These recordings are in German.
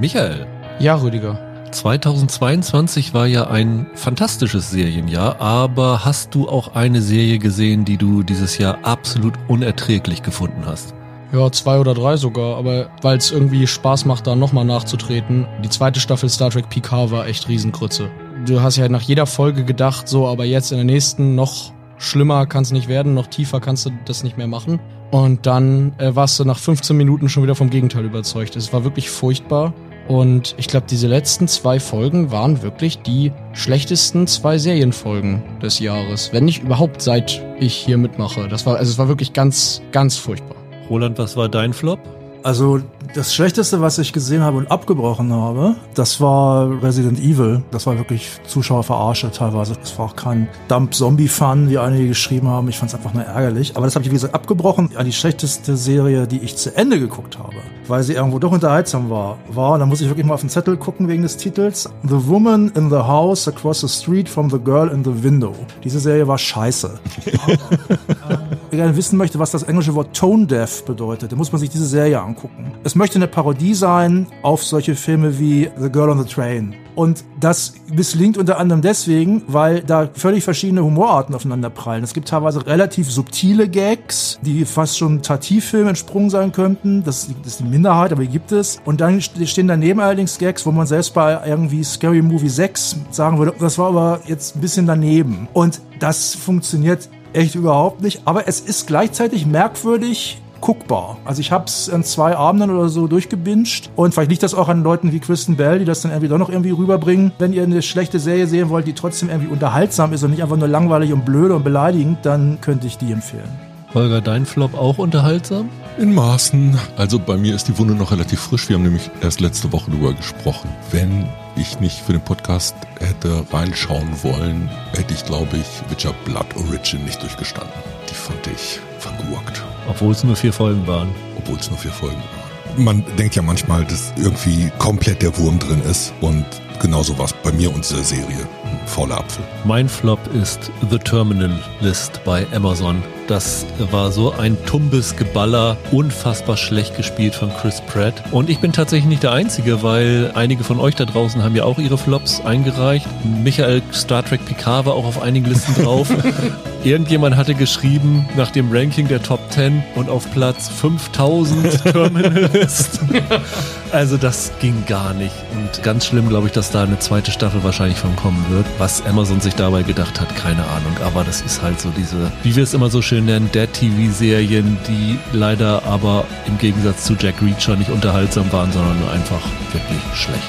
Michael. Ja, Rüdiger. 2022 war ja ein fantastisches Serienjahr, aber hast du auch eine Serie gesehen, die du dieses Jahr absolut unerträglich gefunden hast? Ja, zwei oder drei sogar, aber weil es irgendwie Spaß macht, da nochmal nachzutreten. Die zweite Staffel Star Trek Picard war echt Riesengrütze. Du hast ja nach jeder Folge gedacht, so, aber jetzt in der nächsten noch schlimmer kann es nicht werden, noch tiefer kannst du das nicht mehr machen. Und dann äh, warst du nach 15 Minuten schon wieder vom Gegenteil überzeugt. Es war wirklich furchtbar. Und ich glaube, diese letzten zwei Folgen waren wirklich die schlechtesten zwei Serienfolgen des Jahres. Wenn nicht überhaupt seit ich hier mitmache. Das war, also es war wirklich ganz, ganz furchtbar. Roland, was war dein Flop? Also das Schlechteste, was ich gesehen habe und abgebrochen habe, das war Resident Evil. Das war wirklich Zuschauerverarsche teilweise. Das war auch kein Dump-Zombie-Fun, wie einige geschrieben haben. Ich fand es einfach nur ärgerlich. Aber das habe ich, wie gesagt, abgebrochen. Ja, die schlechteste Serie, die ich zu Ende geguckt habe, weil sie irgendwo doch unterhaltsam war, war, da muss ich wirklich mal auf den Zettel gucken wegen des Titels, The Woman in the House Across the Street from the Girl in the Window. Diese Serie war scheiße. Gerne wissen möchte, was das englische Wort Tone Deaf bedeutet, dann muss man sich diese Serie angucken. Es möchte eine Parodie sein auf solche Filme wie The Girl on the Train. Und das misslingt unter anderem deswegen, weil da völlig verschiedene Humorarten aufeinander. Es gibt teilweise relativ subtile Gags, die fast schon Tativfilmen entsprungen sein könnten. Das ist die Minderheit, aber die gibt es. Und dann stehen daneben allerdings Gags, wo man selbst bei irgendwie Scary Movie 6 sagen würde, das war aber jetzt ein bisschen daneben. Und das funktioniert echt überhaupt nicht. Aber es ist gleichzeitig merkwürdig guckbar. Also ich habe es an zwei Abenden oder so durchgebinged und vielleicht liegt das auch an Leuten wie Kristen Bell, die das dann irgendwie doch noch irgendwie rüberbringen. Wenn ihr eine schlechte Serie sehen wollt, die trotzdem irgendwie unterhaltsam ist und nicht einfach nur langweilig und blöde und beleidigend, dann könnte ich die empfehlen. Holger, dein Flop auch unterhaltsam? In Maßen. Also bei mir ist die Wunde noch relativ frisch. Wir haben nämlich erst letzte Woche darüber gesprochen. Wenn ich nicht für den Podcast hätte reinschauen wollen, hätte ich, glaube ich, Witcher Blood Origin nicht durchgestanden. Die fand ich vergurkt. Obwohl es nur vier Folgen waren. Obwohl es nur vier Folgen waren. Man denkt ja manchmal, dass irgendwie komplett der Wurm drin ist und genauso war es bei mir und dieser Serie. Ein fauler Apfel. Mein Flop ist The Terminal List bei Amazon. Das war so ein tumbes Geballer, unfassbar schlecht gespielt von Chris Pratt. Und ich bin tatsächlich nicht der Einzige, weil einige von euch da draußen haben ja auch ihre Flops eingereicht. Michael Star Trek Picard war auch auf einigen Listen drauf. Irgendjemand hatte geschrieben nach dem Ranking der Top 10 und auf Platz 5000 Terminal ist. Also das ging gar nicht. Und ganz schlimm, glaube ich, dass da eine zweite Staffel wahrscheinlich von kommen wird. Was Amazon sich dabei gedacht hat, keine Ahnung. Aber das ist halt so diese, wie wir es immer so schön nennen, Dead-TV-Serien, die leider aber im Gegensatz zu Jack Reacher nicht unterhaltsam waren, sondern nur einfach wirklich schlecht.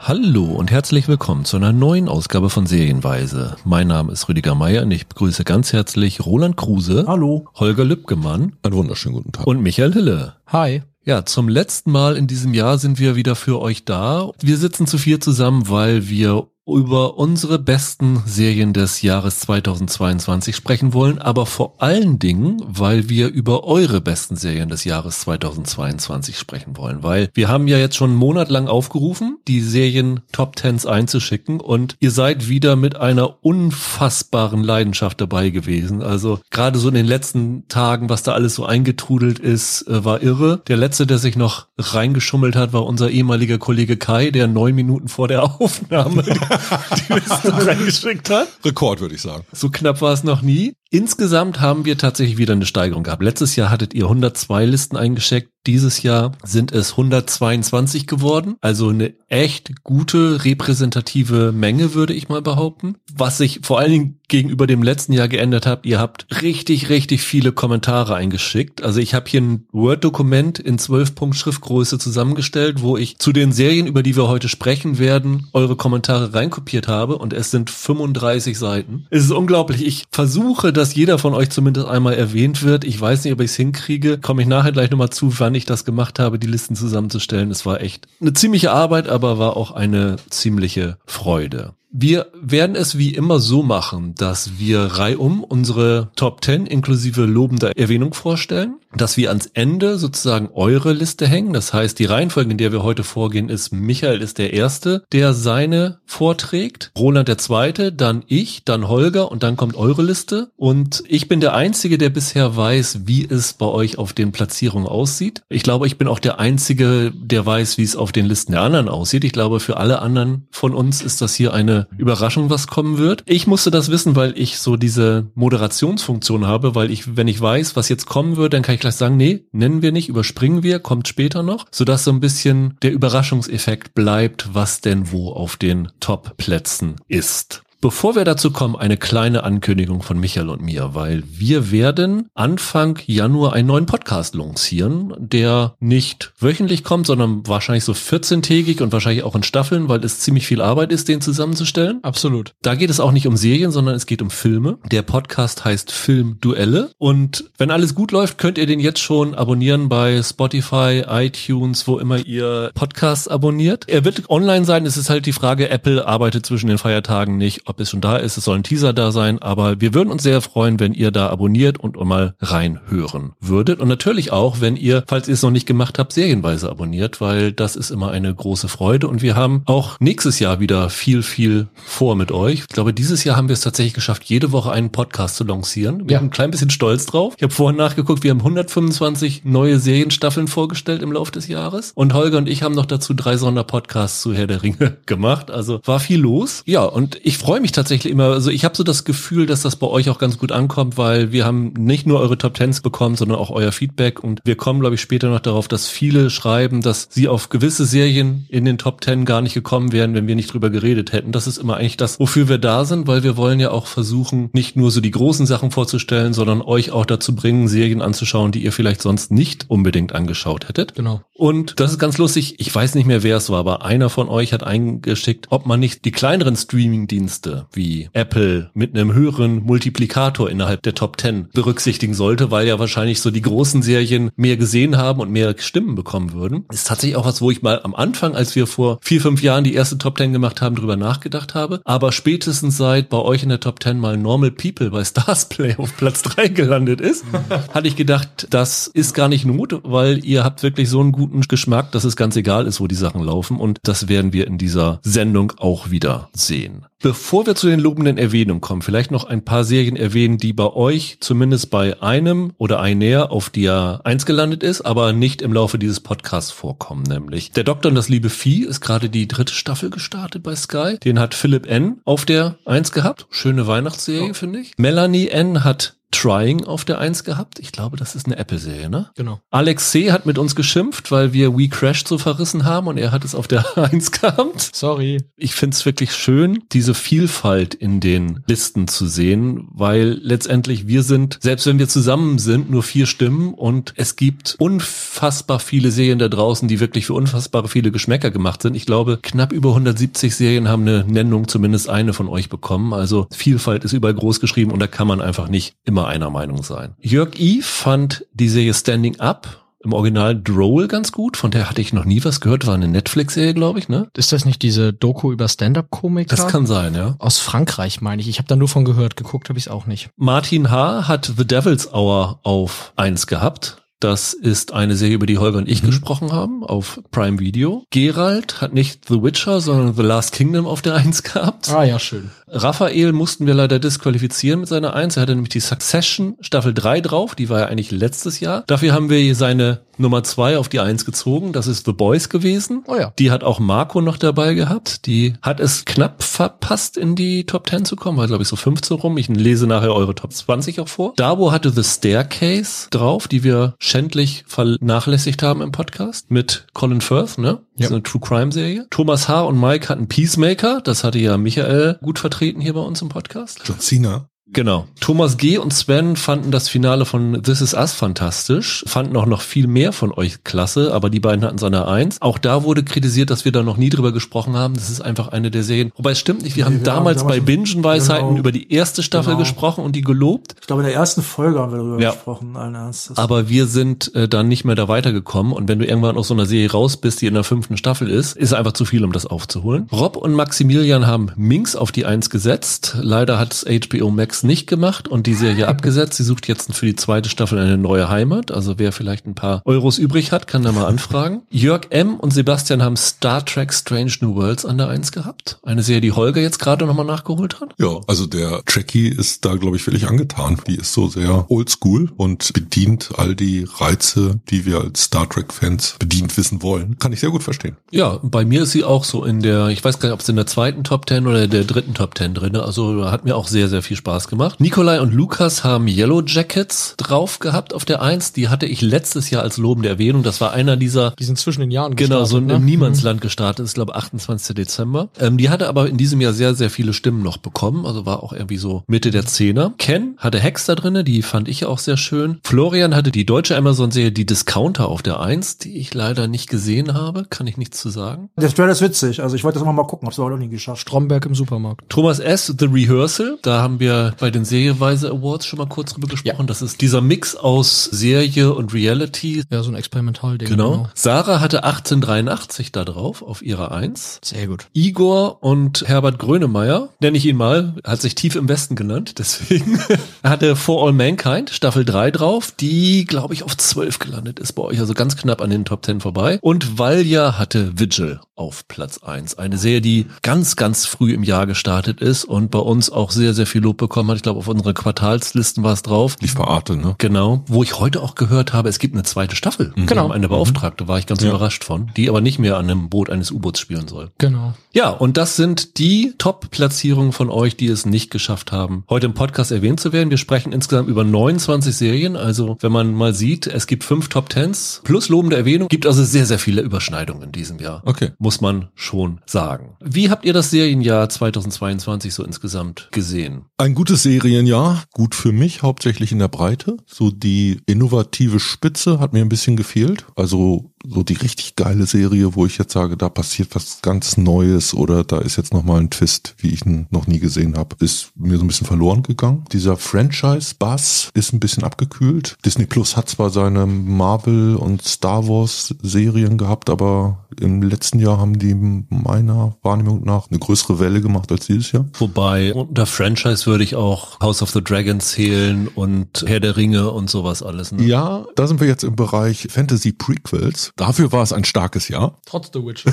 Hallo und herzlich willkommen zu einer neuen Ausgabe von Serienweise. Mein Name ist Rüdiger Meier und ich begrüße ganz herzlich Roland Kruse. Hallo. Holger Lübgemann. Einen wunderschönen guten Tag. Und Michael Hille. Hi. Ja, zum letzten Mal in diesem Jahr sind wir wieder für euch da. Wir sitzen zu vier zusammen, weil wir über unsere besten Serien des Jahres 2022 sprechen wollen, aber vor allen Dingen, weil wir über eure besten Serien des Jahres 2022 sprechen wollen, weil wir haben ja jetzt schon einen Monat lang aufgerufen, die Serien Top Tens einzuschicken und ihr seid wieder mit einer unfassbaren Leidenschaft dabei gewesen. Also gerade so in den letzten Tagen, was da alles so eingetrudelt ist, äh, war irre. Der letzte, der sich noch reingeschummelt hat, war unser ehemaliger Kollege Kai, der neun Minuten vor der Aufnahme die Liste reingeschickt hat. Rekord, würde ich sagen. So knapp war es noch nie. Insgesamt haben wir tatsächlich wieder eine Steigerung gehabt. Letztes Jahr hattet ihr 102 Listen eingeschickt. Dieses Jahr sind es 122 geworden. Also eine echt gute repräsentative Menge, würde ich mal behaupten. Was sich vor allen Dingen gegenüber dem letzten Jahr geändert hat, ihr habt richtig, richtig viele Kommentare eingeschickt. Also ich habe hier ein Word-Dokument in 12 Punkt Schriftgröße zusammengestellt, wo ich zu den Serien, über die wir heute sprechen werden, eure Kommentare reinkopiert habe und es sind 35 Seiten. Es ist unglaublich. Ich versuche, dass jeder von euch zumindest einmal erwähnt wird. Ich weiß nicht, ob ich es hinkriege. Komme ich nachher gleich nochmal zu, wann ich das gemacht habe, die Listen zusammenzustellen. Es war echt eine ziemliche Arbeit, aber war auch eine ziemliche Freude. Wir werden es wie immer so machen, dass wir reihum unsere Top 10 inklusive lobender Erwähnung vorstellen. Dass wir ans Ende sozusagen eure Liste hängen. Das heißt, die Reihenfolge, in der wir heute vorgehen, ist Michael ist der Erste, der seine vorträgt, Roland der Zweite, dann ich, dann Holger und dann kommt eure Liste. Und ich bin der Einzige, der bisher weiß, wie es bei euch auf den Platzierungen aussieht. Ich glaube, ich bin auch der Einzige, der weiß, wie es auf den Listen der anderen aussieht. Ich glaube, für alle anderen von uns ist das hier eine Überraschung, was kommen wird. Ich musste das wissen, weil ich so diese Moderationsfunktion habe, weil ich, wenn ich weiß, was jetzt kommen wird, dann kann ich gleich sagen, nee, nennen wir nicht, überspringen wir, kommt später noch, sodass so ein bisschen der Überraschungseffekt bleibt, was denn wo auf den Top-Plätzen ist. Bevor wir dazu kommen, eine kleine Ankündigung von Michael und mir, weil wir werden Anfang Januar einen neuen Podcast lancieren, der nicht wöchentlich kommt, sondern wahrscheinlich so 14-tägig und wahrscheinlich auch in Staffeln, weil es ziemlich viel Arbeit ist, den zusammenzustellen. Absolut. Da geht es auch nicht um Serien, sondern es geht um Filme. Der Podcast heißt Filmduelle und wenn alles gut läuft, könnt ihr den jetzt schon abonnieren bei Spotify, iTunes, wo immer ihr Podcasts abonniert. Er wird online sein. Es ist halt die Frage, Apple arbeitet zwischen den Feiertagen nicht ob es schon da ist. Es soll ein Teaser da sein, aber wir würden uns sehr freuen, wenn ihr da abonniert und mal reinhören würdet. Und natürlich auch, wenn ihr, falls ihr es noch nicht gemacht habt, serienweise abonniert, weil das ist immer eine große Freude. Und wir haben auch nächstes Jahr wieder viel, viel vor mit euch. Ich glaube, dieses Jahr haben wir es tatsächlich geschafft, jede Woche einen Podcast zu lancieren. Wir Ja. haben ein klein bisschen stolz drauf. Ich habe vorhin nachgeguckt, wir haben 125 neue Serienstaffeln vorgestellt im Laufe des Jahres. Und Holger und ich haben noch dazu drei Sonderpodcasts zu Herr der Ringe gemacht. Also war viel los. Ja, und ich freue mich tatsächlich immer, also ich habe so das Gefühl, dass das bei euch auch ganz gut ankommt, weil wir haben nicht nur eure Top Tens bekommen, sondern auch euer Feedback und wir kommen, glaube ich, später noch darauf, dass viele schreiben, dass sie auf gewisse Serien in den Top Ten gar nicht gekommen wären, wenn wir nicht drüber geredet hätten. Das ist immer eigentlich das, wofür wir da sind, weil wir wollen ja auch versuchen, nicht nur so die großen Sachen vorzustellen, sondern euch auch dazu bringen, Serien anzuschauen, die ihr vielleicht sonst nicht unbedingt angeschaut hättet. Genau. Und das ist ganz lustig. Ich weiß nicht mehr, wer es war, aber einer von euch hat eingeschickt, ob man nicht die kleineren Streaming-Dienste wie Apple mit einem höheren Multiplikator innerhalb der Top 10 berücksichtigen sollte, weil ja wahrscheinlich so die großen Serien mehr gesehen haben und mehr Stimmen bekommen würden. Ist tatsächlich auch was, wo ich mal am Anfang, als wir vor vier, fünf Jahren die erste Top 10 gemacht haben, drüber nachgedacht habe. Aber spätestens seit bei euch in der Top 10 mal Normal People bei Stars Play auf Platz 3 gelandet ist, hatte ich gedacht, das ist gar nicht Not, weil ihr habt wirklich so einen guten Geschmack, dass es ganz egal ist, wo die Sachen laufen. Und das werden wir in dieser Sendung auch wieder sehen. Bevor wir zu den lobenden Erwähnungen kommen, vielleicht noch ein paar Serien erwähnen, die bei euch zumindest bei einem oder einer auf der Eins gelandet ist, aber nicht im Laufe dieses Podcasts vorkommen, nämlich Der Doktor und das liebe Vieh ist gerade die dritte Staffel gestartet bei Sky. Den hat Philipp N. auf der Eins gehabt. Schöne Weihnachtsserie, finde ich. Melanie N. hat Trying auf der Eins gehabt. Ich glaube, das ist eine Apple-Serie, ne? Genau. Alex C. hat mit uns geschimpft, weil wir We Crashed so verrissen haben und er hat es auf der Eins gehabt. Sorry. Ich find's wirklich schön, diese Vielfalt in den Listen zu sehen, weil letztendlich wir sind, selbst wenn wir zusammen sind, nur vier Stimmen und es gibt unfassbar viele Serien da draußen, die wirklich für unfassbare viele Geschmäcker gemacht sind. Ich glaube, knapp über 170 Serien haben eine Nennung, zumindest eine von euch bekommen. Also Vielfalt ist überall groß geschrieben und da kann man einfach nicht immer einer Meinung sein. Jörg I. fand die Serie Standing Up im Original Droll ganz gut. Von der hatte ich noch nie was gehört. War eine Netflix-Serie, glaube ich, ne? Ist das nicht diese Doku über Stand-up-Komiker? Das kann sein, ja. Aus Frankreich, meine ich. Ich habe da nur von gehört. Geguckt habe ich es auch nicht. Martin H. hat The Devil's Hour auf eins gehabt. Das ist eine Serie, über die Holger und ich gesprochen haben, auf Prime Video. Gerald hat nicht The Witcher, sondern The Last Kingdom auf der Eins gehabt. Ah ja, schön. Raphael mussten wir leider disqualifizieren mit seiner Eins. Er hatte nämlich die Succession Staffel 3 drauf. Die war ja eigentlich letztes Jahr. Dafür haben wir seine Nummer 2 auf die Eins gezogen. Das ist The Boys gewesen. Oh ja. Die hat auch Marco noch dabei gehabt. Die hat es knapp verpasst, in die Top 10 zu kommen. War, glaube ich, so 15 rum. Ich lese nachher eure Top 20 auch vor. Dabo hatte The Staircase drauf, die wir schändlich vernachlässigt haben im Podcast. Mit Colin Firth, ne? Das ist Ja. eine True Crime Serie. Thomas H. und Mike hatten Peacemaker. Das hatte ja Michael gut vertreten hier bei uns im Podcast. John Cena. Genau. Thomas G. und Sven fanden das Finale von This Is Us fantastisch, fanden auch noch viel mehr von euch klasse, aber die beiden hatten es an der Eins. Auch da wurde kritisiert, dass wir da noch nie drüber gesprochen haben. Das ist einfach eine der Serien. Wobei es stimmt nicht, wir Nee, haben wir damals haben bei damals- Bingen-Weisheiten genau. über die erste Staffel Genau. gesprochen und die gelobt. Ich glaube, in der ersten Folge haben wir darüber Ja. gesprochen, allen Ernstes. Aber wir sind äh, dann nicht mehr da weitergekommen und wenn du irgendwann aus so einer Serie raus bist, die in der fünften Staffel ist, ist einfach zu viel, um das aufzuholen. Rob und Maximilian haben Minx auf die Eins gesetzt. Leider hat es HBO Max nicht gemacht und die Serie abgesetzt. Sie sucht jetzt für die zweite Staffel eine neue Heimat. Also wer vielleicht ein paar Euros übrig hat, kann da mal anfragen. Jörg M. und Sebastian haben Star Trek Strange New Worlds an der Eins gehabt. Eine Serie, die Holger jetzt gerade nochmal nachgeholt hat. Ja, also der Trekkie ist da, glaube ich, wirklich angetan. Die ist so sehr oldschool und bedient all die Reize, die wir als Star Trek-Fans bedient wissen wollen. Kann ich sehr gut verstehen. Ja, bei mir ist sie auch so in der, ich weiß gar nicht, ob es in der zweiten Top Ten oder der dritten Top Ten drin. Also hat mir auch sehr, sehr viel Spaß gemacht. Nikolai und Lukas haben Yellow Jackets drauf gehabt auf der Eins. Die hatte ich letztes Jahr als lobende Erwähnung. Das war einer dieser Die sind zwischen den Jahren Genau, so gestartet, im ne? Niemandsland gestartet ist, glaube 28. Dezember. Ähm, die hatte aber in diesem Jahr sehr, sehr viele Stimmen noch bekommen, also war auch irgendwie so Mitte der Zehner. Ken hatte Hex da drinne, die fand ich auch sehr schön. Florian hatte die deutsche Amazon-Serie Die Discounter auf der Eins, die ich leider nicht gesehen habe, kann ich nichts zu sagen. Der Trailer ist witzig. Also ich wollte das immer mal gucken, hab's aber noch nie geschafft. Stromberg im Supermarkt. Thomas S., The Rehearsal, da haben wir bei den Serieweise Awards schon mal kurz drüber gesprochen. Das ist dieser Mix aus Serie und Reality. Ja, so ein Experimentalding. Genau. Sarah hatte 1883 da drauf auf ihrer Eins. Sehr gut. Igor und Herbert Grönemeyer, nenne ich ihn mal, hat sich tief im Westen genannt, deswegen hatte For All Mankind Staffel 3 drauf, die, glaube ich, auf 12 gelandet ist bei euch, also ganz knapp an den Top 10 vorbei. Und Valja hatte Vigil auf Platz 1. Eine Serie, die ganz, ganz früh im Jahr gestartet ist und bei uns auch sehr, sehr viel Lob bekommen hat. Ich glaube, auf unseren Quartalslisten war es drauf. Lief bei Arte, ne? Genau, wo ich heute auch gehört habe, es gibt eine zweite Staffel. Wir Genau. Eine Beauftragte, war ich ganz Ja. überrascht von, die aber nicht mehr an einem Boot eines U-Boots spielen soll. Genau. Ja, und das sind die Top-Platzierungen von euch, die es nicht geschafft haben, heute im Podcast erwähnt zu werden. Wir sprechen insgesamt über 29 Serien. Also, wenn man mal sieht, es gibt fünf Top Tens plus lobende Erwähnung, gibt also sehr, sehr viele Überschneidungen in diesem Jahr. Okay. Muss man schon sagen. Wie habt ihr das Serienjahr 2022 so insgesamt gesehen? Ein gutes Serienjahr, gut für mich, hauptsächlich in der Breite. So die innovative Spitze hat mir ein bisschen gefehlt. Also so die richtig geile Serie, wo ich jetzt sage, da passiert was ganz Neues oder da ist jetzt nochmal ein Twist, wie ich ihn noch nie gesehen habe, ist mir so ein bisschen verloren gegangen. Dieser Franchise-Bass ist ein bisschen abgekühlt. Disney Plus hat zwar seine Marvel- und Star Wars-Serien gehabt, aber im letzten Jahr haben die meiner Wahrnehmung nach eine größere Welle gemacht als dieses Jahr. Wobei unter Franchise würde ich auch House of the Dragon zählen und Herr der Ringe und sowas alles. Ne? Ja, da sind wir jetzt im Bereich Fantasy Prequels. Dafür war es ein starkes Jahr. Trotz The Witch.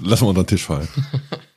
Lassen wir unter den Tisch fallen.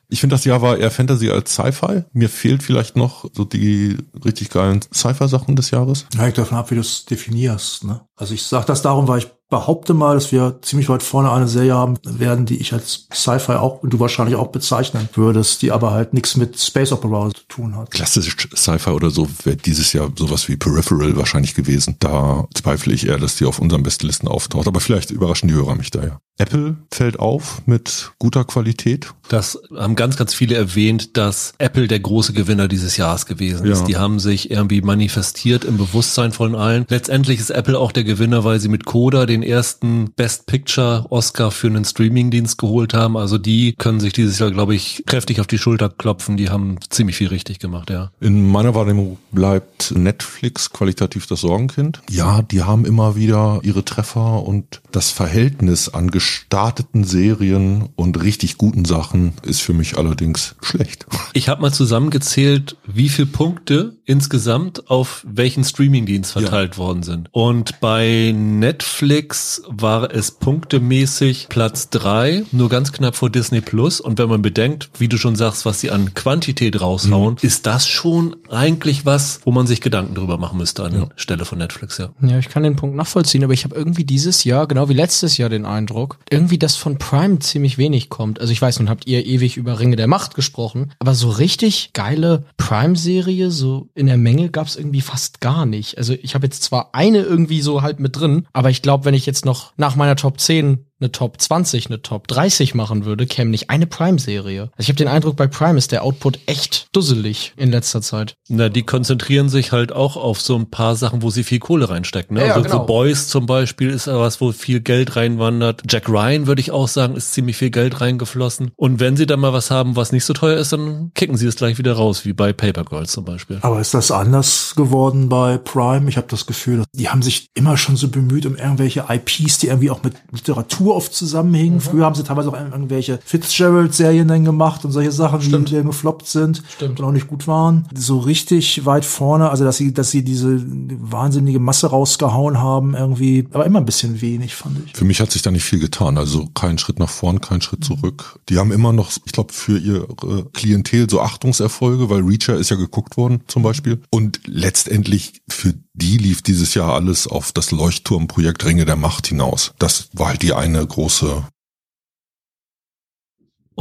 Ich finde, das Jahr war eher Fantasy als Sci-Fi. Mir fehlt vielleicht noch so die richtig geilen Sci-Fi-Sachen des Jahres. Hängt davon ab, wie du es definierst. Ne? Also ich sage das darum, weil ich behaupte mal, dass wir ziemlich weit vorne eine Serie haben werden, die ich als Sci-Fi auch und du wahrscheinlich auch bezeichnen würdest, die aber halt nichts mit Space Opera zu tun hat. Klassisch Sci-Fi oder so wäre dieses Jahr sowas wie Peripheral wahrscheinlich gewesen. Da zweifle ich eher, dass die auf unseren Bestlisten auftaucht. Aber vielleicht überraschen die Hörer mich da ja. Apple fällt auf mit guter Qualität. Das haben ganz, ganz viele erwähnt, dass Apple der große Gewinner dieses Jahres gewesen ist. Ja. Die haben sich irgendwie manifestiert im Bewusstsein von allen. Letztendlich ist Apple auch der Gewinner, weil sie mit Coda den ersten Best Picture Oscar für einen Streamingdienst geholt haben. Also die können sich dieses Jahr, glaube ich, kräftig auf die Schulter klopfen. Die haben ziemlich viel richtig gemacht, ja. In meiner Wahrnehmung bleibt Netflix qualitativ das Sorgenkind. Ja, die haben immer wieder ihre Treffer und das Verhältnis an gestarteten Serien und richtig guten Sachen ist für mich allerdings schlecht. Ich habe mal zusammengezählt, wie viel Punkte insgesamt auf welchen Streamingdienst verteilt worden sind. Und bei Netflix war es punktemäßig Platz drei, nur ganz knapp vor Disney Plus. Und wenn man bedenkt, wie du schon sagst, was sie an Quantität raushauen, ist das schon eigentlich was, wo man sich Gedanken drüber machen müsste an Stelle von Netflix, ja. Ja, ich kann den Punkt nachvollziehen, aber ich habe irgendwie dieses Jahr, genau wie letztes Jahr, den Eindruck, irgendwie, dass von Prime ziemlich wenig kommt. Also ich weiß, nun habt ihr ewig über Ringe der Macht gesprochen, aber so richtig geile Prime-Serie, so in der Menge gab's irgendwie fast gar nicht. Also ich habe jetzt zwar eine irgendwie so halt mit drin, aber ich glaube, wenn ich jetzt noch nach meiner Top 10 eine Top 20, eine Top 30 machen würde, käme nicht eine Prime-Serie. Also ich habe den Eindruck, bei Prime ist der Output echt dusselig in letzter Zeit. Na, die konzentrieren sich halt auch auf so ein paar Sachen, wo sie viel Kohle reinstecken. Ne? Ja, also genau. The Boys zum Beispiel ist ja was, wo viel Geld reinwandert. Jack Ryan, würde ich auch sagen, ist ziemlich viel Geld reingeflossen. Und wenn sie dann mal was haben, was nicht so teuer ist, dann kicken sie es gleich wieder raus, wie bei Paper Girls zum Beispiel. Aber ist das anders geworden bei Prime? Ich habe das Gefühl, die haben sich immer schon so bemüht um irgendwelche IPs, die irgendwie auch mit Literatur Struktur oft zusammenhing. Mhm. Früher haben sie teilweise auch irgendwelche Fitzgerald-Serien dann gemacht und solche Sachen, Stimmt. die, gefloppt sind Stimmt. und auch nicht gut waren. So richtig weit vorne, also dass sie, dass sie diese wahnsinnige Masse rausgehauen haben, irgendwie, aber immer ein bisschen wenig, fand ich. Für mich hat sich da nicht viel getan. Also kein Schritt nach vorn, kein Schritt mhm. zurück. Die haben immer noch, ich glaube, für ihre Klientel so Achtungserfolge, weil Reacher ist ja geguckt worden zum Beispiel. Und letztendlich für die lief dieses Jahr alles auf das Leuchtturmprojekt Ringe der Macht hinaus. Das war halt die eine große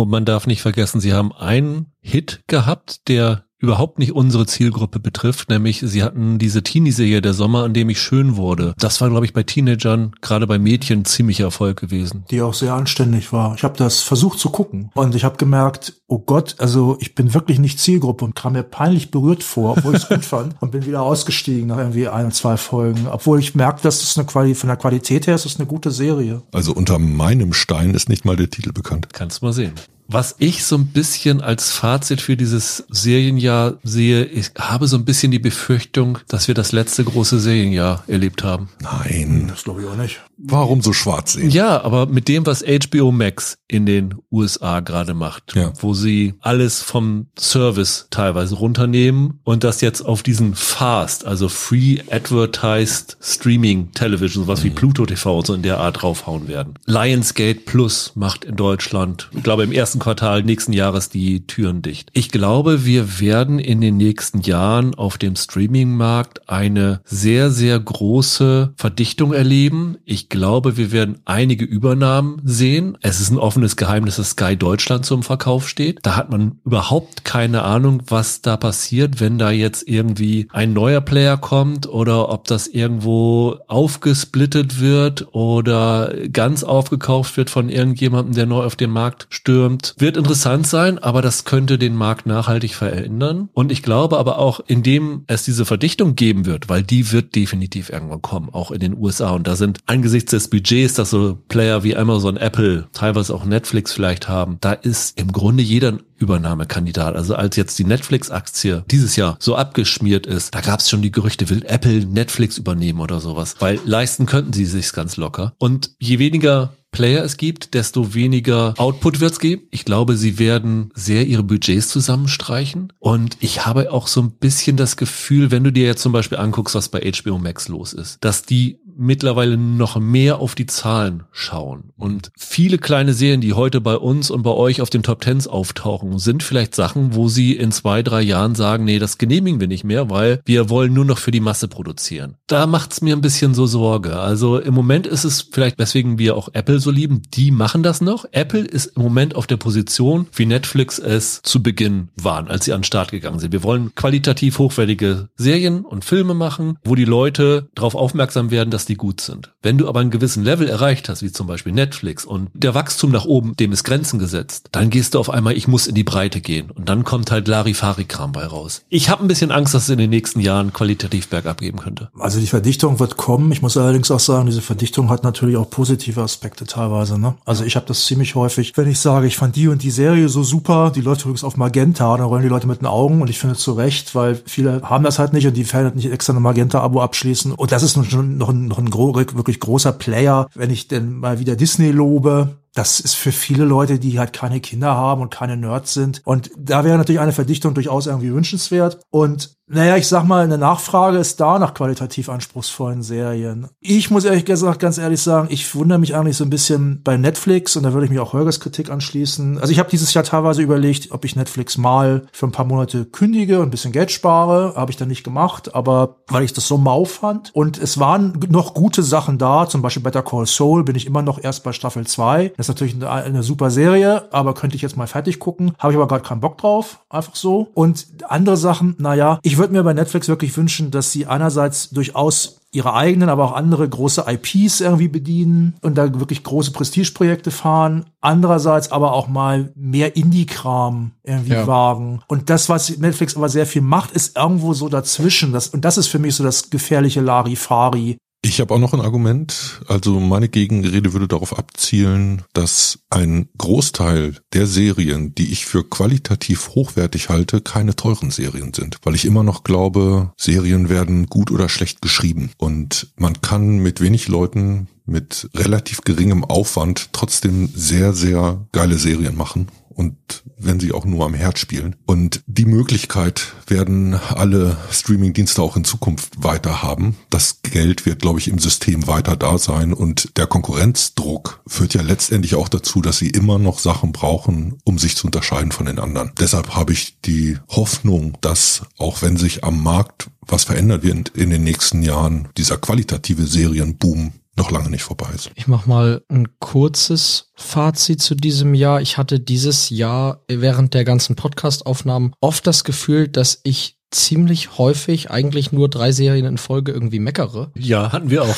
und man darf nicht vergessen, sie haben einen Hit gehabt, der überhaupt nicht unsere Zielgruppe betrifft, nämlich sie hatten diese Teenie-Serie der Sommer, an dem ich schön wurde. Das war, glaube ich, bei Teenagern, gerade bei Mädchen, ziemlicher Erfolg gewesen. Die auch sehr anständig war. Ich habe das versucht zu gucken und ich habe gemerkt, oh Gott, also ich bin wirklich nicht Zielgruppe und kam mir peinlich berührt vor, obwohl ich es gut fand und bin wieder ausgestiegen nach irgendwie ein, zwei Folgen, obwohl ich merke, dass es eine Quali von der Qualität her ist es eine gute Serie. Also unter meinem Stein ist nicht mal der Titel bekannt. Kannst mal sehen. Was ich so ein bisschen als Fazit für dieses Serienjahr sehe, ich habe so ein bisschen die Befürchtung, dass wir das letzte große Serienjahr erlebt haben. Nein. Das glaube ich auch nicht. Warum so schwarz sehen? Ja, aber mit dem, was HBO Max in den USA gerade macht, ja. wo sie alles vom Service teilweise runternehmen und das jetzt auf diesen Fast, also Free Advertised Streaming Television, was mhm. wie Pluto TV und so in der Art draufhauen werden. Lionsgate Plus macht in Deutschland, ich glaube im ersten Quartal nächsten Jahres die Türen dicht. Ich glaube, wir werden in den nächsten Jahren auf dem Streaming-Markt eine sehr, sehr große Verdichtung erleben. Ich glaube, wir werden einige Übernahmen sehen. Es ist ein offenes Geheimnis, dass Sky Deutschland zum Verkauf steht. Da hat man überhaupt keine Ahnung, was da passiert, wenn da jetzt irgendwie ein neuer Player kommt oder ob das irgendwo aufgesplittet wird oder ganz aufgekauft wird von irgendjemandem, der neu auf den Markt stürmt. Wird interessant sein, aber das könnte den Markt nachhaltig verändern. Und ich glaube aber auch, indem es diese Verdichtung geben wird, weil die wird definitiv irgendwann kommen, auch in den USA. Und da sind angesichts angesichts des Budgets, dass so Player wie Amazon, Apple, teilweise auch Netflix vielleicht haben, da ist im Grunde jeder Übernahmekandidat. Also als jetzt die Netflix-Aktie dieses Jahr so abgeschmiert ist, da gab es schon die Gerüchte, will Apple Netflix übernehmen oder sowas, weil leisten könnten sie sich ganz locker. Und je weniger Player es gibt, desto weniger Output wird es geben. Ich glaube, sie werden sehr ihre Budgets zusammenstreichen. Und ich habe auch so ein bisschen das Gefühl, wenn du dir jetzt zum Beispiel anguckst, was bei HBO Max los ist, dass die mittlerweile noch mehr auf die Zahlen schauen. Und viele kleine Serien, die heute bei uns und bei euch auf den Top Tens auftauchen, sind vielleicht Sachen, wo sie in zwei, drei Jahren sagen, nee, das genehmigen wir nicht mehr, weil wir wollen nur noch für die Masse produzieren. Da macht's mir ein bisschen so Sorge. Also im Moment ist es vielleicht, weswegen wir auch Apple so lieben, die machen das noch. Apple ist im Moment auf der Position, wie Netflix es zu Beginn waren, als sie an den Start gegangen sind. Wir wollen qualitativ hochwertige Serien und Filme machen, wo die Leute darauf aufmerksam werden, dass die gut sind. Wenn du aber einen gewissen Level erreicht hast, wie zum Beispiel Netflix und der Wachstum nach oben, dem ist Grenzen gesetzt, dann gehst du auf einmal, ich muss in die Breite gehen und dann kommt halt Larifari-Kram bei raus. Ich habe ein bisschen Angst, dass es in den nächsten Jahren qualitativ bergab geben könnte. Also die Verdichtung wird kommen. Ich muss allerdings auch sagen, diese Verdichtung hat natürlich auch positive Aspekte teilweise. Ne? Also ich habe das ziemlich häufig, wenn ich sage, ich fand die und die Serie so super, die läuft übrigens auf Magenta, dann rollen die Leute mit den Augen und ich finde zu Recht, weil viele haben das halt nicht und die werden halt nicht extra ein Magenta-Abo abschließen. Und das ist schon noch ein, noch ein gro wirklich großer Player, wenn ich denn mal wieder Disney lobe das ist für viele Leute, die halt keine Kinder haben und keine Nerds sind. Und da wäre natürlich eine Verdichtung durchaus irgendwie wünschenswert. Und naja, ich sag mal, eine Nachfrage ist da nach qualitativ anspruchsvollen Serien. Ich muss ehrlich gesagt ganz ehrlich sagen, ich wundere mich eigentlich so ein bisschen bei Netflix und da würde ich mich auch Holgers Kritik anschließen. Also ich habe dieses Jahr teilweise überlegt, ob ich Netflix mal für ein paar Monate kündige und ein bisschen Geld spare. Habe ich dann nicht gemacht, aber weil ich das so mau fand. Und es waren noch gute Sachen da, zum Beispiel Better Call Saul bin ich immer noch erst bei Staffel 2. Das ist natürlich eine, eine super Serie, aber könnte ich jetzt mal fertig gucken. Habe ich aber gerade keinen Bock drauf, einfach so. Und andere Sachen, naja, ich würde mir bei Netflix wirklich wünschen, dass sie einerseits durchaus ihre eigenen, aber auch andere große IPs irgendwie bedienen und da wirklich große Prestigeprojekte fahren. Andererseits aber auch mal mehr Indie-Kram irgendwie ja. wagen. Und das, was Netflix aber sehr viel macht, ist irgendwo so dazwischen. Das, und das ist für mich so das gefährliche Larifari. Ich habe auch noch ein Argument. Also meine Gegenrede würde darauf abzielen, dass ein Großteil der Serien, die ich für qualitativ hochwertig halte, keine teuren Serien sind. Weil ich immer noch glaube, Serien werden gut oder schlecht geschrieben. Und man kann mit wenig Leuten mit relativ geringem Aufwand trotzdem sehr, sehr geile Serien machen und wenn sie auch nur am Herd spielen. Und die Möglichkeit werden alle Streaming-Dienste auch in Zukunft weiter haben. Das Geld wird, glaube ich, im System weiter da sein und der Konkurrenzdruck führt ja letztendlich auch dazu, dass sie immer noch Sachen brauchen, um sich zu unterscheiden von den anderen. Deshalb habe ich die Hoffnung, dass auch wenn sich am Markt was verändert wird in den nächsten Jahren, dieser qualitative Serienboom noch lange nicht vorbei ist. Ich mach mal ein kurzes Fazit zu diesem Jahr. Ich hatte dieses Jahr während der ganzen Podcast-Aufnahmen oft das Gefühl, dass ich ziemlich häufig eigentlich nur drei Serien in Folge irgendwie meckere. Ja, hatten wir auch.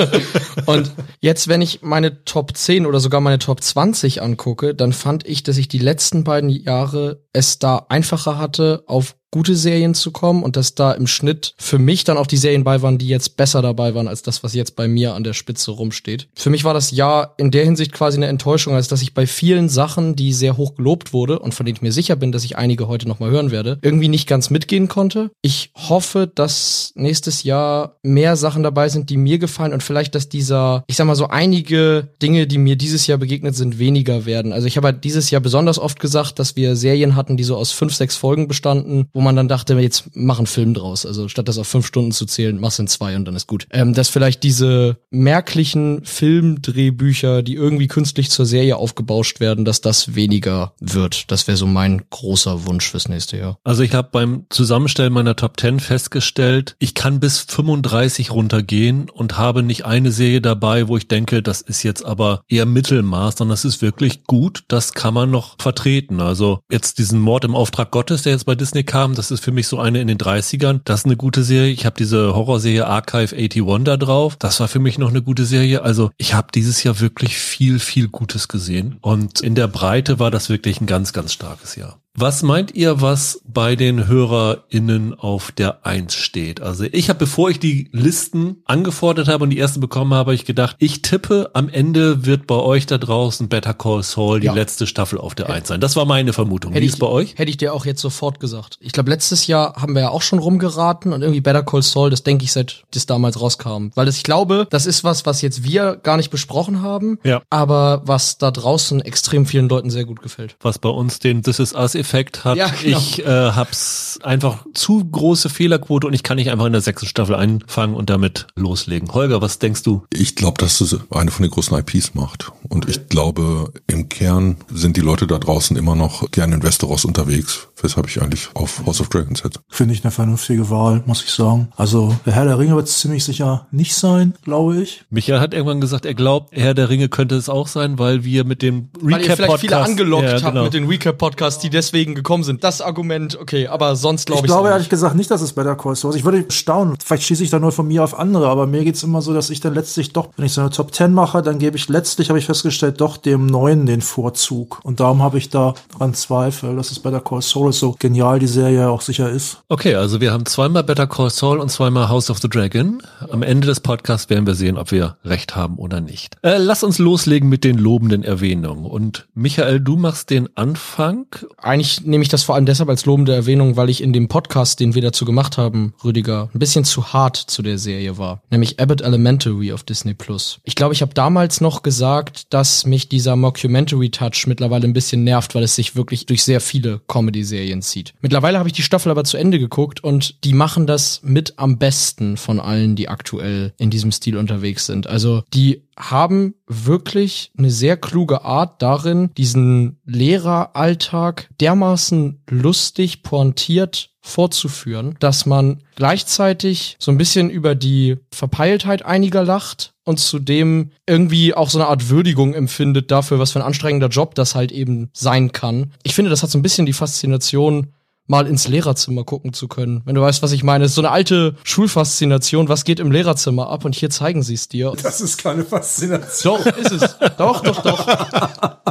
und jetzt, wenn ich meine Top 10 oder sogar meine Top 20 angucke, dann fand ich, dass ich die letzten beiden Jahre es da einfacher hatte, auf gute Serien zu kommen und dass da im Schnitt für mich dann auch die Serien bei waren, die jetzt besser dabei waren als das, was jetzt bei mir an der Spitze rumsteht. Für mich war das Jahr in der Hinsicht quasi eine Enttäuschung, als dass ich bei vielen Sachen, die sehr hoch gelobt wurde und von denen ich mir sicher bin, dass ich einige heute noch mal hören werde, irgendwie nicht ganz mitgehen konnte. Ich hoffe, dass nächstes Jahr mehr Sachen dabei sind, die mir gefallen und vielleicht, dass dieser, ich sag mal so einige Dinge, die mir dieses Jahr begegnet sind, weniger werden. Also ich habe halt dieses Jahr besonders oft gesagt, dass wir Serien hatten, die so aus fünf, sechs Folgen bestanden, wo man dann dachte, jetzt mach einen Film draus. Also statt das auf fünf Stunden zu zählen, mach's in zwei und dann ist gut. Ähm, dass vielleicht diese merklichen Filmdrehbücher, die irgendwie künstlich zur Serie aufgebauscht werden, dass das weniger wird. Das wäre so mein großer Wunsch fürs nächste Jahr. Also ich habe beim Zusammenstellen meiner Top 10 festgestellt, ich kann bis 35 runtergehen und habe nicht eine Serie dabei, wo ich denke, das ist jetzt aber eher Mittelmaß, sondern das ist wirklich gut, das kann man noch vertreten. Also jetzt diesen Mord im Auftrag Gottes, der jetzt bei Disney kam, das ist für mich so eine in den 30ern. Das ist eine gute Serie. Ich habe diese Horrorserie Archive 81 da drauf. Das war für mich noch eine gute Serie. Also ich habe dieses Jahr wirklich viel, viel Gutes gesehen. Und in der Breite war das wirklich ein ganz, ganz starkes Jahr. Was meint ihr, was bei den HörerInnen auf der Eins steht? Also ich habe, bevor ich die Listen angefordert habe und die erste bekommen habe, ich gedacht, ich tippe, am Ende wird bei euch da draußen Better Call Saul die Ja. letzte Staffel auf der Eins sein. Das war meine Vermutung. Wie Hätte ist ich, bei euch? Hätte ich dir auch jetzt sofort gesagt. Ich glaube, letztes Jahr haben wir ja auch schon rumgeraten und irgendwie Better Call Saul, das denke ich, seit das damals rauskam. Weil das, ich glaube, das ist was, was jetzt wir gar nicht besprochen haben, Ja. aber was da draußen extrem vielen Leuten sehr gut gefällt. was bei uns den This Is Us-Effekt hat. Ja, genau. Ich äh, hab's einfach zu große Fehlerquote und ich kann nicht einfach in der sechsten Staffel einfangen und damit loslegen. Holger, was denkst du? Ich glaube, dass es eine von den großen IPs macht. Und ich glaube, im Kern sind die Leute da draußen immer noch gerne in Westeros unterwegs, weshalb ich eigentlich auf House of Dragons setze. Finde ich eine vernünftige Wahl, muss ich sagen. Also der Herr der Ringe wird es ziemlich sicher nicht sein, glaube ich. Michael hat irgendwann gesagt, er glaubt, Herr der Ringe könnte es auch sein, weil wir mit dem Weil ihr vielleicht Recap-Podcast viele angelockt ja, habt genau. mit den Recap-Podcasts, die deswegen gekommen sind. Das Argument, okay, aber sonst glaube Ich ich glaube ehrlich gesagt nicht, dass es Better Call Saul ist. Ich würde staunen. Vielleicht schieße ich da nur von mir auf andere, aber mir geht's immer so, dass ich dann letztlich doch, wenn ich so eine Top 10 mache, dann gebe ich letztlich, habe ich festgestellt, doch dem Neuen den Vorzug. Und darum habe ich da dran Zweifel, dass es Better Call Saul ist, so genial die Serie auch sicher ist. Okay, also wir haben zweimal Better Call Saul und zweimal House of the Dragon. Am Ende des Podcasts werden wir sehen, ob wir recht haben oder nicht. Äh, lass uns loslegen mit den lobenden Erwähnungen. Und Michael, du machst den Anfang. Eigentlich nehme ich das vor allem deshalb als lobende Erwähnung, weil ich in dem Podcast, den wir dazu gemacht haben, Rüdiger, ein bisschen zu hart zu der Serie war. Nämlich Abbott Elementary auf Disney Plus. Ich glaube, ich habe damals noch gesagt, dass mich dieser Mockumentary-Touch mittlerweile ein bisschen nervt, weil es sich wirklich durch sehr viele Comedy-Serien zieht. Mittlerweile habe ich die Staffel aber zu Ende geguckt und die machen das mit am besten von allen, die aktuell in diesem Stil unterwegs sind. Also die haben wirklich eine sehr kluge Art darin, diesen Lehreralltag dermaßen lustig pointiert vorzuführen, dass man gleichzeitig so ein bisschen über die Verpeiltheit einiger lacht und zudem irgendwie auch so eine Art Würdigung empfindet dafür, was für ein anstrengender Job das halt eben sein kann. Ich finde, das hat so ein bisschen die Faszination, mal ins Lehrerzimmer gucken zu können. Wenn du weißt, was ich meine. Es ist so eine alte Schulfaszination. Was geht im Lehrerzimmer ab? Und hier zeigen sie es dir. Das ist keine Faszination. Doch, ist es. Doch, doch, doch.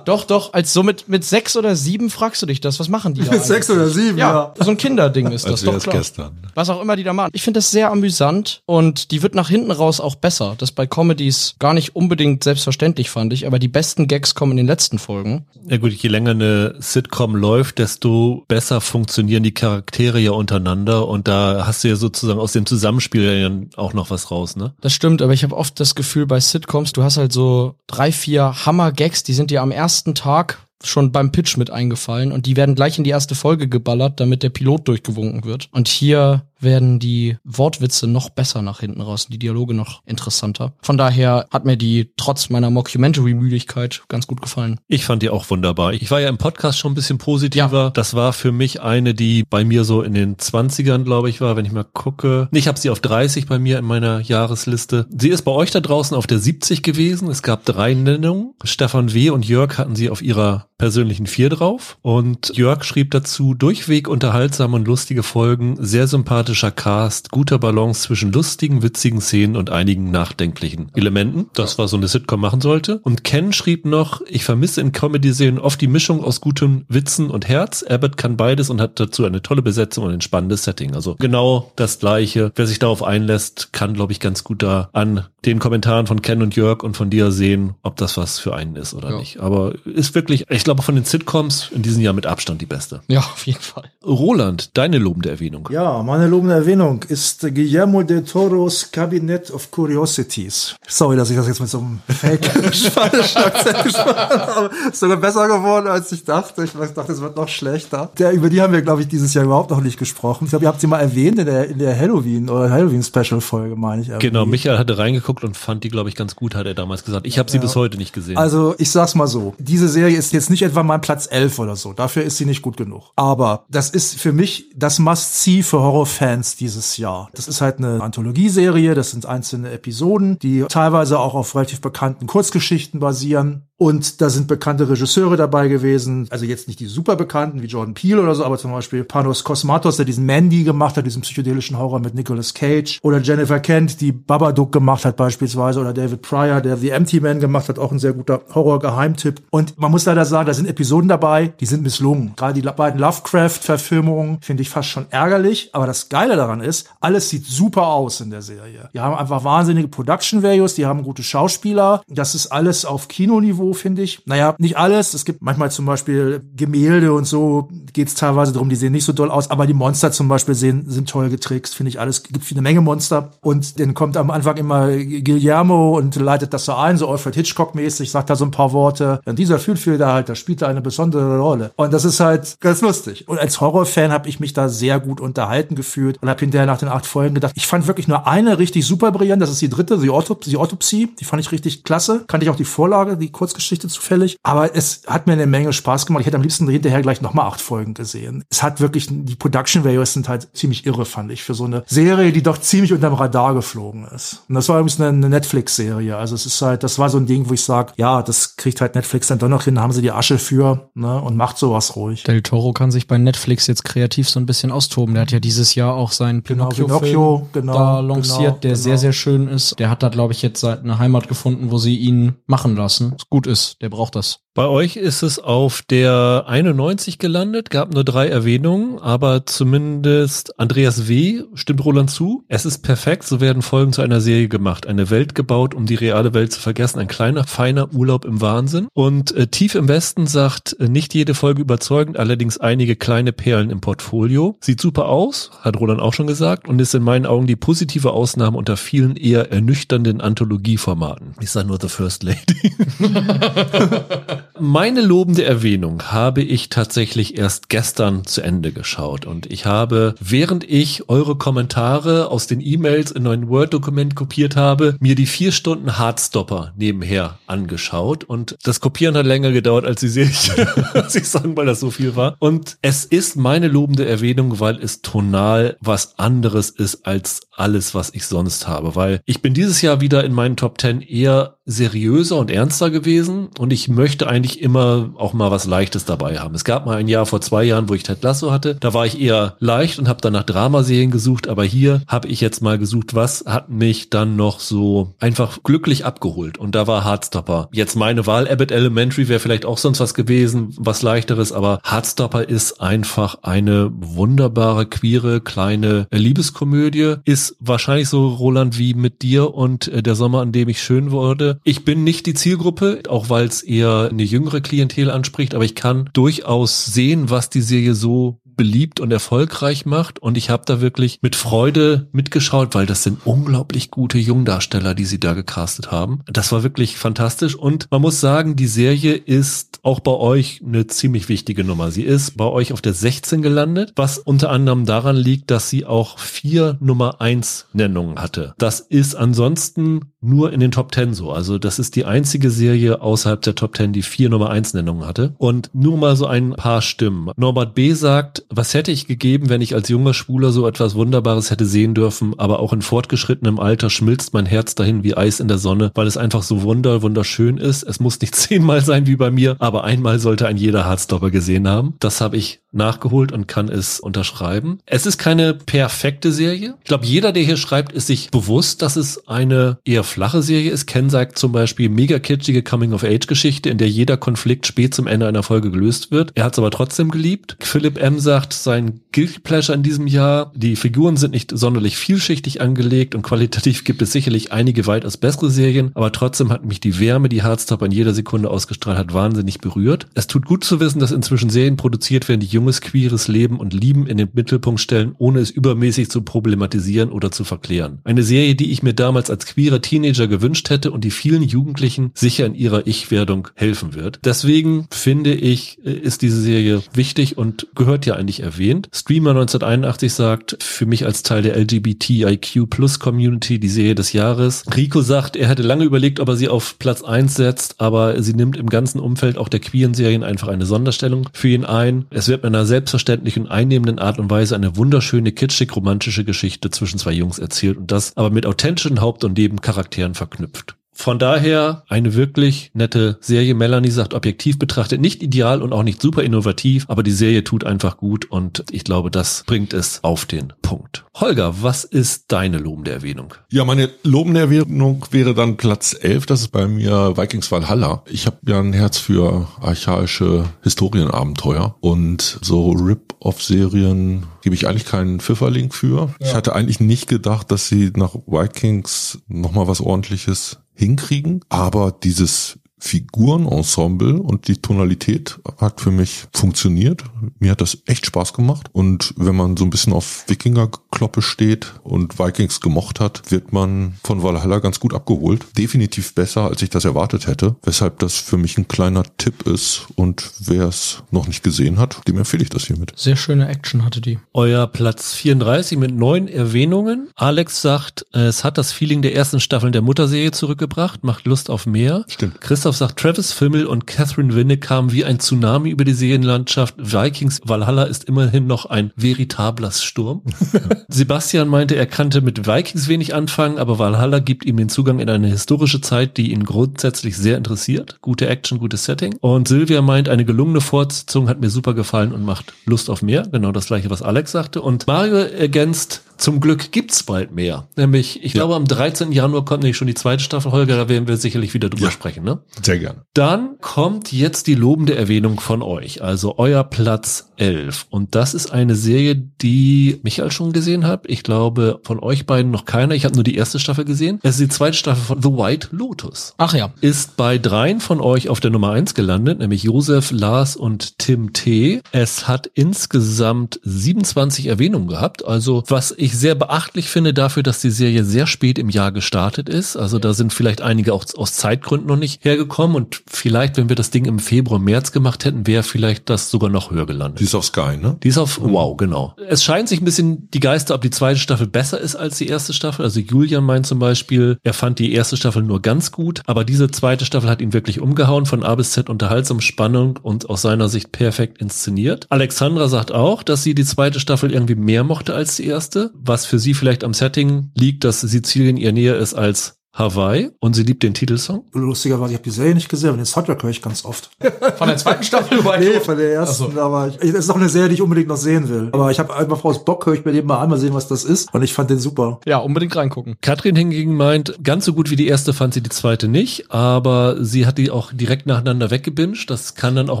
Doch, doch, als so mit, mit sechs oder sieben fragst du dich das. Was machen die da? Mit sechs oder sieben, ja. ja. So ein Kinderding ist das Als doch klar. gestern. Was auch immer die da machen. Ich finde das sehr amüsant und die wird nach hinten raus auch besser. Das bei Comedies gar nicht unbedingt selbstverständlich fand ich, aber die besten Gags kommen in den letzten Folgen. Ja gut, je länger eine Sitcom läuft, desto besser funktionieren die Charaktere ja untereinander und da hast du ja sozusagen aus dem Zusammenspiel ja auch noch was raus, ne? Das stimmt, aber ich habe oft das Gefühl bei Sitcoms, du hast halt so drei, vier Hammer-Gags, die sind dir am ersten Tag schon beim Pitch mit eingefallen und die werden gleich in die erste Folge geballert, damit der Pilot durchgewunken wird. Und hier werden die Wortwitze noch besser nach hinten raus, die Dialoge noch interessanter. Von daher hat mir die trotz meiner Mockumentary-Müdigkeit ganz gut gefallen. Ich fand die auch wunderbar. Ich war ja im Podcast schon ein bisschen positiver. Ja. Das war für mich eine, die bei mir so in den 20ern, glaube ich, war, wenn ich mal gucke. Ich habe sie auf 30 bei mir in meiner Jahresliste. Sie ist bei euch da draußen auf der 70 gewesen. Es gab drei Nennungen. Stefan W. und Jörg hatten sie auf ihrer persönlichen Vier drauf. Und Jörg schrieb dazu, durchweg unterhaltsame und lustige Folgen, sehr sympathischer Cast, guter Balance zwischen lustigen, witzigen Szenen und einigen nachdenklichen Elementen. Das, was so eine Sitcom machen sollte. Und Ken schrieb noch, ich vermisse in Comedy-Serien oft die Mischung aus gutem Witzen und Herz. Abbott kann beides und hat dazu eine tolle Besetzung und ein spannendes Setting. Also genau das Gleiche. Wer sich darauf einlässt, kann, glaube ich, ganz gut da an den Kommentaren von Ken und Jörg und von dir sehen, ob das was für einen ist oder Ja. nicht. Aber ist wirklich, ich glaube, von den Sitcoms in diesem Jahr mit Abstand die beste. Ja, auf jeden Fall. Roland, deine lobende Erwähnung. Ja, meine lobende Erwähnung ist Guillermo del Toros Cabinet of Curiosities. Sorry, dass ich das jetzt mit so einem fake spanischen Akzent gesprochen habe. Ist sogar besser geworden, als ich dachte. Ich dachte, es wird noch schlechter. Der, über die haben wir, glaube ich, dieses Jahr überhaupt noch nicht gesprochen. Ich glaube, ihr habt sie mal erwähnt in der, in der Halloween oder Halloween-Special-Folge, meine ich. irgendwie. Genau, Michael hatte reingeguckt und fand die, glaube ich, ganz gut, hat er damals gesagt. Ich habe sie bis heute nicht gesehen. Also ich sag's mal so, diese Serie ist jetzt nicht etwa mal Platz 11 oder so, dafür ist sie nicht gut genug. Aber das ist für mich das Must-See für Horrorfans dieses Jahr. Das ist halt eine Anthologieserie, das sind einzelne Episoden, die teilweise auch auf relativ bekannten Kurzgeschichten basieren. Und da sind bekannte Regisseure dabei gewesen, also jetzt nicht die super bekannten wie Jordan Peele oder so, aber zum Beispiel Panos Kosmatos, der diesen Mandy gemacht hat, diesen psychedelischen Horror mit Nicolas Cage, oder Jennifer Kent, die Babadook gemacht hat beispielsweise, oder David Pryor, der The Empty Man gemacht hat, auch ein sehr guter Horror-Geheimtipp. Und man muss leider sagen, da sind Episoden dabei, die sind misslungen. Gerade die beiden Lovecraft-Verfilmungen finde ich fast schon ärgerlich, aber das Geile daran ist, alles sieht super aus in der Serie. Die haben einfach wahnsinnige Production Values, die haben gute Schauspieler, das ist alles auf Kinoniveau, finde ich. Naja, nicht alles, es gibt manchmal zum Beispiel Gemälde und so, geht es teilweise darum, die sehen nicht so doll aus, aber die Monster zum Beispiel sehen, sind toll getrickst, finde ich alles, gibt eine Menge Monster und dann kommt am Anfang immer Guillermo und leitet das so ein, so Alfred Hitchcock-mäßig, sagt da so ein paar Worte. Und dieser Fühlfeder halt, der spielt da eine besondere Rolle. Und das ist halt ganz lustig. Und als Horrorfan habe ich mich da sehr gut unterhalten gefühlt und habe hinterher nach den acht Folgen gedacht, ich fand wirklich nur eine richtig super brillant, das ist die dritte, die, Autop die Autopsie, die fand ich richtig klasse. Kannte ich auch die Vorlage, die Kurzgeschichte zufällig. Aber es hat mir eine Menge Spaß gemacht. Ich hätte am liebsten hinterher gleich nochmal acht Folgen gesehen. Es hat wirklich, die Production Values sind halt ziemlich irre, fand ich, für so eine Serie, die doch ziemlich unterm Radar geflogen ist. Und das war übrigens eine, eine Netflix-Serie. Also es ist halt, das war so ein Ding, wo ich sage, ja, das kriegt halt Netflix dann doch noch hin, haben sie die Asche für, ne, und macht sowas ruhig. Del Toro kann sich bei Netflix jetzt kreativ so ein bisschen austoben. Der hat ja dieses Jahr auch seinen Genau, Pinocchio, Pinocchio, genau, da lanciert, genau, der genau. sehr, sehr schön ist. Der hat da, glaube ich, jetzt seit eine Heimat gefunden, wo sie ihn machen lassen. Was gut ist, der braucht das. Bei euch ist es auf der 91 gelandet, gab nur drei Erwähnungen, aber zumindest Andreas W. stimmt Roland zu. Es ist perfekt, so werden Folgen zu einer Serie gemacht. Eine Welt gebaut, um die reale Welt zu vergessen. Ein kleiner, feiner Urlaub im Wahnsinn. Und äh, Tief im Westen sagt, äh, nicht jede Folge überzeugend, allerdings einige kleine Perlen im Portfolio. Sieht super aus, hat Roland auch schon gesagt, und ist in meinen Augen die positive Ausnahme unter vielen eher ernüchternden Anthologieformaten. Ich sage nur The First Lady. Meine lobende Erwähnung habe ich tatsächlich erst gestern zu Ende geschaut. Und ich habe, während ich eure Kommentare aus den E-Mails in ein Word-Dokument kopiert habe, mir die vier Stunden Hardstopper nebenher angeschaut. Und das Kopieren hat länger gedauert als die Serie, muss ich sagen, weil das so viel war. Und es ist meine lobende Erwähnung, weil es tonal was anderes ist als alles, was ich sonst habe, weil ich bin dieses Jahr wieder in meinen Top 10 eher seriöser und ernster gewesen und ich möchte eigentlich immer auch mal was Leichtes dabei haben. Es gab mal ein Jahr vor zwei Jahren, wo ich Ted Lasso hatte. Da war ich eher leicht und habe dann nach Dramaserien gesucht, aber hier habe ich jetzt mal gesucht, was hat mich dann noch so einfach glücklich abgeholt und da war Hardstopper. Jetzt meine Wahl, Abbott Elementary wäre vielleicht auch sonst was gewesen, was leichteres, aber Hardstopper ist einfach eine wunderbare, queere, kleine Liebeskomödie. Ist wahrscheinlich so, Roland, wie mit dir und äh, der Sommer, an dem ich schön wurde. Ich bin nicht die Zielgruppe, auch weil es eher eine jüngere Klientel anspricht, aber ich kann durchaus sehen, was die Serie so beliebt und erfolgreich macht. Und ich habe da wirklich mit Freude mitgeschaut, weil das sind unglaublich gute Jungdarsteller, die sie da gecastet haben. Das war wirklich fantastisch. Und man muss sagen, die Serie ist auch bei euch eine ziemlich wichtige Nummer. Sie ist bei euch auf der 16 gelandet, was unter anderem daran liegt, dass sie auch vier Nummer 1 Nennungen hatte. Das ist ansonsten nur in den Top 10 so. Also das ist die einzige Serie außerhalb der Top 10, die vier Nummer 1 Nennungen hatte. Und nur mal so ein paar Stimmen. Norbert B. sagt, was hätte ich gegeben, wenn ich als junger Schwuler so etwas Wunderbares hätte sehen dürfen, aber auch in fortgeschrittenem Alter schmilzt mein Herz dahin wie Eis in der Sonne, weil es einfach so wunder, wunderschön ist. Es muss nicht zehnmal sein wie bei mir, aber einmal sollte ein jeder Hardstopper gesehen haben. Das habe ich nachgeholt und kann es unterschreiben. Es ist keine perfekte Serie. Ich glaube, jeder, der hier schreibt, ist sich bewusst, dass es eine eher flache Serie ist. Ken sagt zum Beispiel mega kitschige Coming-of-Age-Geschichte, in der jeder Konflikt spät zum Ende einer Folge gelöst wird. Er hat es aber trotzdem geliebt. Philipp M. sagt, sein Guilty Pleasure in diesem Jahr, die Figuren sind nicht sonderlich vielschichtig angelegt und qualitativ gibt es sicherlich einige weitaus bessere Serien, aber trotzdem hat mich die Wärme, die Hardstop in jeder Sekunde ausgestrahlt hat, wahnsinnig berührt. Es tut gut zu wissen, dass inzwischen Serien produziert werden, die junges, queeres Leben und Lieben in den Mittelpunkt stellen, ohne es übermäßig zu problematisieren oder zu verklären. Eine Serie, die ich mir damals als queerer Teenager gewünscht hätte und die vielen Jugendlichen sicher in ihrer Ich-Werdung helfen wird. Deswegen finde ich, ist diese Serie wichtig und gehört ja eigentlich erwähnt. Streamer 1981 sagt, für mich als Teil der LGBTIQ Plus Community die Serie des Jahres. Rico sagt, er hätte lange überlegt, ob er sie auf Platz 1 setzt, aber sie nimmt im ganzen Umfeld auch der queeren Serien einfach eine Sonderstellung für ihn ein. Es wird mit einer selbstverständlichen einnehmenden Art und Weise eine wunderschöne, kitschig romantische Geschichte zwischen zwei Jungs erzählt und das aber mit authentischen Haupt- und Nebencharakteren verknüpft. Von daher eine wirklich nette Serie. Melanie sagt objektiv betrachtet nicht ideal und auch nicht super innovativ, aber die Serie tut einfach gut und ich glaube, das bringt es auf den Punkt. Holger, was ist deine lobende Erwähnung? Ja, meine lobende Erwähnung wäre dann Platz 11. Das ist bei mir Vikings Valhalla. Ich habe ja ein Herz für archaische Historienabenteuer und so Rip-Off-Serien gebe ich eigentlich keinen Pfifferling für. Ja. Ich hatte eigentlich nicht gedacht, dass sie nach Vikings nochmal was ordentliches hinkriegen, aber dieses Figurenensemble und die Tonalität hat für mich funktioniert. Mir hat das echt Spaß gemacht. Und wenn man so ein bisschen auf Wikinger-Kloppe steht und Vikings gemocht hat, wird man von Valhalla ganz gut abgeholt. Definitiv besser, als ich das erwartet hätte. Weshalb das für mich ein kleiner Tipp ist. Und wer es noch nicht gesehen hat, dem empfehle ich das hiermit. Sehr schöne Action hatte die. Euer Platz 34 mit neun Erwähnungen. Alex sagt, es hat das Feeling der ersten Staffeln der Mutterserie zurückgebracht, macht Lust auf mehr. Stimmt. Christoph Christoph sagt, Travis Fimmel und Catherine Winnick kamen wie ein Tsunami über die Serienlandschaft. Vikings Valhalla ist immerhin noch ein veritabler Sturm. Sebastian meinte, er kannte mit Vikings wenig anfangen, aber Valhalla gibt ihm den Zugang in eine historische Zeit, die ihn grundsätzlich sehr interessiert. Gute Action, gutes Setting. Und Silvia meint, eine gelungene Fortsetzung hat mir super gefallen und macht Lust auf mehr. Genau das gleiche, was Alex sagte. Und Mario ergänzt, zum Glück gibt's bald mehr. Nämlich, ich ja. glaube, am 13. Januar kommt nämlich schon die zweite Staffel, Holger, da werden wir sicherlich wieder drüber ja. sprechen, ne? Sehr gerne. Dann kommt jetzt die lobende Erwähnung von euch, also euer Platz 11. Und das ist eine Serie, die Michael schon gesehen hat. Ich glaube, von euch beiden noch keiner. Ich habe nur die erste Staffel gesehen. Es ist die zweite Staffel von The White Lotus. Ach ja. Ist bei dreien von euch auf der Nummer 1 gelandet, nämlich Josef, Lars und Tim T. Es hat insgesamt 27 Erwähnungen gehabt. Also, was ich sehr beachtlich finde dafür, dass die Serie sehr spät im Jahr gestartet ist. Also, da sind vielleicht einige auch aus Zeitgründen noch nicht hergekommen und vielleicht, wenn wir das Ding im Februar, März gemacht hätten, wäre vielleicht das sogar noch höher gelandet. Die ist auf Sky, ne? Die ist auf Wow, genau. Es scheint sich ein bisschen die Geister, ob die zweite Staffel besser ist als die erste Staffel. Also Julian meint zum Beispiel, er fand die erste Staffel nur ganz gut, aber diese zweite Staffel hat ihn wirklich umgehauen, von A bis Z unterhaltsam, Spannung und aus seiner Sicht perfekt inszeniert. Alexandra sagt auch, dass sie die zweite Staffel irgendwie mehr mochte als die erste, was für sie vielleicht am Setting liegt, dass Sizilien ihr näher ist als Hawaii und sie liebt den Titelsong. Lustigerweise, ich habe die Serie nicht gesehen, aber den Soundtrack höre ich ganz oft. Von der zweiten Staffel war Nee, von der ersten, Ach so. aber ich, es ist noch eine Serie, die ich unbedingt noch sehen will. Aber ich habe einfach aus Bock, höre ich mir den mal an, mal sehen, was das ist. Und ich fand den super. Ja, unbedingt reingucken. Katrin hingegen meint, ganz so gut wie die erste fand sie die zweite nicht, aber sie hat die auch direkt nacheinander weggebinged. Das kann dann auch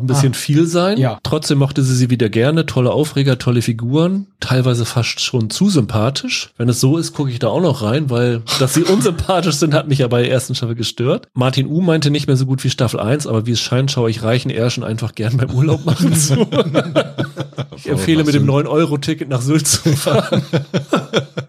ein bisschen viel sein. Ja. Trotzdem mochte sie sie wieder gerne. Tolle Aufreger, tolle Figuren, teilweise fast schon zu sympathisch. Wenn es so ist, gucke ich da auch noch rein, weil dass sie unsympathisch sind, hat mich ja bei der ersten Staffel gestört. Martin U meinte nicht mehr so gut wie Staffel 1, aber wie es scheint, schaue ich Reichen eher schon einfach gern beim Urlaub machen zu. ich empfehle mit dem 9-Euro-Ticket nach Sylt zu fahren.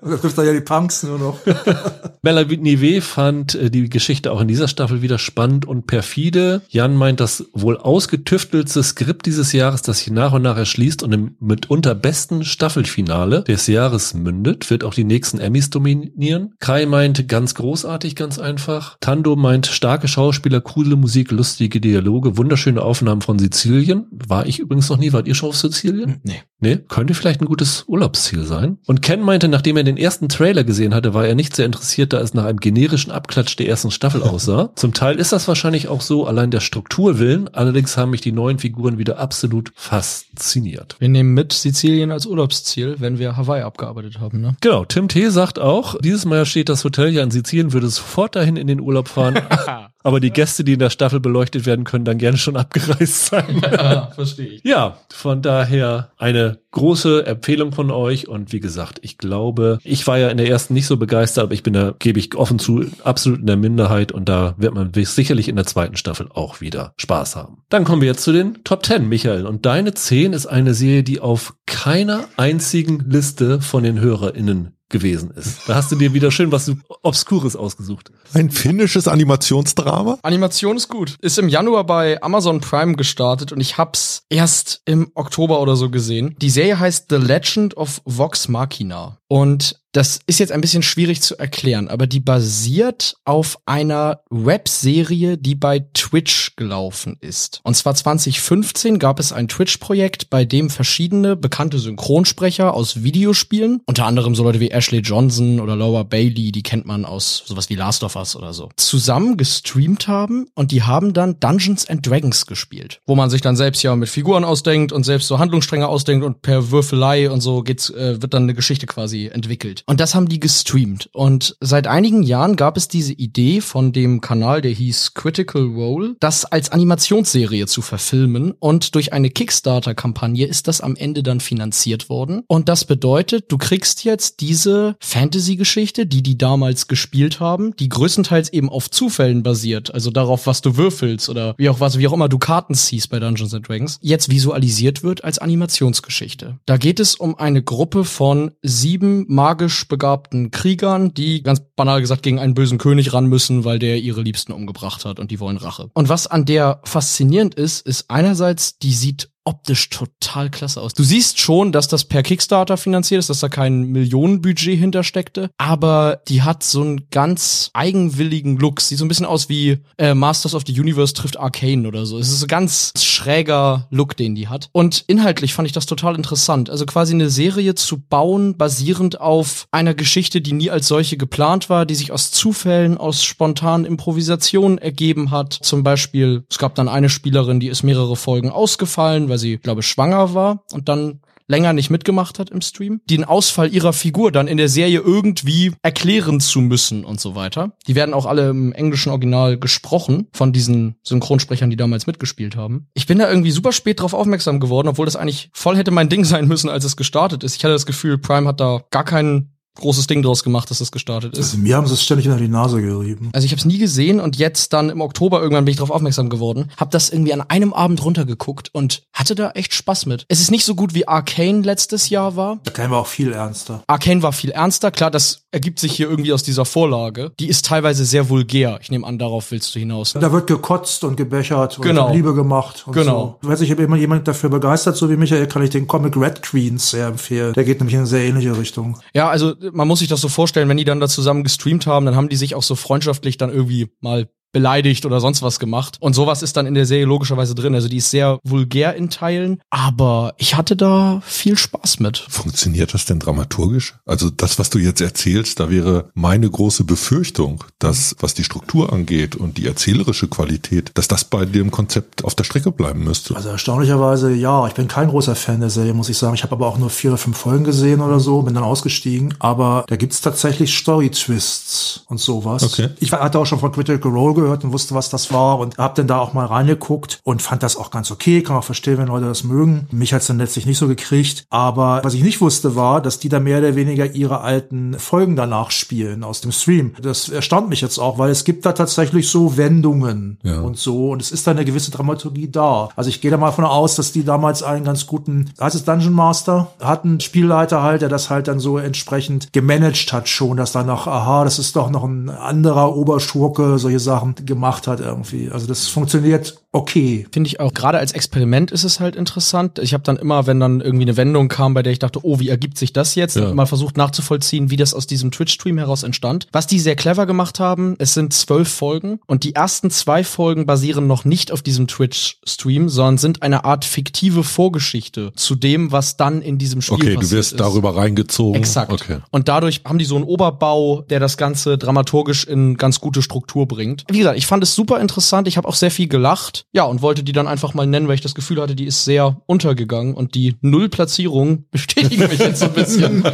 Da trifft da ja die Punks nur noch. Melanie W. fand äh, die Geschichte auch in dieser Staffel wieder spannend und perfide. Jan meint, das wohl ausgetüftelste Skript dieses Jahres, das sich nach und nach erschließt und im mitunter besten Staffelfinale des Jahres mündet, wird auch die nächsten Emmys dominieren. Kai meint, ganz großartig, ganz einfach. Tando meint, starke Schauspieler, coole Musik, lustige Dialoge, wunderschöne Aufnahmen von Sizilien. War ich übrigens noch nie. Wart ihr schon auf Sizilien? Nee. Nee, könnte vielleicht ein gutes Urlaubsziel sein. Und Ken meinte, nachdem er den ersten Trailer gesehen hatte, war er nicht sehr interessiert, da es nach einem generischen Abklatsch der ersten Staffel aussah. Zum Teil ist das wahrscheinlich auch so, allein der Struktur willen. Allerdings haben mich die neuen Figuren wieder absolut fasziniert. Wir nehmen mit Sizilien als Urlaubsziel, wenn wir Hawaii abgearbeitet haben, ne? Genau, Tim T. sagt auch, dieses Mal steht das Hotel ja in Sizilien, würde sofort dahin in den Urlaub fahren. Aber die Gäste, die in der Staffel beleuchtet werden, können dann gerne schon abgereist sein. verstehe ich. Ja, von daher eine große Empfehlung von euch und wie gesagt, ich glaube, ich war ja in der ersten nicht so begeistert, aber ich bin da, gebe ich offen zu, absolut in der Minderheit und da wird man sicherlich in der zweiten Staffel auch wieder Spaß haben. Dann kommen wir jetzt zu den Top 10, Michael. Und deine 10 ist eine Serie, die auf keiner einzigen Liste von den HörerInnen gewesen ist. Da hast du dir wieder schön was Obskures ausgesucht. Ein finnisches Animationsdrama? Animation ist gut. Ist im Januar bei Amazon Prime gestartet und ich hab's erst im Oktober oder so gesehen. Die Serie heißt The Legend of Vox Machina. Und das ist jetzt ein bisschen schwierig zu erklären, aber die basiert auf einer Webserie, die bei Twitch gelaufen ist. Und zwar 2015 gab es ein Twitch-Projekt, bei dem verschiedene bekannte Synchronsprecher aus Videospielen, unter anderem so Leute wie Ashley Johnson oder Laura Bailey, die kennt man aus sowas wie Last of Us oder so, zusammen gestreamt haben und die haben dann Dungeons and Dragons gespielt, wo man sich dann selbst ja mit Figuren ausdenkt und selbst so Handlungsstränge ausdenkt und per Würfelei und so geht's, äh, wird dann eine Geschichte quasi entwickelt. Und das haben die gestreamt. Und seit einigen Jahren gab es diese Idee von dem Kanal, der hieß Critical Role, das als Animationsserie zu verfilmen. Und durch eine Kickstarter-Kampagne ist das am Ende dann finanziert worden. Und das bedeutet, du kriegst jetzt diese Fantasy-Geschichte, die die damals gespielt haben, die größtenteils eben auf Zufällen basiert, also darauf, was du würfelst oder wie auch was, wie auch immer du Karten ziehst bei Dungeons and Dragons, jetzt visualisiert wird als Animationsgeschichte. Da geht es um eine Gruppe von sieben magisch begabten Kriegern, die ganz banal gesagt gegen einen bösen König ran müssen, weil der ihre Liebsten umgebracht hat und die wollen Rache. Und was an der faszinierend ist, ist einerseits, die sieht optisch total klasse aus. Du siehst schon, dass das per Kickstarter finanziert ist, dass da kein Millionenbudget hintersteckte, aber die hat so einen ganz eigenwilligen Look. Sieht so ein bisschen aus wie äh, Masters of the Universe trifft Arcane oder so. Es ist so ein ganz schräger Look, den die hat. Und inhaltlich fand ich das total interessant. Also quasi eine Serie zu bauen, basierend auf einer Geschichte, die nie als solche geplant war, die sich aus Zufällen, aus spontanen Improvisationen ergeben hat. Zum Beispiel, es gab dann eine Spielerin, die ist mehrere Folgen ausgefallen, weil sie, glaube ich, schwanger war und dann länger nicht mitgemacht hat im Stream, den Ausfall ihrer Figur dann in der Serie irgendwie erklären zu müssen und so weiter. Die werden auch alle im englischen Original gesprochen von diesen Synchronsprechern, die damals mitgespielt haben. Ich bin da irgendwie super spät drauf aufmerksam geworden, obwohl das eigentlich voll hätte mein Ding sein müssen, als es gestartet ist. Ich hatte das Gefühl, Prime hat da gar keinen großes Ding draus gemacht, dass es gestartet ist. Also mir haben sie es ständig unter die Nase gerieben. Also ich habe es nie gesehen und jetzt dann im Oktober irgendwann bin ich darauf aufmerksam geworden, habe das irgendwie an einem Abend runtergeguckt und hatte da echt Spaß mit. Es ist nicht so gut wie Arcane letztes Jahr war. Der war auch viel ernster. Arcane war viel ernster, klar, das ergibt sich hier irgendwie aus dieser Vorlage. Die ist teilweise sehr vulgär. Ich nehme an, darauf willst du hinaus. Da wird gekotzt und gebechert und Genau. Liebe gemacht. Und Genau. So. Wenn sich immer jemand dafür begeistert, so wie Michael, kann ich den Comic Red Queens sehr empfehlen. Der geht nämlich in eine sehr ähnliche Richtung. Ja, also man muss sich das so vorstellen, wenn die dann da zusammen gestreamt haben, dann haben die sich auch so freundschaftlich dann irgendwie mal beleidigt oder sonst was gemacht. Und sowas ist dann in der Serie logischerweise drin. Also die ist sehr vulgär in Teilen, aber ich hatte da viel Spaß mit. Funktioniert das denn dramaturgisch? Also das, was du jetzt erzählst, da wäre meine große Befürchtung, dass was die Struktur angeht und die erzählerische Qualität, dass das bei dem Konzept auf der Strecke bleiben müsste. Also erstaunlicherweise, ja, ich bin kein großer Fan der Serie, muss ich sagen. Ich habe aber auch nur vier oder fünf Folgen gesehen oder so, bin dann ausgestiegen. Aber da gibt's tatsächlich Story-Twists und sowas. Okay. Ich hatte auch schon von Critical Role gehört und wusste, was das war und habe dann da auch mal reingeguckt und fand das auch ganz okay. Kann auch verstehen, wenn Leute das mögen. Mich hat's dann letztlich nicht so gekriegt. Aber was ich nicht wusste, war, dass die da mehr oder weniger ihre alten Folgen danach spielen aus dem Stream. Das erstaunt mich jetzt auch, weil es gibt da tatsächlich so Wendungen Ja. und so und es ist da eine gewisse Dramaturgie da. Also ich gehe da mal von aus, dass die damals einen ganz guten, heißt es Dungeon Master, hatten Spielleiter halt, der das halt dann so entsprechend gemanagt hat schon, dass dann noch, aha, das ist doch noch ein anderer Oberschurke, solche Sachen gemacht hat irgendwie. Also das funktioniert okay. Finde ich auch, gerade als Experiment ist es halt interessant. Ich habe dann immer, wenn dann irgendwie eine Wendung kam, bei der ich dachte, oh, wie ergibt sich das jetzt? Ja. Mal versucht nachzuvollziehen, wie das aus diesem Twitch-Stream heraus entstand. Was die sehr clever gemacht haben, es sind zwölf Folgen und die ersten zwei Folgen basieren noch nicht auf diesem Twitch-Stream, sondern sind eine Art fiktive Vorgeschichte zu dem, was dann in diesem Spiel Okay, du passiert wirst ist. darüber reingezogen. Exakt. Okay. Und dadurch haben die so einen Oberbau, der das Ganze dramaturgisch in ganz gute Struktur bringt. Wie gesagt, ich fand es super interessant. Ich habe auch sehr viel gelacht. Ja, und wollte die dann einfach mal nennen, weil ich das Gefühl hatte, die ist sehr untergegangen. Und die Null-Platzierung bestätigen mich jetzt so ein bisschen.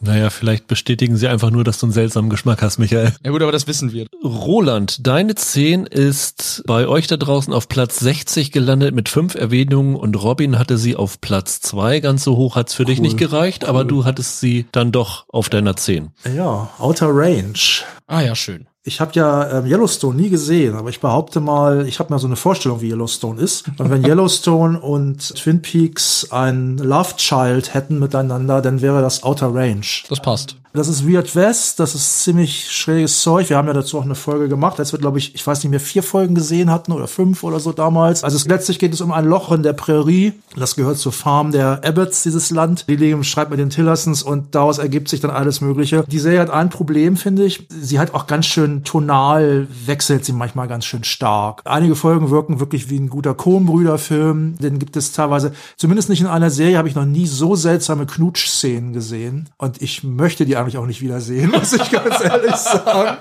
Naja, vielleicht bestätigen sie einfach nur, dass du einen seltsamen Geschmack hast, Michael. ja gut, aber das wissen wir. Roland, deine 10 ist bei euch da draußen auf Platz 60 gelandet mit fünf Erwähnungen und Robin hatte sie auf Platz 2. Ganz so hoch hat's für dich Cool. nicht gereicht, aber du hattest sie dann doch auf deiner 10. Ja, Outer Range. Ah ja, schön. Ich habe ja ähm, Yellowstone nie gesehen, aber ich behaupte mal, ich habe mir so eine Vorstellung, wie Yellowstone ist. Und wenn Yellowstone und Twin Peaks ein Love Child hätten miteinander, dann wäre das Outer Range. Das passt. Das ist Weird West, das ist ziemlich schräges Zeug. Wir haben ja dazu auch eine Folge gemacht, als wir, glaube ich, ich weiß nicht mehr, vier Folgen gesehen hatten oder fünf oder so damals. Also es, letztlich geht es um ein Loch in der Prärie. Das gehört zur Farm der Abbotts, dieses Land. Die leben Streit mit den Tillersons und daraus ergibt sich dann alles Mögliche. Die Serie hat ein Problem, finde ich. Sie hat auch ganz schön tonal, wechselt sie manchmal ganz schön stark. Einige Folgen wirken wirklich wie ein guter Coen-Brüder-Film. Den gibt es teilweise, zumindest nicht in einer Serie, habe ich noch nie so seltsame Knutsch-Szenen gesehen. Und ich möchte die eigentlich auch nicht wiedersehen, muss ich ganz ehrlich sagen.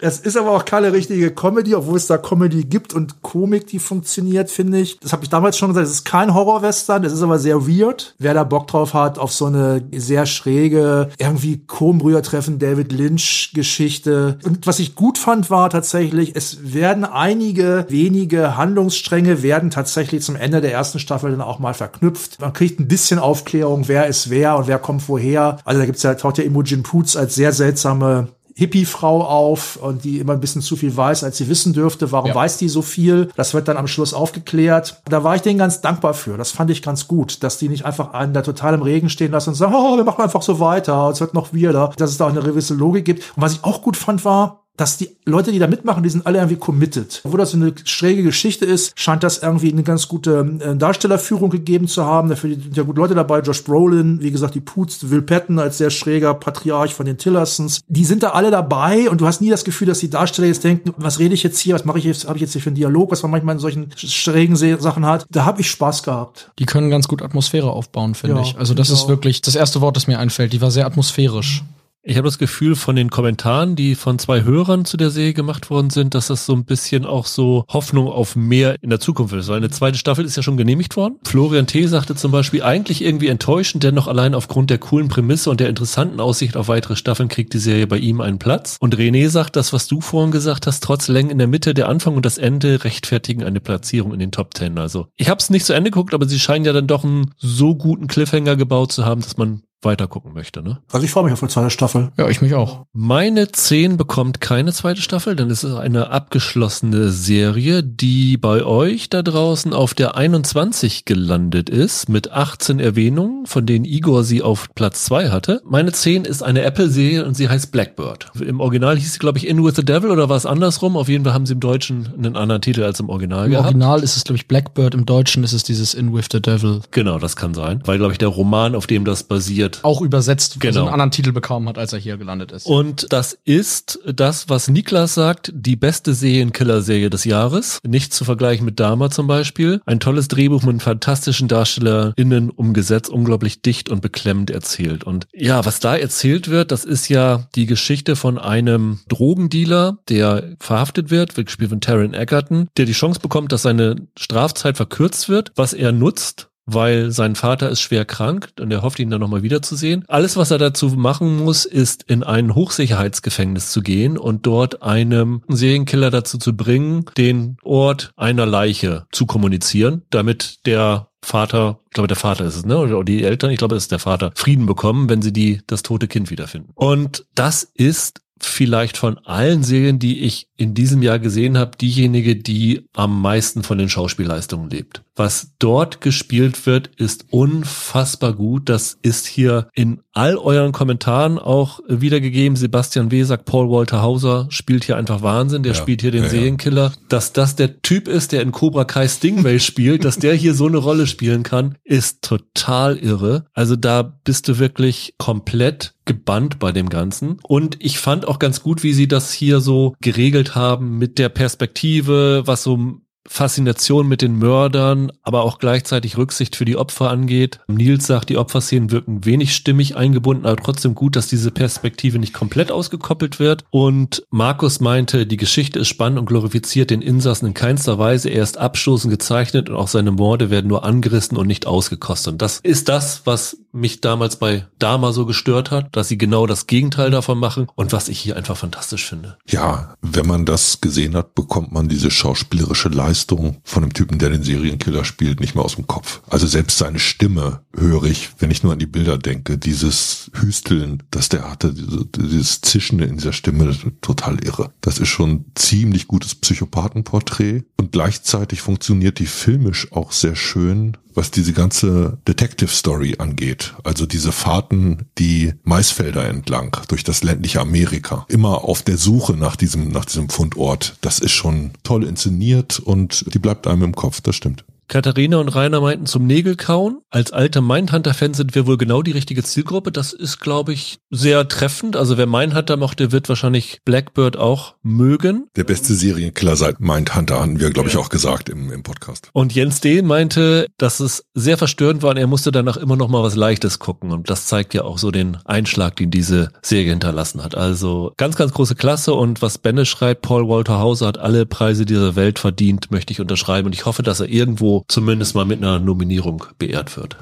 Es ist aber auch keine richtige Comedy, obwohl es da Comedy gibt und Komik, die funktioniert, finde ich. Das habe ich damals schon gesagt, es ist kein Horror-Western, es ist aber sehr weird. Wer da Bock drauf hat, auf so eine sehr schräge, irgendwie Kronbrüder treffen, David Lynch-Geschichte. Und was ich gut fand, war tatsächlich, es werden einige wenige Handlungsstränge werden tatsächlich zum Ende der ersten Staffel dann auch mal verknüpft. Man kriegt ein bisschen Aufklärung, wer ist wer und wer kommt woher. Also da gibt's ja, taucht ja Imogen Poots als sehr seltsame Hippie-Frau auf und die immer ein bisschen zu viel weiß, als sie wissen dürfte. Warum Ja. weiß die so viel? Das wird dann am Schluss aufgeklärt. Da war ich denen ganz dankbar für. Das fand ich ganz gut, dass die nicht einfach einen da total im Regen stehen lassen und sagen, oh, wir machen einfach so weiter, es wird noch weirder. Dass es da auch eine gewisse Logik gibt. Und was ich auch gut fand, war, dass die Leute, die da mitmachen, die sind alle irgendwie committed. Obwohl das so eine schräge Geschichte ist, scheint das irgendwie eine ganz gute äh, Darstellerführung gegeben zu haben. Dafür sind ja gut Leute dabei. Josh Brolin, wie gesagt, die Poots, Will Patton als sehr schräger Patriarch von den Tillersons. Die sind da alle dabei und du hast nie das Gefühl, dass die Darsteller jetzt denken, was rede ich jetzt hier, was mache ich jetzt, habe ich jetzt hier für einen Dialog, was man manchmal in solchen schrägen Sachen hat. Da habe ich Spaß gehabt. Die können ganz gut Atmosphäre aufbauen, finde Ja, ich. Also das ist auch. wirklich das erste Wort, das mir einfällt. Die war sehr atmosphärisch. Ich habe das Gefühl von den Kommentaren, die von zwei Hörern zu der Serie gemacht worden sind, dass das so ein bisschen auch so Hoffnung auf mehr in der Zukunft ist. Weil eine zweite Staffel ist ja schon genehmigt worden. Florian T. sagte zum Beispiel, eigentlich irgendwie enttäuschend, dennoch allein aufgrund der coolen Prämisse und der interessanten Aussicht auf weitere Staffeln kriegt die Serie bei ihm einen Platz. Und René sagt, das, was du vorhin gesagt hast, trotz Längen in der Mitte, der Anfang und das Ende rechtfertigen eine Platzierung in den Top Ten. Also ich habe es nicht zu Ende geguckt, aber sie scheinen ja dann doch einen so guten Cliffhanger gebaut zu haben, dass man weiter gucken möchte, ne? Also ich freue mich auf eine zweite Staffel. Ja, ich mich auch. Meine 10 bekommt keine zweite Staffel, denn es ist eine abgeschlossene Serie, die bei euch da draußen auf der 21 gelandet ist, mit 18 Erwähnungen, von denen Igor sie auf Platz 2 hatte. Meine 10 ist eine Apple-Serie und sie heißt Blackbird. Im Original hieß sie, glaube ich, In With the Devil oder war es andersrum? Auf jeden Fall haben sie im Deutschen einen anderen Titel als im Original Im gehabt. Original ist es, glaube ich, Blackbird, im Deutschen ist es dieses In With the Devil. Genau, das kann sein. Weil, glaube ich, der Roman, auf dem das basiert, synchronisiert. Auch übersetzt, also Genau. einen anderen Titel bekommen hat, als er hier gelandet ist. Und das ist das, was Niklas sagt, die beste Serienkiller-Serie des Jahres. Nicht zu vergleichen mit Dama zum Beispiel. Ein tolles Drehbuch mit fantastischen DarstellerInnen umgesetzt, unglaublich dicht und beklemmend erzählt. Und ja, was da erzählt wird, das ist ja die Geschichte von einem Drogendealer, der verhaftet wird, wird gespielt von Taron Egerton, der die Chance bekommt, dass seine Strafzeit verkürzt wird, was er nutzt, weil sein Vater ist schwer krank und er hofft ihn dann nochmal wiederzusehen. Alles, was er dazu machen muss, ist in ein Hochsicherheitsgefängnis zu gehen und dort einem Serienkiller dazu zu bringen, den Ort einer Leiche zu kommunizieren, damit der Vater, ich glaube, der Vater ist es, ne? Oder die Eltern, ich glaube, es ist der Vater, Frieden bekommen, wenn sie die, das tote Kind wiederfinden. Und das ist vielleicht von allen Serien, die ich in diesem Jahr gesehen habe, diejenige, die am meisten von den Schauspielleistungen lebt. Was dort gespielt wird, ist unfassbar gut. Das ist hier in all euren Kommentaren auch wiedergegeben. Sebastian W. sagt, Paul Walter Hauser spielt hier einfach Wahnsinn. Der Ja, spielt hier den ja, ja. Serienkiller. Dass das der Typ ist, der in Cobra Kai Stingray spielt, dass der hier so eine Rolle spielen kann, ist total irre. Also da bist du wirklich komplett gebannt bei dem Ganzen. Und ich fand auch ganz gut, wie sie das hier so geregelt haben mit der Perspektive, was so Faszination mit den Mördern, aber auch gleichzeitig Rücksicht für die Opfer angeht. Nils sagt, die Opferszenen wirken wenig stimmig eingebunden, aber trotzdem gut, dass diese Perspektive nicht komplett ausgekoppelt wird. Und Markus meinte, die Geschichte ist spannend und glorifiziert den Insassen in keinster Weise. Er ist abstoßend gezeichnet und auch seine Morde werden nur angerissen und nicht ausgekostet. Und das ist das, was mich damals bei Dama so gestört hat, dass sie genau das Gegenteil davon machen und was ich hier einfach fantastisch finde. Ja, wenn man das gesehen hat, bekommt man diese schauspielerische Leistung von dem Typen, der den Serienkiller spielt, nicht mehr aus dem Kopf. Also selbst seine Stimme höre ich, wenn ich nur an die Bilder denke, dieses Hüsteln, das der hatte, diese- dieses Zischende in dieser Stimme, total irre. Das ist schon ein ziemlich gutes Psychopathenporträt und gleichzeitig funktioniert die filmisch auch sehr schön, was diese ganze Detective Story angeht. Also diese Fahrten, die Maisfelder entlang durch das ländliche Amerika. Immer auf der Suche nach diesem, nach diesem Fundort. Das ist schon toll inszeniert und die bleibt einem im Kopf. Das stimmt. Katharina und Rainer meinten zum Nägelkauen. Als alte Mindhunter-Fans sind wir wohl genau die richtige Zielgruppe. Das ist, glaube ich, sehr treffend. Also wer Mindhunter mochte, wird wahrscheinlich Blackbird auch mögen. Der beste Serienkiller seit Mindhunter hatten wir, glaube ich, auch gesagt im, im Podcast. Und Jens D. meinte, dass es sehr verstörend war und er musste danach immer noch mal was Leichtes gucken. Und das zeigt ja auch so den Einschlag, den diese Serie hinterlassen hat. Also ganz, ganz große Klasse. Und was Benne schreibt, Paul Walter Hauser hat alle Preise dieser Welt verdient, möchte ich unterschreiben. Und ich hoffe, dass er irgendwo zumindest mal mit einer Nominierung beehrt wird.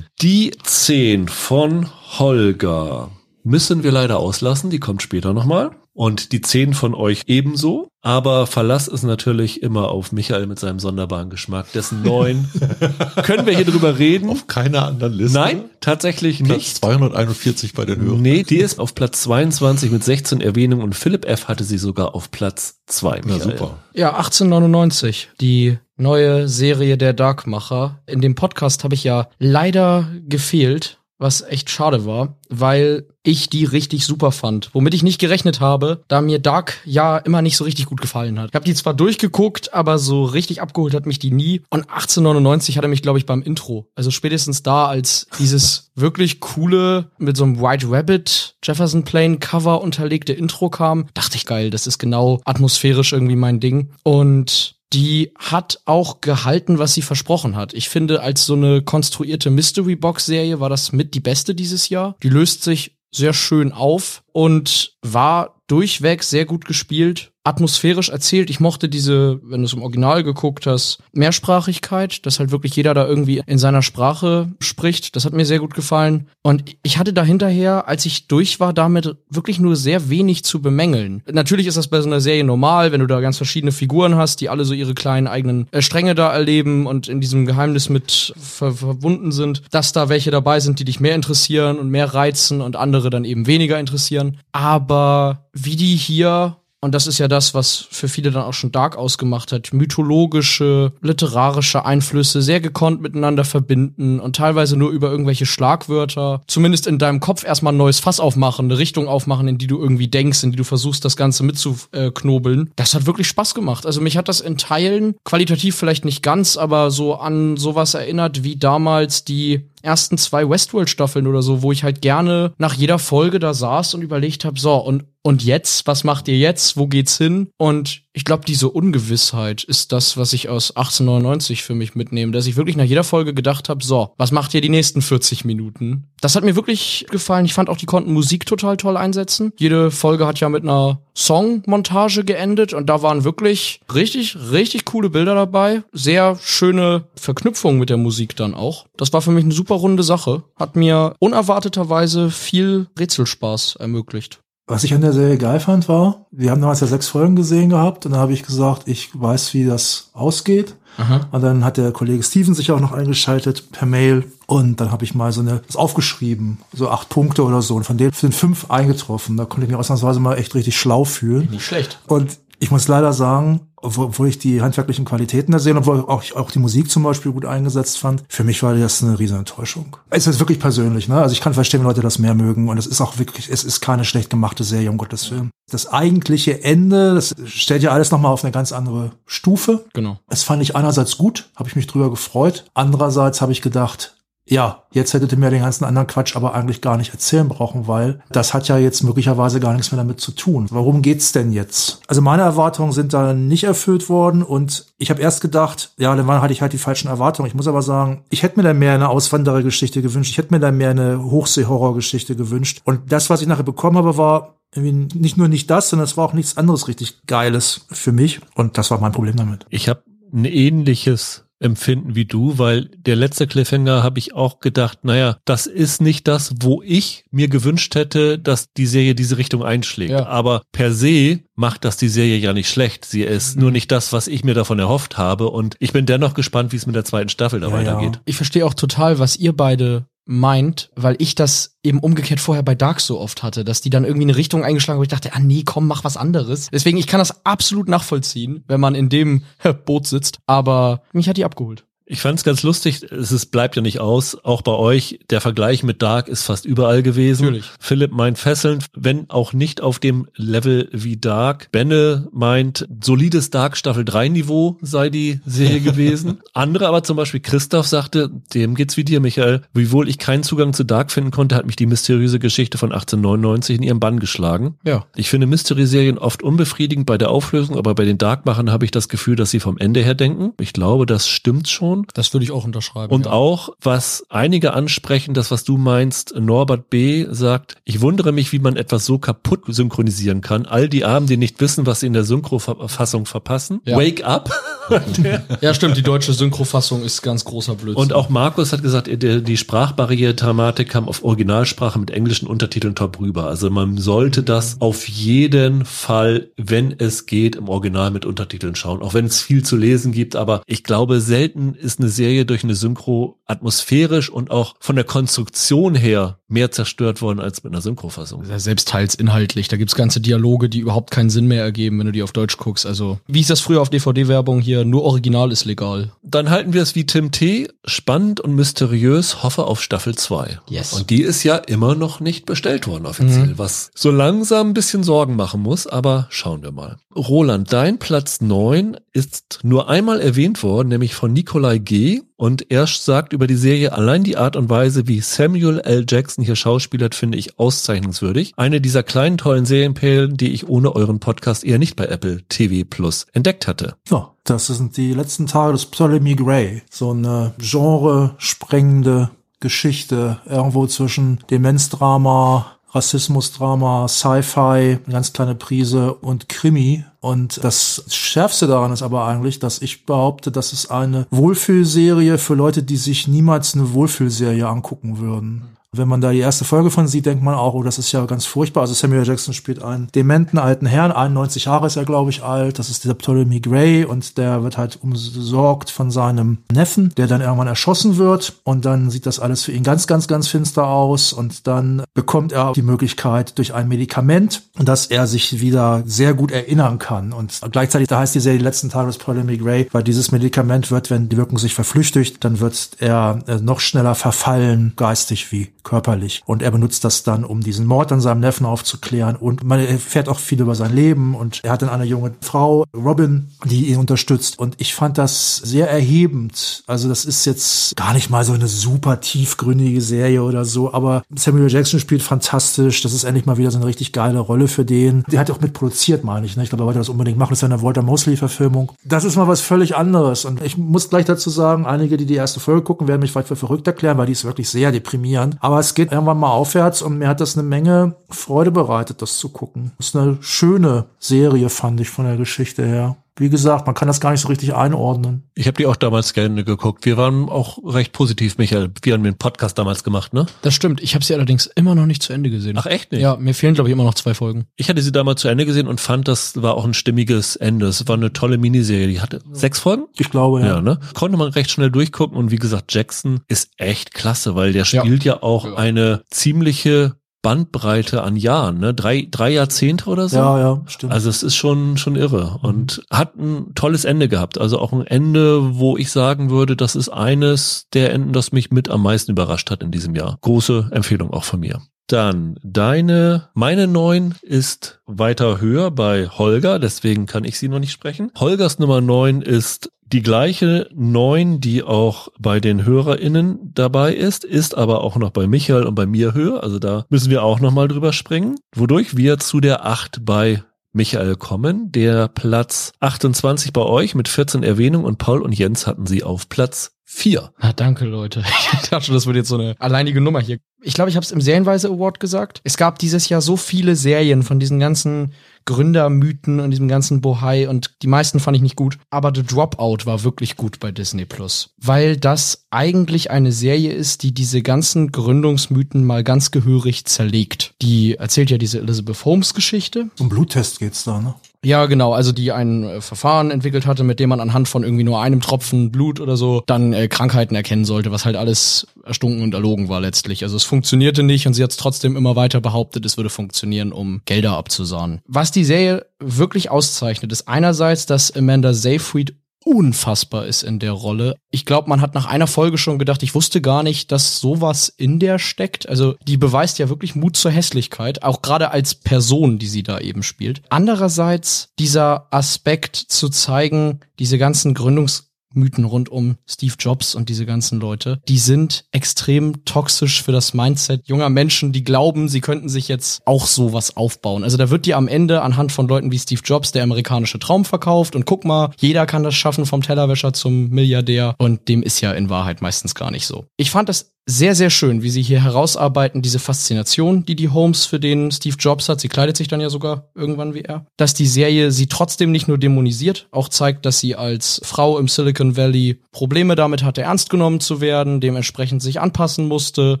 Die 10 von Holger müssen wir leider auslassen. Die kommt später nochmal. Und die 10 von euch ebenso. Aber Verlass ist natürlich immer auf Michael mit seinem sonderbaren Geschmack. Dessen 9 können wir hier drüber reden. Auf keiner anderen Liste? Nein, tatsächlich Platz nicht. 241 bei den Hörern. Nee, die ist auf Platz 22 mit 16 Erwähnungen und Philipp F. hatte sie sogar auf Platz 2. Na super. Ja, 1899, die neue Serie der Darkmacher. In dem Podcast habe ich ja leider gefehlt, was echt schade war, weil ich die richtig super fand. Womit ich nicht gerechnet habe, da mir Dark ja immer nicht so richtig gut gefallen hat. Ich habe die zwar durchgeguckt, aber so richtig abgeholt hat mich die nie. Und 1899 hatte mich, glaube ich, beim Intro. Also spätestens da, als dieses wirklich coole, mit so einem White Rabbit Jefferson Plane Cover unterlegte Intro kam, dachte ich geil, das ist genau atmosphärisch irgendwie mein Ding. Und die hat auch gehalten, was sie versprochen hat. Ich finde, als so eine konstruierte Mystery Box Serie war das mit die beste dieses Jahr. Die löst sich sehr schön auf und war durchweg sehr gut gespielt, atmosphärisch erzählt. Ich mochte diese, wenn du es im Original geguckt hast, Mehrsprachigkeit, dass halt wirklich jeder da irgendwie in seiner Sprache spricht. Das hat mir sehr gut gefallen. Und ich hatte da hinterher, als ich durch war, damit wirklich nur sehr wenig zu bemängeln. Natürlich ist das bei so einer Serie normal, wenn du da ganz verschiedene Figuren hast, die alle so ihre kleinen eigenen äh, Stränge da erleben und in diesem Geheimnis mit ver verbunden sind, dass da welche dabei sind, die dich mehr interessieren und mehr reizen und andere dann eben weniger interessieren. Aber wie die hier und das ist ja das, was für viele dann auch schon Dark ausgemacht hat. Mythologische, literarische Einflüsse sehr gekonnt miteinander verbinden und teilweise nur über irgendwelche Schlagwörter. Zumindest in deinem Kopf erstmal ein neues Fass aufmachen, eine Richtung aufmachen, in die du irgendwie denkst, in die du versuchst, das Ganze mitzuknobeln. Das hat wirklich Spaß gemacht. Also mich hat das in Teilen, qualitativ vielleicht nicht ganz, aber so an sowas erinnert wie damals die ersten zwei Westworld-Staffeln oder so, wo ich halt gerne nach jeder Folge da saß und überlegt habe, so, und und jetzt, was macht ihr jetzt? Wo geht's hin? Und ich glaube, diese Ungewissheit ist das, was ich aus 1899 für mich mitnehme, dass ich wirklich nach jeder Folge gedacht habe, so, was macht ihr die nächsten 40 Minuten? Das hat mir wirklich gefallen. Ich fand auch, die konnten Musik total toll einsetzen. Jede Folge hat ja mit einer Songmontage geendet und da waren wirklich richtig, richtig coole Bilder dabei. Sehr schöne Verknüpfungen mit der Musik dann auch. Das war für mich eine super runde Sache. Hat mir unerwarteterweise viel Rätselspaß ermöglicht. Was ich an der Serie geil fand, war, wir haben damals ja sechs Folgen gesehen gehabt und dann habe ich gesagt, ich weiß, wie das ausgeht. Aha. Und dann hat der Kollege Steven sich auch noch eingeschaltet per Mail und dann habe ich mal so eine das aufgeschrieben, so acht Punkte oder so und von denen sind fünf eingetroffen. Da konnte ich mich ausnahmsweise mal echt richtig schlau fühlen. Nicht schlecht. Und ich muss leider sagen, obwohl ich die handwerklichen Qualitäten da sehe, obwohl auch, auch die Musik zum Beispiel gut eingesetzt fand, für mich war das eine riesen Enttäuschung. Es ist wirklich persönlich, ne? Also ich kann verstehen, wenn Leute das mehr mögen und es ist auch wirklich, es ist keine schlecht gemachte Serie, um Gottes Willen. Das eigentliche Ende, das stellt ja alles nochmal auf eine ganz andere Stufe. Genau. Es fand ich einerseits gut, habe ich mich drüber gefreut. Andererseits habe ich gedacht, ja, jetzt hättet ihr mir den ganzen anderen Quatsch aber eigentlich gar nicht erzählen brauchen, weil das hat ja jetzt möglicherweise gar nichts mehr damit zu tun. Warum geht's denn jetzt? Also meine Erwartungen sind da nicht erfüllt worden und ich habe erst gedacht, ja, dann hatte ich halt die falschen Erwartungen. Ich muss aber sagen, ich hätte mir da mehr eine Auswanderergeschichte gewünscht. Ich hätte mir da mehr eine Hochseehorrorgeschichte gewünscht. Und das, was ich nachher bekommen habe, war nicht nur nicht das, sondern es war auch nichts anderes richtig Geiles für mich. Und das war mein Problem damit. Ich habe ein ähnliches empfinden wie du, weil der letzte Cliffhanger habe ich auch gedacht, naja, das ist nicht das, wo ich mir gewünscht hätte, dass die Serie diese Richtung einschlägt. Ja. Aber per se macht das die Serie ja nicht schlecht. Sie ist mhm. nur nicht das, was ich mir davon erhofft habe. Und ich bin dennoch gespannt, wie es mit der zweiten Staffel da ja, weitergeht. Ja. Ich verstehe auch total, was ihr beide meint, weil ich das eben umgekehrt vorher bei Dark so oft hatte, dass die dann irgendwie eine Richtung eingeschlagen haben, wo ich dachte, ah nee, komm, mach was anderes. Deswegen, ich kann das absolut nachvollziehen, wenn man in dem Boot sitzt, aber mich hat die abgeholt. Ich fand es ganz lustig, es ist, bleibt ja nicht aus, auch bei euch, der Vergleich mit Dark ist fast überall gewesen. Natürlich. Philipp meint fesselnd, wenn auch nicht auf dem Level wie Dark. Benne meint, solides Dark Staffel 3 Niveau sei die Serie gewesen. Andere aber zum Beispiel Christoph sagte, dem geht's wie dir, Michael. Wiewohl ich keinen Zugang zu Dark finden konnte, hat mich die mysteriöse Geschichte von 1899 in ihrem Bann geschlagen. Ja. Ich finde Mystery-Serien oft unbefriedigend bei der Auflösung, aber bei den Dark-Machern habe ich das Gefühl, dass sie vom Ende her denken. Ich glaube, das stimmt schon. Das würde ich auch unterschreiben. Und ja. auch, was einige ansprechen, das, was du meinst, Norbert B. sagt, ich wundere mich, wie man etwas so kaputt synchronisieren kann. All die Armen, die nicht wissen, was sie in der Synchrofassung verpassen. Ja. Wake up! ja, stimmt, die deutsche Synchrofassung ist ganz großer Blödsinn. Und auch Markus hat gesagt, die Sprachbarriere-Dramatik kam auf Originalsprache mit englischen Untertiteln top rüber. Also man sollte das auf jeden Fall, wenn es geht, im Original mit Untertiteln schauen. Auch wenn es viel zu lesen gibt, aber ich glaube, selten ist eine Serie durch eine Synchro atmosphärisch und auch von der Konstruktion her mehr zerstört worden als mit einer Synchrofassung. Selbst teils inhaltlich. Da gibt's ganze Dialoge, die überhaupt keinen Sinn mehr ergeben, wenn du die auf Deutsch guckst. Also, wie ist das früher auf DVD-Werbung hier? Nur Original ist legal. Dann halten wir es wie Tim T. Spannend und mysteriös. Hoffe auf Staffel 2. Yes. Und die ist ja immer noch nicht bestellt worden offiziell, mhm. was so langsam ein bisschen Sorgen machen muss, aber schauen wir mal. Roland, dein Platz 9 ist nur einmal erwähnt worden, nämlich von Nikolai G. Und er sagt über die Serie allein die Art und Weise, wie Samuel L. Jackson hier schauspielert, finde ich auszeichnungswürdig. Eine dieser kleinen tollen Serienperlen, die ich ohne euren Podcast eher nicht bei Apple TV Plus entdeckt hatte. Ja, das sind die letzten Tage des Ptolemy Gray. So eine genre-sprengende Geschichte irgendwo zwischen Demenzdrama, Rassismusdrama, Sci-Fi, eine ganz kleine Prise und Krimi. Und das Schärfste daran ist aber eigentlich, dass ich behaupte, dass es eine Wohlfühlserie für Leute, die sich niemals eine Wohlfühlserie angucken würden. Wenn man da die erste Folge von sieht, denkt man auch, oh, das ist ja ganz furchtbar. Also Samuel Jackson spielt einen dementen alten Herrn, 91 Jahre ist er, glaube ich, alt. Das ist dieser Ptolemy Gray und der wird halt umsorgt von seinem Neffen, der dann irgendwann erschossen wird. Und dann sieht das alles für ihn ganz, ganz, ganz finster aus. Und dann bekommt er die Möglichkeit durch ein Medikament, dass er sich wieder sehr gut erinnern kann. Und gleichzeitig, da heißt die Serie die letzten Tage des Ptolemy Gray, weil dieses Medikament wird, wenn die Wirkung sich verflüchtigt, dann wird er noch schneller verfallen, geistig wie körperlich. Und er benutzt das dann, um diesen Mord an seinem Neffen aufzuklären. Und man erfährt auch viel über sein Leben. Und er hat dann eine junge Frau, Robin, die ihn unterstützt. Und ich fand das sehr erhebend. Also das ist jetzt gar nicht mal so eine super tiefgründige Serie oder so. Aber Samuel Jackson spielt fantastisch. Das ist endlich mal wieder so eine richtig geile Rolle für den. Der hat auch mitproduziert, meine ich. Ne? Ich glaube, er wollte das unbedingt machen. Das ist eine Walter Mosley-Verfilmung. Das ist mal was völlig anderes. Und ich muss gleich dazu sagen, einige, die die erste Folge gucken, werden mich vielleicht für verrückt erklären, weil die ist wirklich sehr deprimierend. Aber es geht irgendwann mal aufwärts und mir hat das eine Menge Freude bereitet, das zu gucken. Das ist eine schöne Serie, fand ich von der Geschichte her wie gesagt, man kann das gar nicht so richtig einordnen. Ich habe die auch damals gerne geguckt. Wir waren auch recht positiv, Michael. Wir haben den Podcast damals gemacht, ne? Das stimmt. Ich habe sie allerdings immer noch nicht zu Ende gesehen. Ach echt nicht? Ja, mir fehlen glaube ich immer noch zwei Folgen. Ich hatte sie damals zu Ende gesehen und fand, das war auch ein stimmiges Ende. Es war eine tolle Miniserie. Die hatte sechs Folgen? Ich glaube, ja. Ja, ne? Konnte man recht schnell durchgucken und wie gesagt, Jackson ist echt klasse, weil der spielt ja, ja auch ja. eine ziemliche Bandbreite an Jahren, ne? Drei, drei Jahrzehnte oder so. Ja, ja, stimmt. Also es ist schon, schon irre und hat ein tolles Ende gehabt. Also auch ein Ende, wo ich sagen würde, das ist eines der Enden, das mich mit am meisten überrascht hat in diesem Jahr. Große Empfehlung auch von mir. Dann deine, meine neun ist weiter höher bei Holger, deswegen kann ich sie noch nicht sprechen. Holgers Nummer neun ist die gleiche neun, die auch bei den HörerInnen dabei ist, ist aber auch noch bei Michael und bei mir höher. Also da müssen wir auch nochmal drüber springen. Wodurch wir zu der acht bei Michael kommen. Der Platz 28 bei euch mit 14 Erwähnungen und Paul und Jens hatten sie auf Platz 4. Na danke, Leute. Ich dachte schon, das wird jetzt so eine alleinige Nummer hier. Ich glaube, ich habe es im Serienweise Award gesagt. Es gab dieses Jahr so viele Serien von diesen ganzen Gründermythen und diesem ganzen Bohai und die meisten fand ich nicht gut. Aber The Dropout war wirklich gut bei Disney Plus, weil das eigentlich eine Serie ist, die diese ganzen Gründungsmythen mal ganz gehörig zerlegt. Die erzählt ja diese Elizabeth Holmes Geschichte. Um Bluttest geht's da, ne? Ja, genau, also die ein äh, Verfahren entwickelt hatte, mit dem man anhand von irgendwie nur einem Tropfen Blut oder so dann äh, Krankheiten erkennen sollte, was halt alles erstunken und erlogen war letztlich. Also es funktionierte nicht und sie hat trotzdem immer weiter behauptet, es würde funktionieren, um Gelder abzusahnen. Was die Serie wirklich auszeichnet, ist einerseits, dass Amanda Seyfried unfassbar ist in der Rolle. Ich glaube, man hat nach einer Folge schon gedacht, ich wusste gar nicht, dass sowas in der steckt. Also die beweist ja wirklich Mut zur Hässlichkeit, auch gerade als Person, die sie da eben spielt. Andererseits dieser Aspekt zu zeigen, diese ganzen Gründungs Mythen rund um Steve Jobs und diese ganzen Leute, die sind extrem toxisch für das Mindset junger Menschen, die glauben, sie könnten sich jetzt auch sowas aufbauen. Also da wird dir am Ende anhand von Leuten wie Steve Jobs der amerikanische Traum verkauft und guck mal, jeder kann das schaffen vom Tellerwäscher zum Milliardär und dem ist ja in Wahrheit meistens gar nicht so. Ich fand das sehr, sehr schön, wie sie hier herausarbeiten, diese Faszination, die die Holmes für den Steve Jobs hat. Sie kleidet sich dann ja sogar irgendwann wie er. Dass die Serie sie trotzdem nicht nur dämonisiert, auch zeigt, dass sie als Frau im Silicon Valley Probleme damit hatte, ernst genommen zu werden, dementsprechend sich anpassen musste,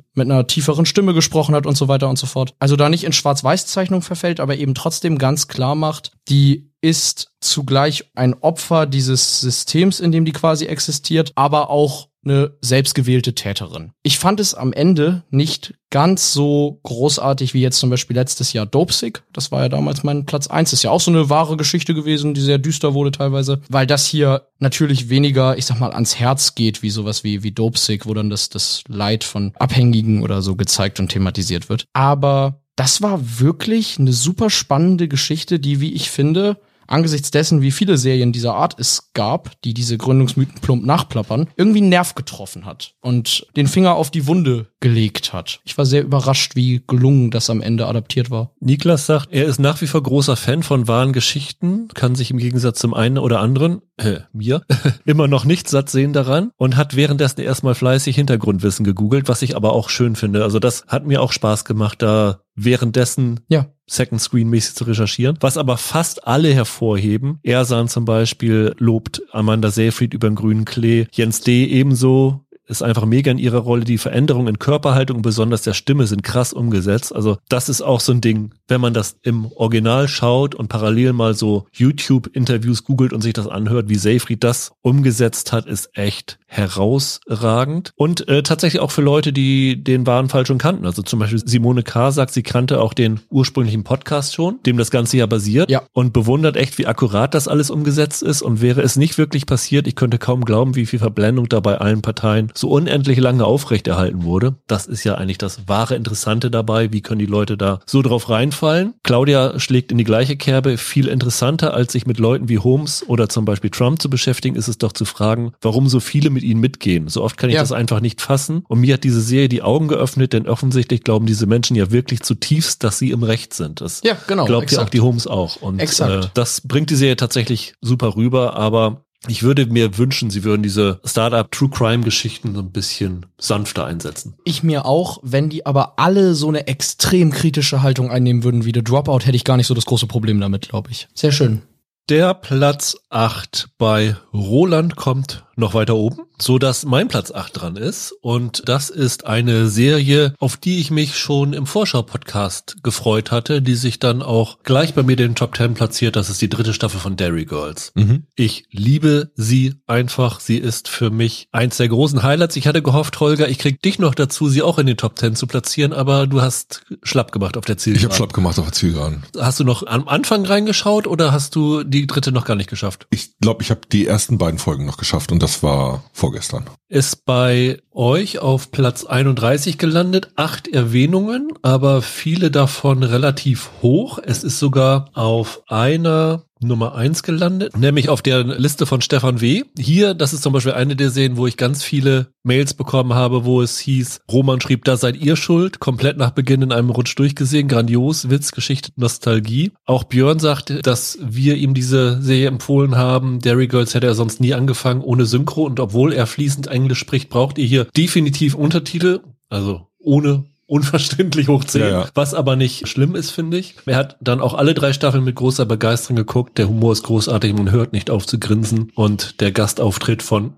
mit einer tieferen Stimme gesprochen hat und so weiter und so fort. Also da nicht in Schwarz-Weiß-Zeichnung verfällt, aber eben trotzdem ganz klar macht, die ist zugleich ein Opfer dieses Systems, in dem die quasi existiert, aber auch eine selbstgewählte Täterin. Ich fand es am Ende nicht ganz so großartig wie jetzt zum Beispiel letztes Jahr Dopesick. Das war ja damals mein Platz eins. Ist ja auch so eine wahre Geschichte gewesen, die sehr düster wurde teilweise, weil das hier natürlich weniger, ich sag mal, ans Herz geht, wie sowas wie, wie Dopesick, wo dann das, das Leid von Abhängigen oder so gezeigt und thematisiert wird. Aber das war wirklich eine super spannende Geschichte, die, wie ich finde, angesichts dessen, wie viele Serien dieser Art es gab, die diese Gründungsmythen plump nachplappern, irgendwie einen Nerv getroffen hat und den Finger auf die Wunde gelegt hat. Ich war sehr überrascht, wie gelungen das am Ende adaptiert war. Niklas sagt, er ist nach wie vor großer Fan von wahren Geschichten, kann sich im Gegensatz zum einen oder anderen, äh, mir, immer noch nicht satt sehen daran und hat währenddessen erstmal fleißig Hintergrundwissen gegoogelt, was ich aber auch schön finde. Also das hat mir auch Spaß gemacht, da währenddessen ja. Second Screen mäßig zu recherchieren. Was aber fast alle hervorheben. Ersan zum Beispiel lobt Amanda Seyfried über den grünen Klee. Jens D. ebenso ist einfach mega in ihrer Rolle. Die Veränderungen in Körperhaltung, besonders der Stimme, sind krass umgesetzt. Also das ist auch so ein Ding. Wenn man das im Original schaut und parallel mal so YouTube-Interviews googelt und sich das anhört, wie Seyfried das umgesetzt hat, ist echt herausragend. Und äh, tatsächlich auch für Leute, die den wahren Fall schon kannten. Also zum Beispiel Simone K. sagt, sie kannte auch den ursprünglichen Podcast schon, dem das Ganze ja basiert. Ja. Und bewundert echt, wie akkurat das alles umgesetzt ist. Und wäre es nicht wirklich passiert, ich könnte kaum glauben, wie viel Verblendung da bei allen Parteien so unendlich lange aufrechterhalten wurde. Das ist ja eigentlich das wahre Interessante dabei. Wie können die Leute da so drauf reinfallen? Claudia schlägt in die gleiche Kerbe. Viel interessanter, als sich mit Leuten wie Holmes oder zum Beispiel Trump zu beschäftigen, ist es doch zu fragen, warum so viele mit ihnen mitgehen. So oft kann ich Ja. das einfach nicht fassen. Und mir hat diese Serie die Augen geöffnet, denn offensichtlich glauben diese Menschen ja wirklich zutiefst, dass sie im Recht sind. Das Ja, genau, Glaubt ja auch exakt. die Holmes auch. Und Exakt. Äh, das bringt die Serie tatsächlich super rüber, aber ich würde mir wünschen, sie würden diese Startup True Crime Geschichten so ein bisschen sanfter einsetzen. Ich mir auch, wenn die aber alle so eine extrem kritische Haltung einnehmen würden wie The Dropout, hätte ich gar nicht so das große Problem damit, glaube ich. Sehr schön. Der Platz 8 bei Roland kommt noch weiter oben, so dass mein Platz 8 dran ist. Und das ist eine Serie, auf die ich mich schon im Vorschau-Podcast gefreut hatte, die sich dann auch gleich bei mir den Top 10 platziert. Das ist die dritte Staffel von Dairy Girls. Mhm. Ich liebe sie einfach. Sie ist für mich eins der großen Highlights. Ich hatte gehofft, Holger, ich krieg dich noch dazu, sie auch in den Top 10 zu platzieren, aber du hast schlapp gemacht auf der Ich Zielgeraden. habe schlapp gemacht auf der Zielgeraden. Hast du noch am Anfang reingeschaut oder hast du die dritte noch gar nicht geschafft? Ich glaube, ich habe die ersten beiden Folgen noch geschafft und das war vorgestern. Ist bei euch auf Platz 31 gelandet. Acht Erwähnungen, aber viele davon relativ hoch. Es ist sogar auf einer Nummer eins gelandet, nämlich auf der Liste von Stefan W. Hier, das ist zum Beispiel eine der Serien, wo ich ganz viele Mails bekommen habe, wo es hieß, Roman schrieb, da seid ihr schuld, komplett nach Beginn in einem Rutsch durchgesehen, grandios, Witz, Geschichte, Nostalgie. Auch Björn sagte, dass wir ihm diese Serie empfohlen haben. Dairy Girls hätte er sonst nie angefangen ohne Synchro und obwohl er fließend Englisch spricht, braucht ihr hier definitiv Untertitel, also ohne unverständlich hoch 10, Ja, ja. was aber nicht schlimm ist, finde ich. Er hat dann auch alle drei Staffeln mit großer Begeisterung geguckt. Der Humor ist großartig, man hört nicht auf zu grinsen und der Gastauftritt von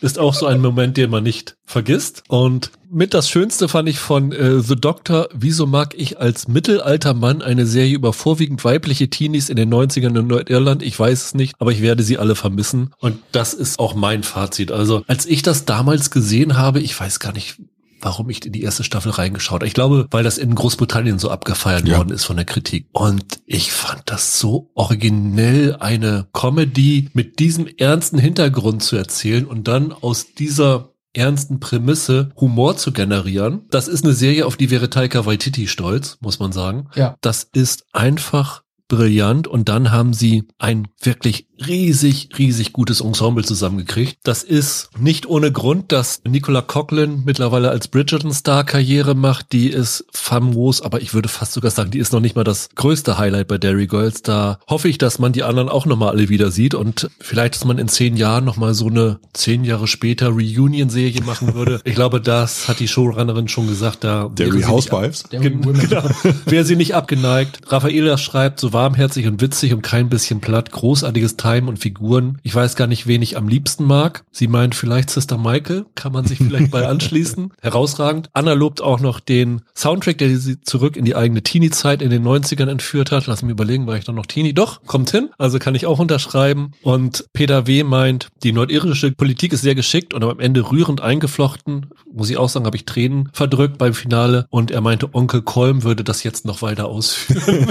ist auch so ein Moment, den man nicht vergisst. Und mit das Schönste fand ich von äh, The Doctor, wieso mag ich als mittelalter Mann eine Serie über vorwiegend weibliche Teenies in den 90ern in Nordirland? Ich weiß es nicht, aber ich werde sie alle vermissen. Und das ist auch mein Fazit. Also als ich das damals gesehen habe, ich weiß gar nicht, warum ich in die erste Staffel reingeschaut. Ich glaube, weil das in Großbritannien so abgefeiert Ja. worden ist von der Kritik. Und ich fand das so originell, eine Comedy mit diesem ernsten Hintergrund zu erzählen und dann aus dieser ernsten Prämisse Humor zu generieren. Das ist eine Serie, auf die wäre Taika Waititi stolz, muss man sagen. Ja. Das ist einfach brillant und dann haben sie ein wirklich riesig, riesig gutes Ensemble zusammengekriegt. Das ist nicht ohne Grund, dass Nicola Coughlin mittlerweile als Bridgerton-Star Karriere macht. Die ist famos, aber ich würde fast sogar sagen, die ist noch nicht mal das größte Highlight bei Dairy Girls. Da hoffe ich, dass man die anderen auch nochmal alle wieder sieht und vielleicht, dass man in zehn Jahren nochmal so eine zehn Jahre später Reunion-Serie machen würde. Ich glaube, das hat die Showrunnerin schon gesagt. Da nicht Housewives? Gen genau. Wäre sie nicht abgeneigt. Raffaela schreibt, so warmherzig und witzig und kein bisschen platt, großartiges Time und Figuren. Ich weiß gar nicht, wen ich am liebsten mag. Sie meint vielleicht Sister Michael, kann man sich vielleicht bei anschließen. Herausragend. Anna lobt auch noch den Soundtrack, der sie zurück in die eigene Teenie-Zeit in den 90ern entführt hat. Lass mich überlegen, war ich dann noch Teenie? Doch, kommt hin. Also kann ich auch unterschreiben. Und Peter W. meint, die nordirische Politik ist sehr geschickt und am Ende rührend eingeflochten. Muss ich auch sagen, habe ich Tränen verdrückt beim Finale. Und er meinte, Onkel Kolm würde das jetzt noch weiter ausführen.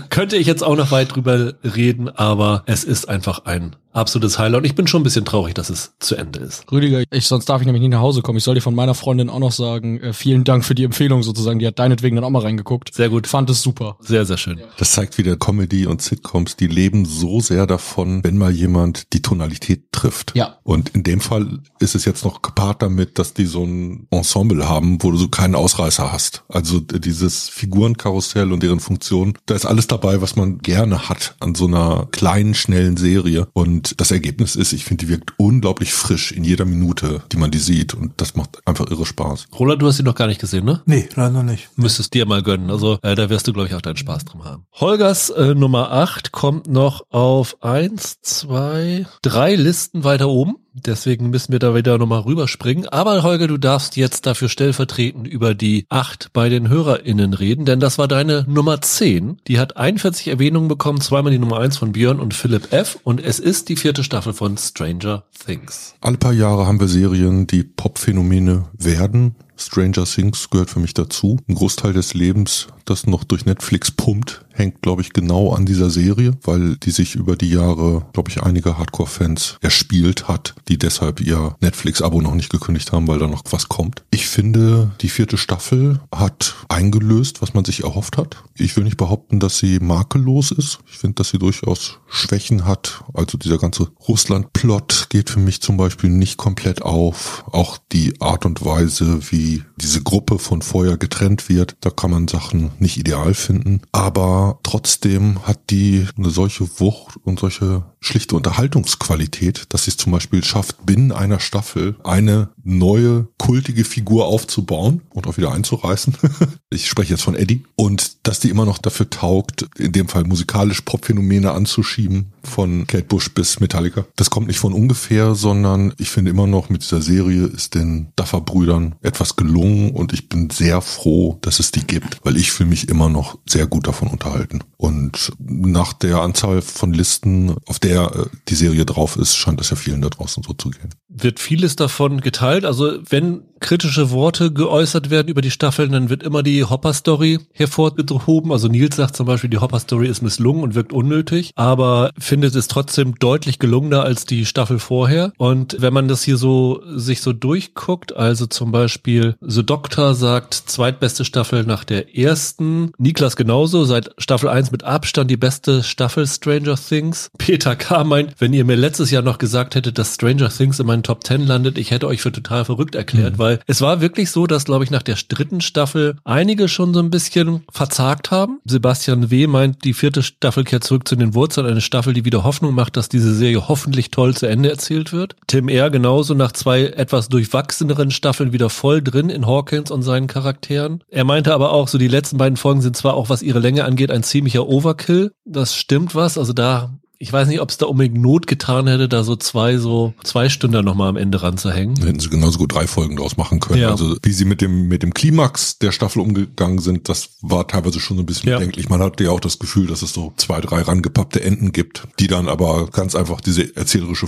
Könnte ich jetzt auch noch weit drüber reden, aber es ist einfach ein absolutes Highlight. Und ich bin schon ein bisschen traurig, dass es zu Ende ist. Rüdiger, ich, sonst darf ich nämlich nie nach Hause kommen. Ich soll dir von meiner Freundin auch noch sagen, äh, vielen Dank für die Empfehlung sozusagen. Die hat deinetwegen dann auch mal reingeguckt. Sehr gut. Fand es super. Sehr, sehr schön. Das zeigt wieder Comedy und Sitcoms, die leben so sehr davon, wenn mal jemand die Tonalität trifft. Ja. Und in dem Fall ist es jetzt noch gepaart damit, dass die so ein Ensemble haben, wo du so keinen Ausreißer hast. Also dieses Figurenkarussell und deren Funktion, da ist alles dabei, was man gerne hat an so einer kleinen, schnellen Serie. Und das Ergebnis ist, ich finde, die wirkt unglaublich frisch in jeder Minute, die man die sieht. Und das macht einfach irre Spaß. Roland, du hast sie noch gar nicht gesehen, ne? Nee, leider nicht. Müsstest dir mal gönnen. Also äh, da wirst du, glaube ich, auch deinen Spaß dran haben. Holgers äh, Nummer 8 kommt noch auf eins, zwei, drei Listen weiter oben. Deswegen müssen wir da wieder nochmal rüberspringen. Aber Holger, du darfst jetzt dafür stellvertretend über die acht bei den HörerInnen reden, denn das war deine Nummer 10. Die hat 41 Erwähnungen bekommen, zweimal die Nummer 1 von Björn und Philipp F. Und es ist die vierte Staffel von Stranger Things. Alle paar Jahre haben wir Serien, die Popphänomene werden. Stranger Things gehört für mich dazu. Ein Großteil des Lebens, das noch durch Netflix pumpt, hängt, glaube ich, genau an dieser Serie, weil die sich über die Jahre, glaube ich, einige Hardcore-Fans erspielt hat, die deshalb ihr Netflix-Abo noch nicht gekündigt haben, weil da noch was kommt. Ich finde, die vierte Staffel hat eingelöst, was man sich erhofft hat. Ich will nicht behaupten, dass sie makellos ist. Ich finde, dass sie durchaus Schwächen hat. Also dieser ganze Russland-Plot geht für mich zum Beispiel nicht komplett auf. Auch die Art und Weise, wie diese Gruppe von vorher getrennt wird, da kann man Sachen nicht ideal finden. Aber trotzdem hat die eine solche Wucht und solche schlichte Unterhaltungsqualität, dass sie es zum Beispiel schafft, binnen einer Staffel eine neue kultige Figur aufzubauen und auch wieder einzureißen. ich spreche jetzt von Eddie. Und dass die immer noch dafür taugt, in dem Fall musikalisch Popphänomene anzuschieben, von Kate Bush bis Metallica. Das kommt nicht von ungefähr, sondern ich finde immer noch mit dieser Serie ist den Duffer-Brüdern etwas gelungen und ich bin sehr froh, dass es die gibt, weil ich fühle mich immer noch sehr gut davon unterhalten. Und nach der Anzahl von Listen, auf der äh, die Serie drauf ist, scheint es ja vielen da draußen so zu gehen. Wird vieles davon geteilt? Also wenn kritische Worte geäußert werden über die Staffeln, dann wird immer die Hopper-Story hervorgehoben. Also Nils sagt zum Beispiel, die Hopper-Story ist misslungen und wirkt unnötig, aber findet es trotzdem deutlich gelungener als die Staffel vorher. Und wenn man das hier so sich so durchguckt, also zum Beispiel The Doctor sagt, zweitbeste Staffel nach der ersten. Niklas genauso, seit Staffel 1 mit Abstand die beste Staffel Stranger Things. Peter K. meint, wenn ihr mir letztes Jahr noch gesagt hättet, dass Stranger Things in meinen Top 10 landet, ich hätte euch für total verrückt erklärt, mhm. weil es war wirklich so, dass, glaube ich, nach der dritten Staffel einige schon so ein bisschen verzagt haben. Sebastian W. meint, die vierte Staffel kehrt zurück zu den Wurzeln, eine Staffel, die wieder Hoffnung macht, dass diese Serie hoffentlich toll zu Ende erzählt wird. Tim R. genauso nach zwei etwas durchwachseneren Staffeln wieder voll drin in Hawkins und seinen Charakteren. Er meinte aber auch, so die letzten beiden Folgen sind zwar auch, was ihre Länge angeht, ein ziemlicher Overkill. Das stimmt was. Also da ich weiß nicht, ob es da unbedingt Not getan hätte, da so zwei, so zwei Stunden nochmal am Ende ranzuhängen. Hätten sie genauso gut drei Folgen draus machen können. Ja. Also wie sie mit dem, mit dem Klimax der Staffel umgegangen sind, das war teilweise schon so ein bisschen ja. bedenklich. Man hatte ja auch das Gefühl, dass es so zwei, drei rangepappte Enden gibt, die dann aber ganz einfach diese erzählerische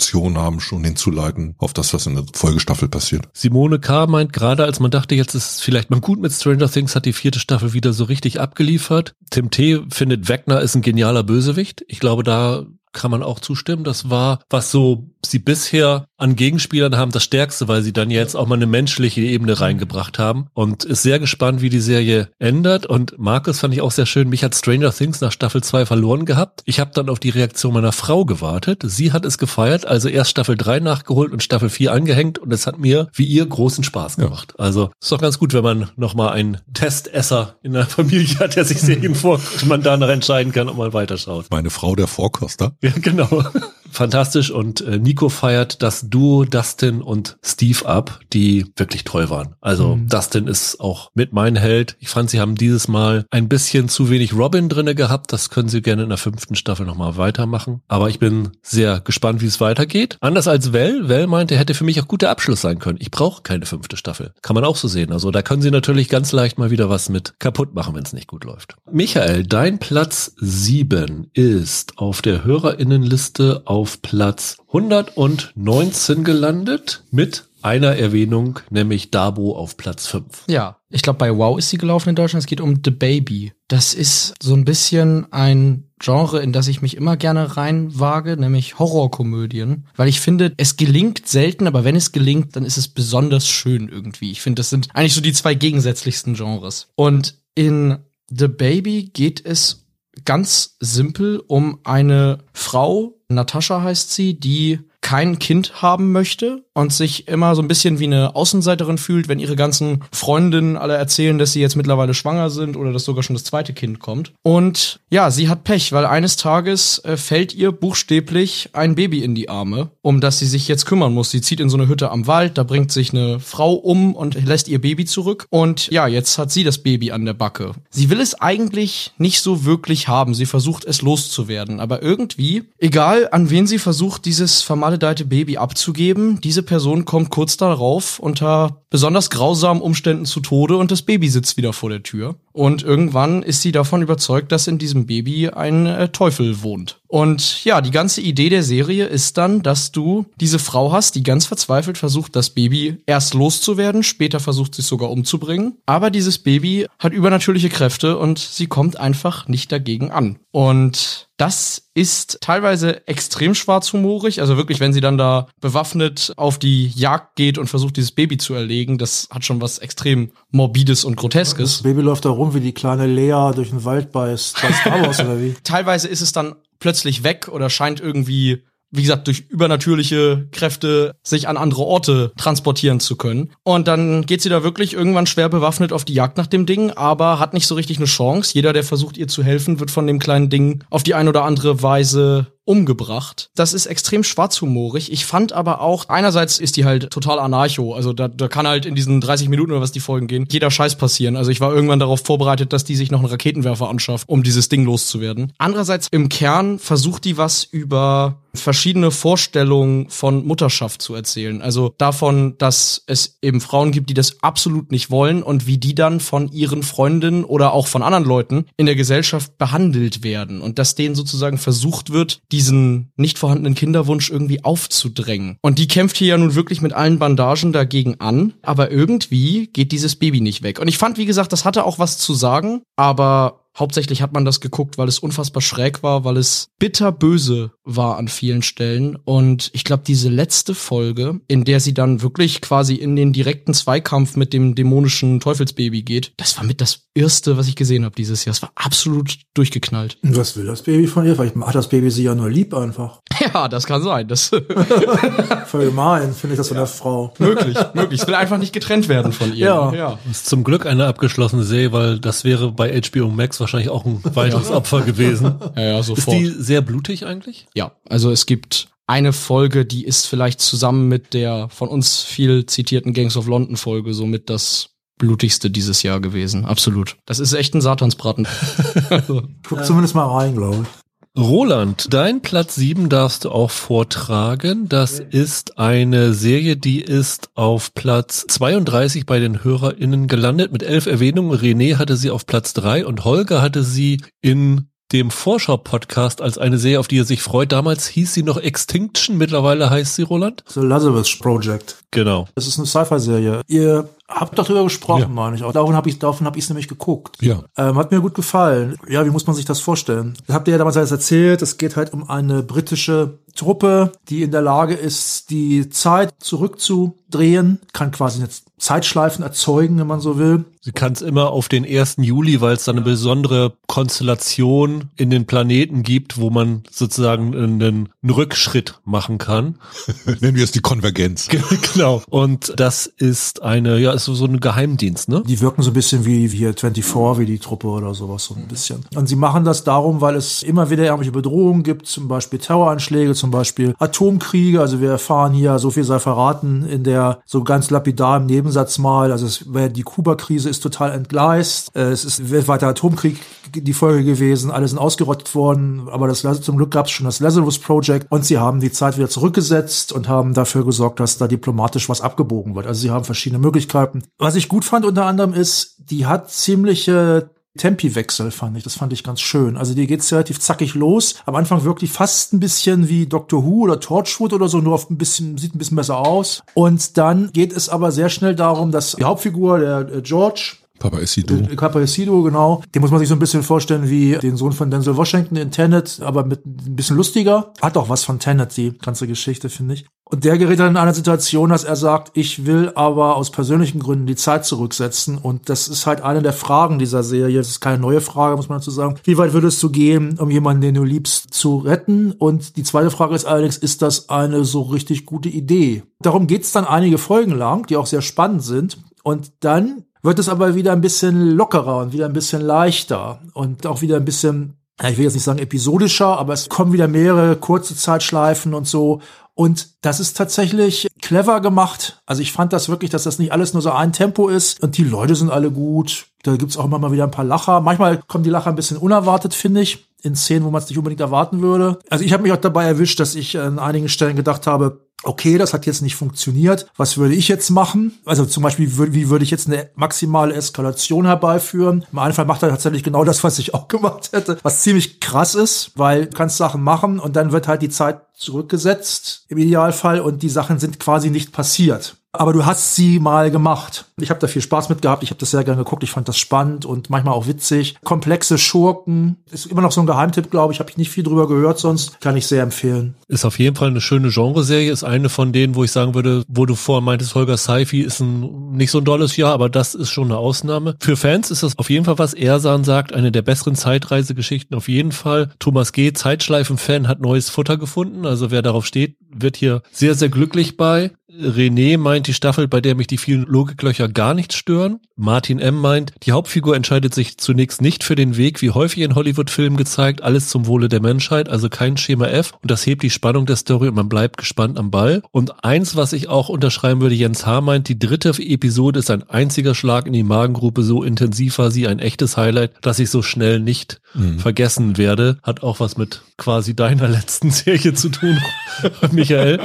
Funktion haben, schon hinzuleiten auf das, was in der Folgestaffel passiert. Simone K. meint, gerade als man dachte, jetzt ist es vielleicht mal gut mit Stranger Things, hat die vierte Staffel wieder so richtig abgeliefert. Tim T. findet Wegner ist ein genialer Bösewicht. Ich glaube, da kann man auch zustimmen. Das war, was so sie bisher an Gegenspielern haben, das Stärkste, weil sie dann jetzt auch mal eine menschliche Ebene reingebracht haben und ist sehr gespannt, wie die Serie ändert. Und Markus fand ich auch sehr schön. Mich hat Stranger Things nach Staffel 2 verloren gehabt. Ich habe dann auf die Reaktion meiner Frau gewartet. Sie hat es gefeiert, also erst Staffel 3 nachgeholt und Staffel 4 angehängt und es hat mir, wie ihr, großen Spaß gemacht. Ja. Also ist doch ganz gut, wenn man nochmal einen Testesser in der Familie hat, der sich Serien und man danach entscheiden kann, ob man weiterschaut. Meine Frau, der Vorkoster. Ja, genau fantastisch und äh, Nico feiert das Duo Dustin und Steve ab, die wirklich toll waren. Also mhm. Dustin ist auch mit mein Held. Ich fand, sie haben dieses Mal ein bisschen zu wenig Robin drinne gehabt. Das können sie gerne in der fünften Staffel nochmal weitermachen. Aber ich bin sehr gespannt, wie es weitergeht. Anders als Well. Well meinte, hätte für mich auch guter Abschluss sein können. Ich brauche keine fünfte Staffel. Kann man auch so sehen. Also da können sie natürlich ganz leicht mal wieder was mit kaputt machen, wenn es nicht gut läuft. Michael, dein Platz sieben ist auf der Hörerinnenliste auf auf Platz 119 gelandet mit einer Erwähnung, nämlich Dabo auf Platz 5. Ja, ich glaube, bei Wow ist sie gelaufen in Deutschland. Es geht um The Baby. Das ist so ein bisschen ein Genre, in das ich mich immer gerne reinwage, nämlich Horrorkomödien. Weil ich finde, es gelingt selten, aber wenn es gelingt, dann ist es besonders schön irgendwie. Ich finde, das sind eigentlich so die zwei gegensätzlichsten Genres. Und in The Baby geht es ganz simpel um eine Frau, Natascha heißt sie, die kein Kind haben möchte und sich immer so ein bisschen wie eine Außenseiterin fühlt, wenn ihre ganzen Freundinnen alle erzählen, dass sie jetzt mittlerweile schwanger sind oder dass sogar schon das zweite Kind kommt. Und ja, sie hat Pech, weil eines Tages äh, fällt ihr buchstäblich ein Baby in die Arme, um das sie sich jetzt kümmern muss. Sie zieht in so eine Hütte am Wald, da bringt sich eine Frau um und lässt ihr Baby zurück. Und ja, jetzt hat sie das Baby an der Backe. Sie will es eigentlich nicht so wirklich haben. Sie versucht es loszuwerden. Aber irgendwie, egal an wen sie versucht, dieses vermaledeite Baby abzugeben, diese Person kommt kurz darauf unter besonders grausamen Umständen zu Tode und das Baby sitzt wieder vor der Tür. Und irgendwann ist sie davon überzeugt, dass in diesem Baby ein äh, Teufel wohnt. Und ja, die ganze Idee der Serie ist dann, dass du diese Frau hast, die ganz verzweifelt versucht, das Baby erst loszuwerden, später versucht sich sogar umzubringen. Aber dieses Baby hat übernatürliche Kräfte und sie kommt einfach nicht dagegen an. Und das ist teilweise extrem schwarzhumorig. Also wirklich, wenn sie dann da bewaffnet auf die Jagd geht und versucht, dieses Baby zu erlegen, das hat schon was extrem morbides und groteskes. Das Baby läuft da rum, wie die kleine Lea durch den Wald beißt. Bei Star Wars oder wie? Teilweise ist es dann plötzlich weg oder scheint irgendwie wie gesagt, durch übernatürliche Kräfte sich an andere Orte transportieren zu können. Und dann geht sie da wirklich irgendwann schwer bewaffnet auf die Jagd nach dem Ding, aber hat nicht so richtig eine Chance. Jeder, der versucht, ihr zu helfen, wird von dem kleinen Ding auf die eine oder andere Weise umgebracht. Das ist extrem schwarzhumorig. Ich fand aber auch, einerseits ist die halt total anarcho. Also da, da kann halt in diesen 30 Minuten oder was die Folgen gehen, jeder Scheiß passieren. Also ich war irgendwann darauf vorbereitet, dass die sich noch einen Raketenwerfer anschafft, um dieses Ding loszuwerden. Andererseits im Kern versucht die was über verschiedene Vorstellungen von Mutterschaft zu erzählen. Also davon, dass es eben Frauen gibt, die das absolut nicht wollen und wie die dann von ihren Freundinnen oder auch von anderen Leuten in der Gesellschaft behandelt werden und dass denen sozusagen versucht wird, diesen nicht vorhandenen Kinderwunsch irgendwie aufzudrängen. Und die kämpft hier ja nun wirklich mit allen Bandagen dagegen an, aber irgendwie geht dieses Baby nicht weg. Und ich fand, wie gesagt, das hatte auch was zu sagen, aber Hauptsächlich hat man das geguckt, weil es unfassbar schräg war, weil es bitterböse war an vielen Stellen. Und ich glaube, diese letzte Folge, in der sie dann wirklich quasi in den direkten Zweikampf mit dem dämonischen Teufelsbaby geht, das war mit das erste, was ich gesehen habe dieses Jahr. Es war absolut durchgeknallt. Was will das Baby von ihr? Vielleicht hat das Baby sie ja nur lieb einfach. Ja, das kann sein. Das Voll gemein, finde ich das von der Frau. möglich, möglich. Ich will einfach nicht getrennt werden von ihr. Ja. ja. Ist zum Glück eine abgeschlossene Serie, weil das wäre bei HBO Max wahrscheinlich auch ein weiteres Opfer gewesen. Ja, ja, Ist sofort. die sehr blutig eigentlich? Ja, also es gibt eine Folge, die ist vielleicht zusammen mit der von uns viel zitierten Gangs of London Folge somit das blutigste dieses Jahr gewesen. Absolut. Das ist echt ein Satansbraten. Also, Guck zumindest mal rein, glaube ich. Roland, dein Platz 7 darfst du auch vortragen. Das ist eine Serie, die ist auf Platz 32 bei den HörerInnen gelandet mit elf Erwähnungen. René hatte sie auf Platz 3 und Holger hatte sie in dem Vorschau-Podcast als eine Serie, auf die er sich freut. Damals hieß sie noch Extinction, mittlerweile heißt sie Roland. The Lazarus Project. Genau. Das ist eine Sci-Fi-Serie. Ihr habt doch drüber gesprochen, Ja. meine ich. Auch davon habe ich, davon habe ich es nämlich geguckt. Ja. Ähm, hat mir gut gefallen. Ja, wie muss man sich das vorstellen? Das habt ihr ja damals alles erzählt. Es geht halt um eine britische Truppe, die in der Lage ist, die Zeit zurückzudrehen, kann quasi jetzt Zeitschleifen erzeugen, wenn man so will. Sie kann es immer auf den 1. Juli, weil es da eine besondere Konstellation in den Planeten gibt, wo man sozusagen einen, einen Rückschritt machen kann. Nennen wir es die Konvergenz. genau. Und das ist eine, ja, ist so so ein Geheimdienst, ne? Die wirken so ein bisschen wie hier 24, wie die Truppe oder sowas, so ein bisschen. Und sie machen das darum, weil es immer wieder irgendwelche Bedrohungen gibt, zum Beispiel Terroranschläge, zum Beispiel Atomkriege. Also wir erfahren hier, so viel sei verraten, in der so ganz lapidar im Nebensatz mal, also es, die Kuba-Krise ist total entgleist. Äh, Es ist weltweiter Atomkrieg die Folge gewesen, alle sind ausgerottet worden, aber das, zum Glück gab es schon das Lazarus Project und sie haben die Zeit wieder zurückgesetzt und haben dafür gesorgt, dass da diplomatisch was abgebogen wird. Also sie haben verschiedene Möglichkeiten. Was ich gut fand unter anderem ist, die hat ziemliche Tempiwechsel, fand ich. Das fand ich ganz schön. Also die geht's relativ zackig los. Am Anfang wirkt die fast ein bisschen wie Doctor Who oder Torchwood oder so, nur auf ein bisschen, sieht ein bisschen besser aus. Und dann geht es aber sehr schnell darum, dass die Hauptfigur, der äh, George, Papa Isido. Äh, Papa Isido, genau. Den muss man sich so ein bisschen vorstellen wie den Sohn von Denzel Washington in Tenet, aber mit ein bisschen lustiger. Hat auch was von Tenet, die ganze Geschichte, finde ich. Und der gerät dann in eine Situation, dass er sagt, ich will aber aus persönlichen Gründen die Zeit zurücksetzen. Und das ist halt eine der Fragen dieser Serie. Das ist keine neue Frage, muss man dazu sagen. Wie weit würdest du gehen, um jemanden, den du liebst, zu retten? Und die zweite Frage ist allerdings, ist das eine so richtig gute Idee? Darum geht's dann einige Folgen lang, die auch sehr spannend sind. Und dann wird es aber wieder ein bisschen lockerer und wieder ein bisschen leichter und auch wieder ein bisschen ich will jetzt nicht sagen episodischer, aber es kommen wieder mehrere kurze Zeitschleifen und so. Und das ist tatsächlich clever gemacht. Also ich fand das wirklich, dass das nicht alles nur so ein Tempo ist. Und die Leute sind alle gut. Da gibt's auch immer mal wieder ein paar Lacher. Manchmal kommen die Lacher ein bisschen unerwartet, finde ich. In Szenen, wo man es nicht unbedingt erwarten würde. Also ich habe mich auch dabei erwischt, dass ich an einigen Stellen gedacht habe, okay, das hat jetzt nicht funktioniert. Was würde ich jetzt machen? Also zum Beispiel, wie würde ich jetzt eine maximale Eskalation herbeiführen? Im einen Fall macht er tatsächlich genau das, was ich auch gemacht hätte, was ziemlich krass ist, weil du kannst Sachen machen und dann wird halt die Zeit zurückgesetzt im Idealfall und die Sachen sind quasi nicht passiert aber du hast sie mal gemacht. Ich habe da viel Spaß mit gehabt. Ich habe das sehr gerne geguckt. Ich fand das spannend und manchmal auch witzig. Komplexe Schurken ist immer noch so ein Geheimtipp, glaube ich. Habe ich nicht viel drüber gehört, sonst kann ich sehr empfehlen. Ist auf jeden Fall eine schöne Genreserie. Ist eine von denen, wo ich sagen würde, wo du vorhin meintest, Holger Seifi ist ein nicht so ein dolles Jahr, aber das ist schon eine Ausnahme. Für Fans ist das auf jeden Fall, was Ersan sagt, eine der besseren Zeitreisegeschichten. Auf jeden Fall. Thomas G., Zeitschleifen-Fan, hat neues Futter gefunden. Also wer darauf steht, wird hier sehr, sehr glücklich bei. René meint die Staffel, bei der mich die vielen Logiklöcher gar nicht stören. Martin M. meint, die Hauptfigur entscheidet sich zunächst nicht für den Weg, wie häufig in Hollywood-Filmen gezeigt, alles zum Wohle der Menschheit, also kein Schema F. Und das hebt die Spannung der Story und man bleibt gespannt am Ball. Und eins, was ich auch unterschreiben würde, Jens H. meint, die dritte Episode ist ein einziger Schlag in die Magengruppe. So intensiv war sie ein echtes Highlight, dass ich so schnell nicht mhm. vergessen werde. Hat auch was mit quasi deiner letzten Serie zu tun, Michael.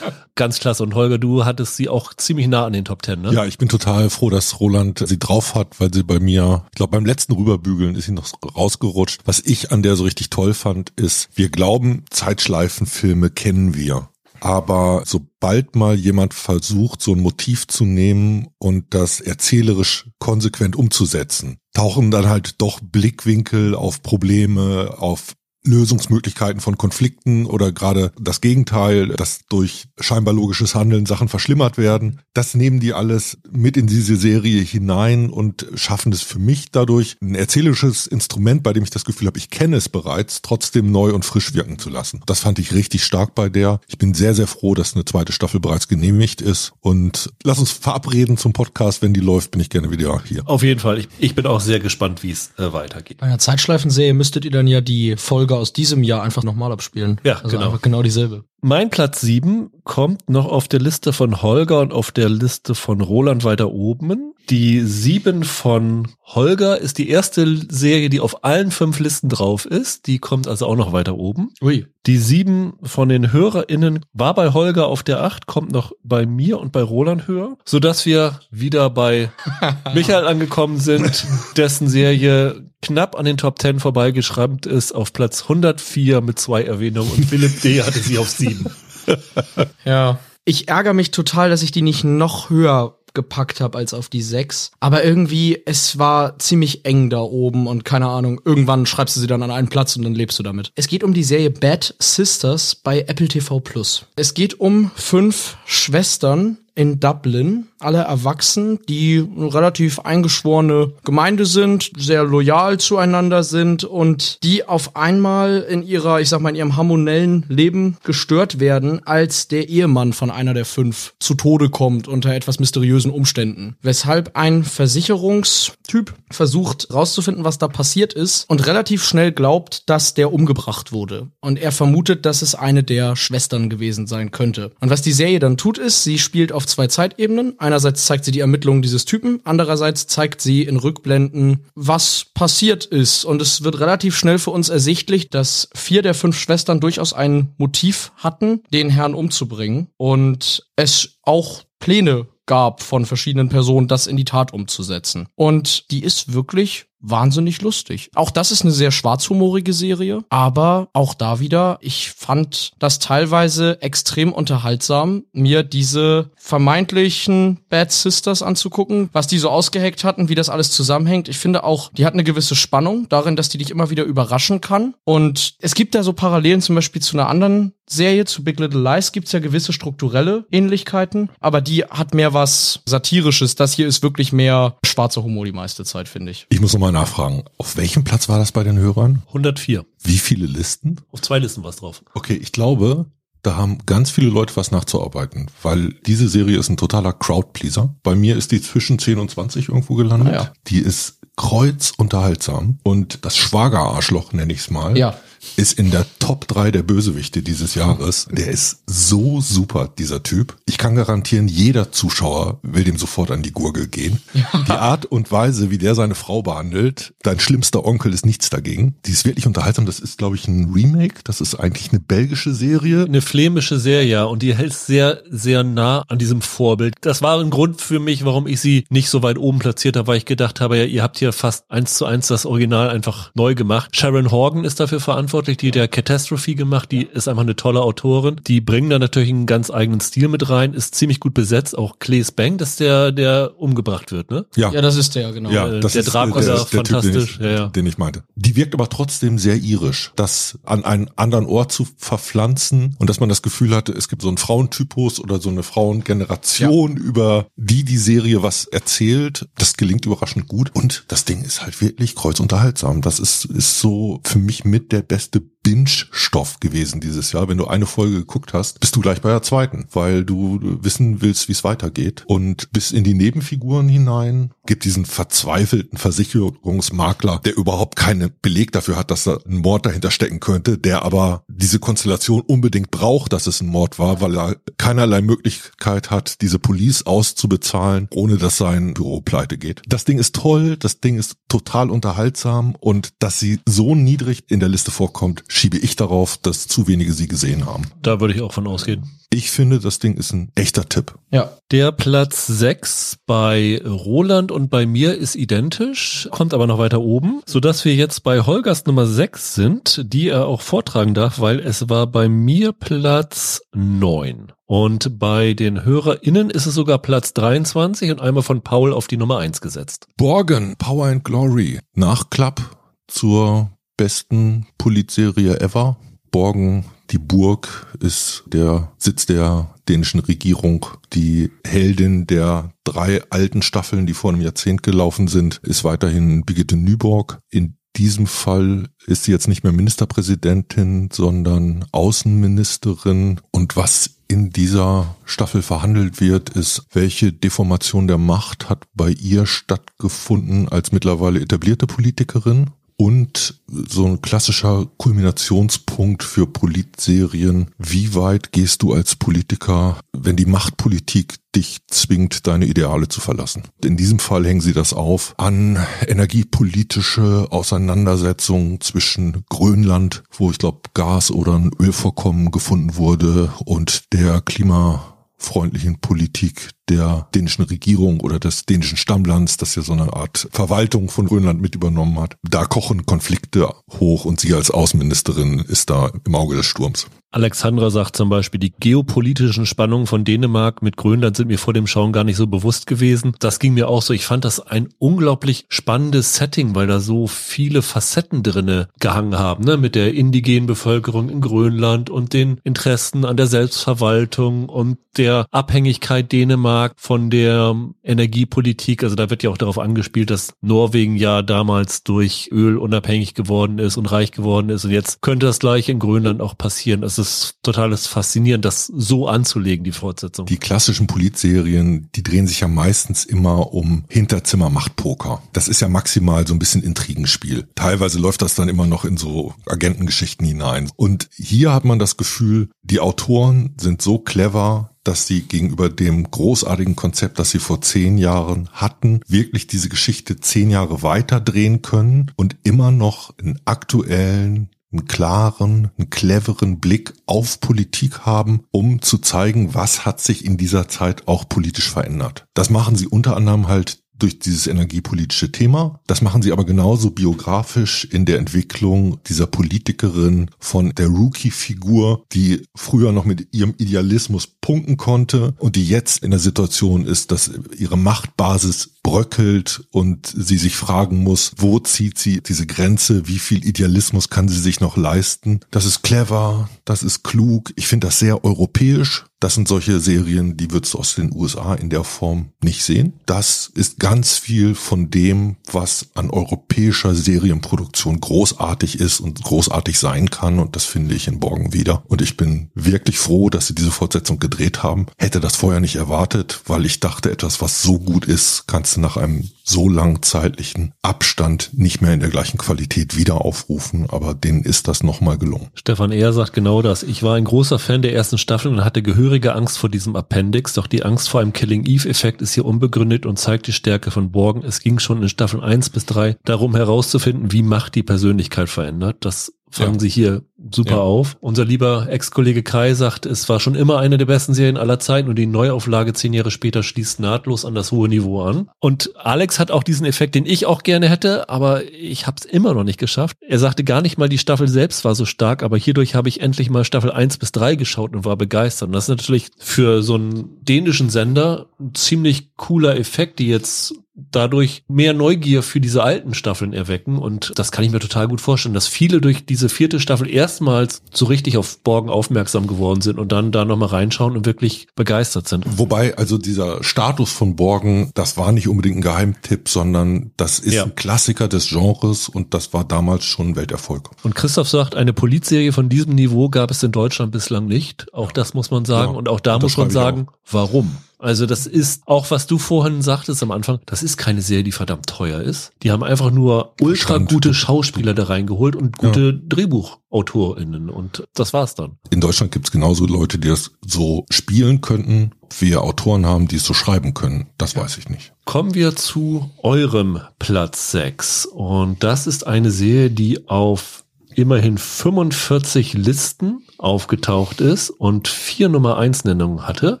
Ganz klasse. Und Holger, du hattest sie auch ziemlich nah an den Top Ten, ne? Ja, ich bin total froh, dass Roland sie drauf hat, weil sie bei mir, ich glaube, beim letzten Rüberbügeln ist sie noch rausgerutscht. Was ich an der so richtig toll fand, ist, wir glauben, Zeitschleifenfilme kennen wir. Aber sobald mal jemand versucht, so ein Motiv zu nehmen und das erzählerisch konsequent umzusetzen, tauchen dann halt doch Blickwinkel auf Probleme, auf Lösungsmöglichkeiten von Konflikten oder gerade das Gegenteil, dass durch scheinbar logisches Handeln Sachen verschlimmert werden. Das nehmen die alles mit in diese Serie hinein und schaffen es für mich dadurch, ein erzählerisches Instrument, bei dem ich das Gefühl habe, ich kenne es bereits, trotzdem neu und frisch wirken zu lassen. Das fand ich richtig stark bei der. Ich bin sehr, sehr froh, dass eine zweite Staffel bereits genehmigt ist. Und lass uns verabreden zum Podcast. Wenn die läuft, bin ich gerne wieder hier. Auf jeden Fall. Ich, ich bin auch sehr gespannt, wie es äh, weitergeht. Bei einer Zeitschleifenserie müsstet ihr dann ja die Folge Folge aus diesem Jahr einfach nochmal abspielen. Ja, also genau. genau dieselbe. Mein Platz sieben kommt noch auf der Liste von Holger und auf der Liste von Roland weiter oben. Die sieben von Holger ist die erste Serie, die auf allen fünf Listen drauf ist. Die kommt also auch noch weiter oben. Ui. Die sieben von den HörerInnen war bei Holger auf der acht, kommt noch bei mir und bei Roland höher, sodass wir wieder bei Michael angekommen sind, dessen Serie knapp an den Top Ten vorbeigeschrammt ist, auf Platz 104 mit zwei Erwähnungen und Philipp D. hatte sie auf sieben. ja. Ich ärgere mich total, dass ich die nicht noch höher gepackt habe als auf die sechs. Aber irgendwie, es war ziemlich eng da oben und keine Ahnung, irgendwann schreibst du sie dann an einen Platz und dann lebst du damit. Es geht um die Serie Bad Sisters bei Apple TV Plus. Es geht um fünf Schwestern, in Dublin, alle erwachsen, die eine relativ eingeschworene Gemeinde sind, sehr loyal zueinander sind und die auf einmal in ihrer, ich sag mal, in ihrem harmonellen Leben gestört werden, als der Ehemann von einer der fünf zu Tode kommt unter etwas mysteriösen Umständen. Weshalb ein Versicherungstyp versucht rauszufinden, was da passiert ist und relativ schnell glaubt, dass der umgebracht wurde. Und er vermutet, dass es eine der Schwestern gewesen sein könnte. Und was die Serie dann tut, ist, sie spielt auf auf zwei Zeitebenen. Einerseits zeigt sie die Ermittlungen dieses Typen, andererseits zeigt sie in Rückblenden, was passiert ist. Und es wird relativ schnell für uns ersichtlich, dass vier der fünf Schwestern durchaus ein Motiv hatten, den Herrn umzubringen. Und es auch Pläne gab von verschiedenen Personen, das in die Tat umzusetzen. Und die ist wirklich wahnsinnig lustig. Auch das ist eine sehr schwarzhumorige Serie, aber auch da wieder, ich fand das teilweise extrem unterhaltsam, mir diese vermeintlichen Bad Sisters anzugucken, was die so ausgeheckt hatten, wie das alles zusammenhängt. Ich finde auch, die hat eine gewisse Spannung darin, dass die dich immer wieder überraschen kann. Und es gibt da so Parallelen zum Beispiel zu einer anderen Serie, zu Big Little Lies gibt's ja gewisse strukturelle Ähnlichkeiten, aber die hat mehr was Satirisches. Das hier ist wirklich mehr schwarzer Humor die meiste Zeit, finde ich. Ich muss nochmal nachfragen, auf welchem Platz war das bei den Hörern? 104. Wie viele Listen? Auf zwei Listen war es drauf. Okay, ich glaube, da haben ganz viele Leute was nachzuarbeiten, weil diese Serie ist ein totaler Crowdpleaser. Bei mir ist die zwischen 10 und 20 irgendwo gelandet. Ah ja. Die ist kreuzunterhaltsam und das Schwagerarschloch nenne ich es mal. Ja. Ist in der Top 3 der Bösewichte dieses Jahres. Der ist so super, dieser Typ. Ich kann garantieren, jeder Zuschauer will dem sofort an die Gurgel gehen. Die Art und Weise, wie der seine Frau behandelt, dein schlimmster Onkel ist nichts dagegen. Die ist wirklich unterhaltsam. Das ist, glaube ich, ein Remake. Das ist eigentlich eine belgische Serie. Eine flämische Serie, ja, und die hält sehr, sehr nah an diesem Vorbild. Das war ein Grund für mich, warum ich sie nicht so weit oben platziert habe, weil ich gedacht habe, ja, ihr habt hier fast eins zu eins das Original einfach neu gemacht. Sharon Horgan ist dafür verantwortlich, die der Catastrophe gemacht, die ist einfach eine tolle Autorin. Die bringen da natürlich einen ganz eigenen Stil mit rein, ist ziemlich gut besetzt. Auch Claes Bang, das ist der, der umgebracht wird, ne? Ja, das ist der, genau. Ja, Äh, das der ist, Dracula, der, ist der fantastisch, Typ, den ich, ja, ja. den ich meinte. Die wirkt aber trotzdem sehr irisch. Das an einen anderen Ort zu verpflanzen und dass man das Gefühl hatte, es gibt so einen Frauentypus oder so eine Frauengeneration, über die die Serie was erzählt, das gelingt überraschend gut. Und das Ding ist halt wirklich kreuzunterhaltsam. Das ist, ist so für mich mit der beste the Binge-Stoff gewesen dieses Jahr. Wenn du eine Folge geguckt hast, bist du gleich bei der zweiten, weil du wissen willst, wie es weitergeht. Und bis in die Nebenfiguren hinein gibt diesen verzweifelten Versicherungsmakler, der überhaupt keinen Beleg dafür hat, dass da ein Mord dahinter stecken könnte, der aber diese Konstellation unbedingt braucht, dass es ein Mord war, weil er keinerlei Möglichkeit hat, diese Police auszubezahlen, ohne dass sein Büro pleite geht. Das Ding ist toll, das Ding ist total unterhaltsam und dass sie so niedrig in der Liste vorkommt, schiebe ich darauf, dass zu wenige sie gesehen haben. Da würde ich auch von ausgehen. Ich finde, das Ding ist ein echter Tipp. Ja. Der Platz 6 bei Roland und bei mir ist identisch, kommt aber noch weiter oben, sodass wir jetzt bei Holgers Nummer 6 sind, die er auch vortragen darf, weil es war bei mir Platz 9. Und bei den HörerInnen ist es sogar Platz 23 und einmal von Paul auf die Nummer 1 gesetzt. Borgen, Power and Glory, Nachklapp zur besten Politserie ever. Borgen, die Burg, ist der Sitz der dänischen Regierung. Die Heldin der drei alten Staffeln, die vor einem Jahrzehnt gelaufen sind, ist weiterhin Birgitte Nyborg. In diesem Fall ist sie jetzt nicht mehr Ministerpräsidentin, sondern Außenministerin. Und was in dieser Staffel verhandelt wird, ist, welche Deformation der Macht hat bei ihr stattgefunden als mittlerweile etablierte Politikerin und so ein klassischer Kulminationspunkt für Politserien. Wie weit gehst du als Politiker, wenn die Machtpolitik dich zwingt, deine Ideale zu verlassen? In diesem Fall hängen sie das auf an energiepolitische Auseinandersetzungen zwischen Grönland, wo ich glaube Gas oder ein Ölvorkommen gefunden wurde und der Klima freundlichen Politik der dänischen Regierung oder des dänischen Stammlands, das ja so eine Art Verwaltung von Grönland mit übernommen hat. Da kochen Konflikte hoch und sie als Außenministerin ist da im Auge des Sturms. Alexandra sagt zum Beispiel, die geopolitischen Spannungen von Dänemark mit Grönland sind mir vor dem Schauen gar nicht so bewusst gewesen. Das ging mir auch so. Ich fand das ein unglaublich spannendes Setting, weil da so viele Facetten drinne gehangen haben, ne? mit der indigenen Bevölkerung in Grönland und den Interessen an der Selbstverwaltung und der Abhängigkeit Dänemark von der Energiepolitik. Also da wird ja auch darauf angespielt, dass Norwegen ja damals durch Öl unabhängig geworden ist und reich geworden ist. Und jetzt könnte das gleiche in Grönland auch passieren. Es ist totales faszinierend, das so anzulegen, die Fortsetzung. Die klassischen Politserien, die drehen sich ja meistens immer um Hinterzimmer-Machtpoker. Das ist ja maximal so ein bisschen Intrigenspiel. Teilweise läuft das dann immer noch in so Agentengeschichten hinein. Und hier hat man das Gefühl, die Autoren sind so clever, dass sie gegenüber dem großartigen Konzept, das sie vor zehn Jahren hatten, wirklich diese Geschichte zehn Jahre weiter drehen können und immer noch einen aktuellen, einen klaren, einen cleveren Blick auf Politik haben, um zu zeigen, was hat sich in dieser Zeit auch politisch verändert. Das machen sie unter anderem halt durch dieses energiepolitische Thema. Das machen sie aber genauso biografisch in der Entwicklung dieser Politikerin von der Rookie-Figur, die früher noch mit ihrem Idealismus punkten konnte und die jetzt in der Situation ist, dass ihre Machtbasis bröckelt und sie sich fragen muss, wo zieht sie diese Grenze, wie viel Idealismus kann sie sich noch leisten. Das ist clever, das ist klug, ich finde das sehr europäisch. Das sind solche Serien, die würdest du aus den USA in der Form nicht sehen. Das ist ganz viel von dem, was an europäischer Serienproduktion großartig ist und großartig sein kann. Und das finde ich in Borgen wieder. Und ich bin wirklich froh, dass sie diese Fortsetzung gedreht haben. Hätte das vorher nicht erwartet, weil ich dachte, etwas, was so gut ist, kannst du nach einem so lang zeitlichen Abstand nicht mehr in der gleichen Qualität wieder aufrufen, aber denen ist das nochmal gelungen. Stefan Ehr sagt genau das. Ich war ein großer Fan der ersten Staffel und hatte gehörige Angst vor diesem Appendix, doch die Angst vor einem Killing Eve-Effekt ist hier unbegründet und zeigt die Stärke von Borgen. Es ging schon in Staffel 1 bis 3 darum herauszufinden, wie Macht die Persönlichkeit verändert. Das fangen ja. sie hier super ja. auf. Unser lieber Ex-Kollege Kai sagt, es war schon immer eine der besten Serien aller Zeiten und die Neuauflage zehn Jahre später schließt nahtlos an das hohe Niveau an. Und Alex hat auch diesen Effekt, den ich auch gerne hätte, aber ich habe es immer noch nicht geschafft. Er sagte gar nicht mal, die Staffel selbst war so stark, aber hierdurch habe ich endlich mal Staffel 1 bis 3 geschaut und war begeistert. Und das ist natürlich für so einen dänischen Sender ein ziemlich cooler Effekt, die jetzt dadurch mehr Neugier für diese alten Staffeln erwecken. Und das kann ich mir total gut vorstellen, dass viele durch diese vierte Staffel erstmals so richtig auf Borgen aufmerksam geworden sind und dann da nochmal reinschauen und wirklich begeistert sind. Wobei also dieser Status von Borgen, das war nicht unbedingt ein Geheimtipp, sondern das ist ja. ein Klassiker des Genres und das war damals schon ein Welterfolg. Und Christoph sagt, eine Polizserie von diesem Niveau gab es in Deutschland bislang nicht. Auch das muss man sagen. Ja, und auch da muss man sagen, warum? Also das ist auch, was du vorhin sagtest am Anfang, das ist keine Serie, die verdammt teuer ist. Die haben einfach nur ultra gute Schauspieler da reingeholt und gute ja. DrehbuchautorInnen und das war's dann. In Deutschland gibt's genauso Leute, die das so spielen könnten. Wir Autoren haben, die es so schreiben können. Das ja. weiß ich nicht. Kommen wir zu eurem Platz 6. Und das ist eine Serie, die auf immerhin 45 Listen aufgetaucht ist und vier Nummer 1 Nennungen hatte,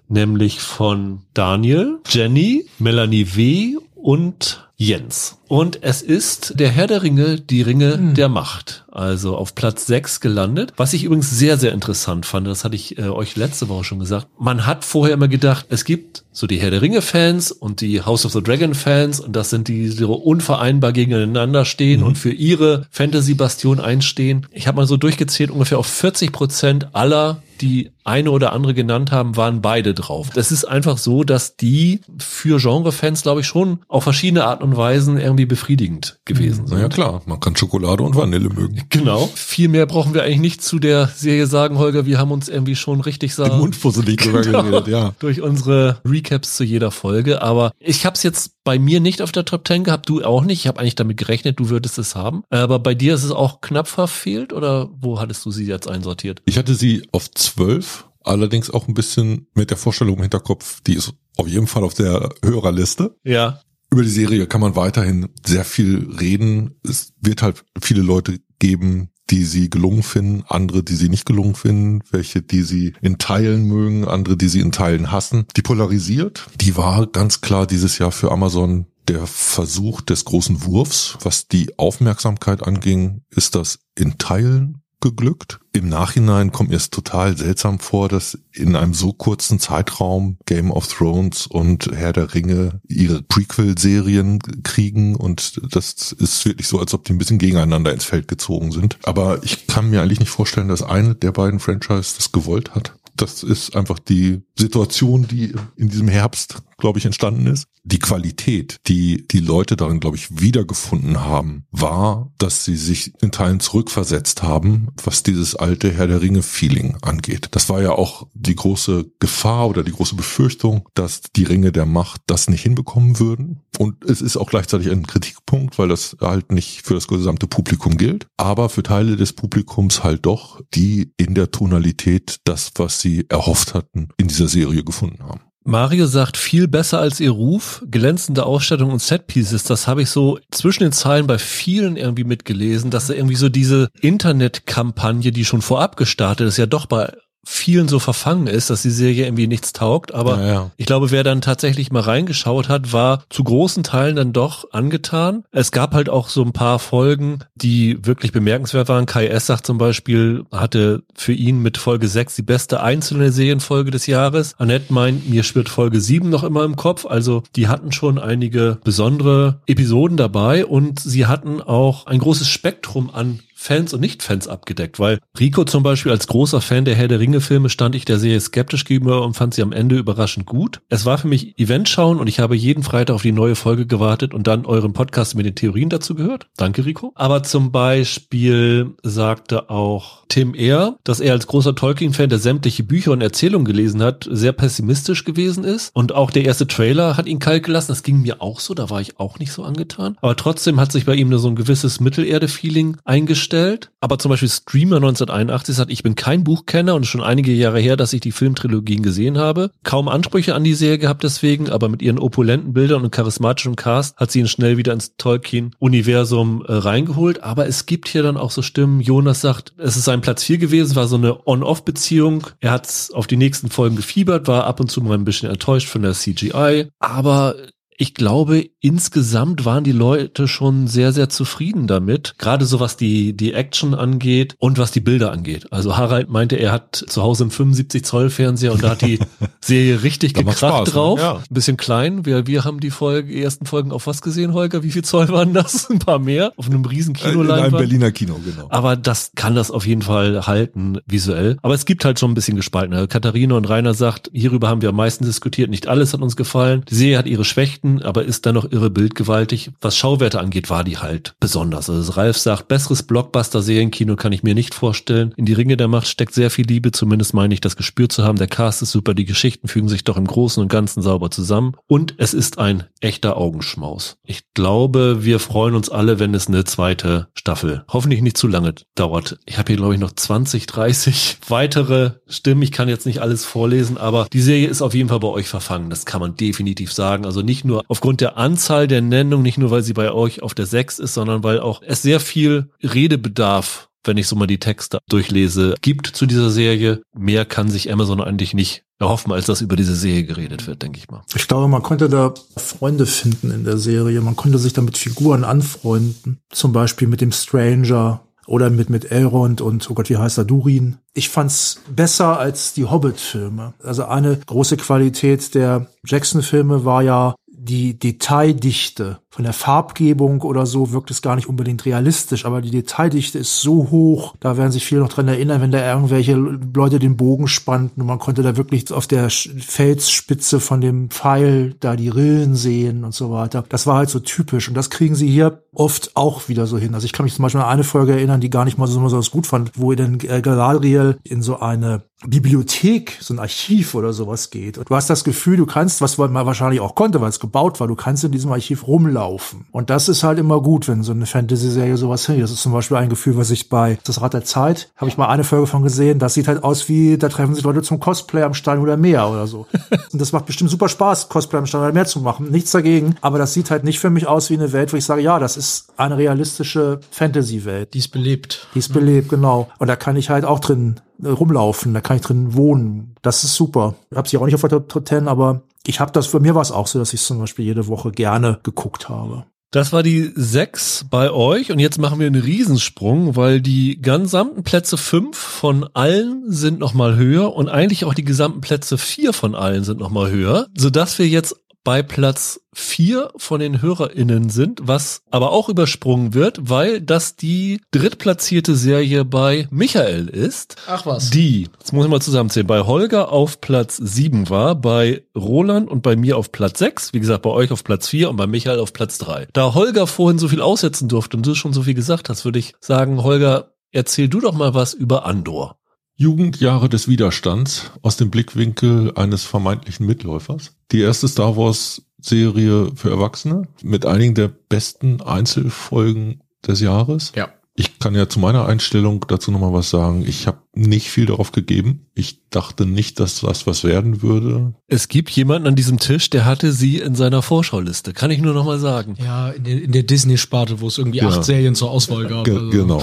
nämlich von Daniel, Jenny, Melanie W. und Jens. Und es ist der Herr der Ringe, die Ringe hm. der Macht. Also auf Platz 6 gelandet. Was ich übrigens sehr, sehr interessant fand, das hatte ich äh, euch letzte Woche schon gesagt. Man hat vorher immer gedacht, es gibt so die Herr der Ringe Fans und die House of the Dragon Fans und das sind die, die unvereinbar gegeneinander stehen mhm. und für ihre Fantasy-Bastion einstehen. Ich habe mal so durchgezählt, ungefähr auf 40 Prozent aller die eine oder andere genannt haben, waren beide drauf. Das ist einfach so, dass die für Genre-Fans, glaube ich, schon auf verschiedene Arten und Weisen irgendwie befriedigend gewesen sind. Ja klar, man kann Schokolade und Vanille mögen. Genau. Viel mehr brauchen wir eigentlich nicht zu der Serie sagen, Holger. Wir haben uns irgendwie schon richtig sagen. Mundfusselig drüber genau, geredet, ja. Durch unsere Recaps zu jeder Folge. Aber ich habe es jetzt bei mir nicht auf der Top 10 gehabt, du auch nicht. Ich habe eigentlich damit gerechnet, du würdest es haben. Aber bei dir ist es auch knapp verfehlt oder wo hattest du sie jetzt einsortiert? Ich hatte sie auf zwölf, allerdings auch ein bisschen mit der Vorstellung im Hinterkopf, die ist auf jeden Fall auf der Hörerliste. Ja. Über die Serie kann man weiterhin sehr viel reden. Es wird halt viele Leute geben, die sie gelungen finden, andere, die sie nicht gelungen finden, welche, die sie in Teilen mögen, andere, die sie in Teilen hassen. Die polarisiert, die war ganz klar dieses Jahr für Amazon der Versuch des großen Wurfs. Was die Aufmerksamkeit anging, ist das in Teilen geglückt. Im Nachhinein kommt mir es total seltsam vor, dass in einem so kurzen Zeitraum Game of Thrones und Herr der Ringe ihre Prequel-Serien kriegen und das ist wirklich so, als ob die ein bisschen gegeneinander ins Feld gezogen sind. Aber ich kann mir eigentlich nicht vorstellen, dass eine der beiden Franchise das gewollt hat. Das ist einfach die Situation, die in diesem Herbst, glaube ich, entstanden ist. Die Qualität, die die Leute darin, glaube ich, wiedergefunden haben, war, dass sie sich in Teilen zurückversetzt haben, was dieses alte Herr der Ringe-Feeling angeht. Das war ja auch die große Gefahr oder die große Befürchtung, dass die Ringe der Macht das nicht hinbekommen würden. Und es ist auch gleichzeitig ein Kritikpunkt, weil das halt nicht für das gesamte Publikum gilt, aber für Teile des Publikums halt doch, die in der Tonalität das, was sie erhofft hatten, in dieser Serie gefunden haben. Mario sagt, viel besser als ihr Ruf, glänzende Ausstattung und Setpieces, das habe ich so zwischen den Zeilen bei vielen irgendwie mitgelesen, dass er irgendwie so diese Internetkampagne, die schon vorab gestartet ist, ja doch bei vielen so verfangen ist, dass die Serie irgendwie nichts taugt. Aber Ja, ja. ich glaube, wer dann tatsächlich mal reingeschaut hat, war zu großen Teilen dann doch angetan. Es gab halt auch so ein paar Folgen, die wirklich bemerkenswert waren. Kai Essach zum Beispiel hatte für ihn mit Folge 6 die beste einzelne Serienfolge des Jahres. Annette meint, mir schwirrt Folge 7 noch immer im Kopf. Also die hatten schon einige besondere Episoden dabei und sie hatten auch ein großes Spektrum an Fans und Nicht-Fans abgedeckt, weil Rico zum Beispiel als großer Fan der Herr der Ringe-Filme stand ich der Serie skeptisch gegenüber und fand sie am Ende überraschend gut. Es war für mich Event schauen und ich habe jeden Freitag auf die neue Folge gewartet und dann euren Podcast mit den Theorien dazu gehört. Danke, Rico. Aber zum Beispiel sagte auch Tim Ehr, dass er als großer Tolkien-Fan, der sämtliche Bücher und Erzählungen gelesen hat, sehr pessimistisch gewesen ist. Und auch der erste Trailer hat ihn kalt gelassen. Das ging mir auch so, da war ich auch nicht so angetan. Aber trotzdem hat sich bei ihm nur so ein gewisses Mittelerde-Feeling eingestellt. Aber zum Beispiel Streamer 1981 sagt, ich bin kein Buchkenner und schon einige Jahre her, dass ich die Filmtrilogien gesehen habe. Kaum Ansprüche an die Serie gehabt deswegen, aber mit ihren opulenten Bildern und charismatischem Cast hat sie ihn schnell wieder ins Tolkien-Universum äh, reingeholt. Aber es gibt hier dann auch so Stimmen. Jonas sagt, es ist sein Platz 4 gewesen, war so eine On-Off-Beziehung. Er hat auf die nächsten Folgen gefiebert, war ab und zu mal ein bisschen enttäuscht von der CGI. Aber ich glaube, insgesamt waren die Leute schon sehr, sehr zufrieden damit. Gerade so was die, die Action angeht und was die Bilder angeht. Also Harald meinte, er hat zu Hause einen 75 Zoll Fernseher und da hat die Serie richtig gekracht Spaß, ne? drauf. Ja. Ein bisschen klein. Wir, wir haben die Folge, ersten Folgen auf was gesehen, Holger? Wie viel Zoll waren das? Ein paar mehr? Auf einem riesen Äh, In einem Kinoleinwand? Berliner Kino, genau. Aber das kann das auf jeden Fall halten, visuell. Aber es gibt halt schon ein bisschen gespalten. Katharina und Rainer sagt, hierüber haben wir am meisten diskutiert. Nicht alles hat uns gefallen. Die Serie hat ihre Schwächten, aber ist dennoch irre bildgewaltig. Was Schauwerte angeht, war die halt besonders. Also Ralf sagt, besseres Blockbuster-Serienkino kann ich mir nicht vorstellen. In die Ringe der Macht steckt sehr viel Liebe. Zumindest meine ich, das Gespür zu haben. Der Cast ist super. Die Geschichten fügen sich doch im Großen und Ganzen sauber zusammen. Und es ist ein echter Augenschmaus. Ich glaube, wir freuen uns alle, wenn es eine zweite Staffel hoffentlich nicht zu lange dauert. Ich habe hier, glaube ich, noch 20, 30 weitere Stimmen. Ich kann jetzt nicht alles vorlesen, aber die Serie ist auf jeden Fall bei euch verfangen. Das kann man definitiv sagen. Also nicht nur aufgrund der Anzahl der Nennung, nicht nur, weil sie bei euch auf der 6 ist, sondern weil auch es sehr viel Redebedarf wenn ich so mal die Texte durchlese, gibt zu dieser Serie. Mehr kann sich Amazon eigentlich nicht erhoffen, als dass über diese Serie geredet wird, denke ich mal. Ich glaube, man konnte da Freunde finden in der Serie. Man konnte sich da mit Figuren anfreunden. Zum Beispiel mit dem Stranger oder mit, mit Elrond und, oh Gott, wie heißt er, Durin. Ich fand's besser als die Hobbit-Filme. Also eine große Qualität der Jackson-Filme war ja die Detaildichte von der Farbgebung oder so wirkt es gar nicht unbedingt realistisch, aber die Detaildichte ist so hoch, da werden sich viele noch dran erinnern, wenn da irgendwelche Leute den Bogen spannten und man konnte da wirklich auf der Felsspitze von dem Pfeil da die Rillen sehen und so weiter. Das war halt so typisch und das kriegen sie hier oft auch wieder so hin. Also ich kann mich zum Beispiel an eine Folge erinnern, die gar nicht mal so besonders gut fand, wo dann äh, Galadriel in so eine Bibliothek, so ein Archiv oder sowas geht. Und du hast das Gefühl, du kannst, was man wahrscheinlich auch konnte, weil es gebaut war, du kannst in diesem Archiv rumlaufen. Und das ist halt immer gut, wenn so eine Fantasy-Serie sowas hinkriegt. Das ist zum Beispiel ein Gefühl, was ich bei Das Rad der Zeit, habe ich mal eine Folge von gesehen, das sieht halt aus wie, da treffen sich Leute zum Cosplay am Stein oder Meer oder so. Und das macht bestimmt super Spaß, Cosplay am Stein oder Meer zu machen. Nichts dagegen. Aber das sieht halt nicht für mich aus wie eine Welt, wo ich sage, ja, das ist eine realistische Fantasy-Welt. Die ist belebt. Die ist belebt, genau. Und da kann ich halt auch drin rumlaufen, da kann ich drin wohnen. Das ist super. Ich habe sie auch nicht auf der Top Top 10, aber ich habe das, für mir war es auch so, dass ich zum Beispiel jede Woche gerne geguckt habe. Das war die sechs bei euch und jetzt machen wir einen Riesensprung, weil die gesamten Plätze fünf von allen sind nochmal höher und eigentlich auch die gesamten Plätze vier von allen sind nochmal höher, sodass wir jetzt bei Platz vier von den HörerInnen sind, was aber auch übersprungen wird, weil das die drittplatzierte Serie bei Michael ist. Ach was. Die, das muss ich mal zusammenzählen, bei Holger auf Platz 7 war, bei Roland und bei mir auf Platz 6, wie gesagt, bei euch auf Platz 4 und bei Michael auf Platz 3. Da Holger vorhin so viel aussetzen durfte und du schon so viel gesagt hast, würde ich sagen, Holger, erzähl du doch mal was über Andor. Jugendjahre des Widerstands aus dem Blickwinkel eines vermeintlichen Mitläufers. Die erste Star Wars Serie für Erwachsene mit einigen der besten Einzelfolgen des Jahres. Ja. Ich kann ja zu meiner Einstellung dazu nochmal was sagen. Ich habe nicht viel darauf gegeben. Ich dachte nicht, dass das was werden würde. Es gibt jemanden an diesem Tisch, der hatte sie in seiner Vorschauliste. Kann ich nur noch mal sagen. Ja, in der, in der Disney-Sparte, wo es irgendwie Ja. acht Serien zur Auswahl gab. Ge also. Genau.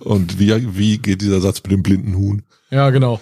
Und wie, wie geht dieser Satz mit dem blinden Huhn? Ja, genau.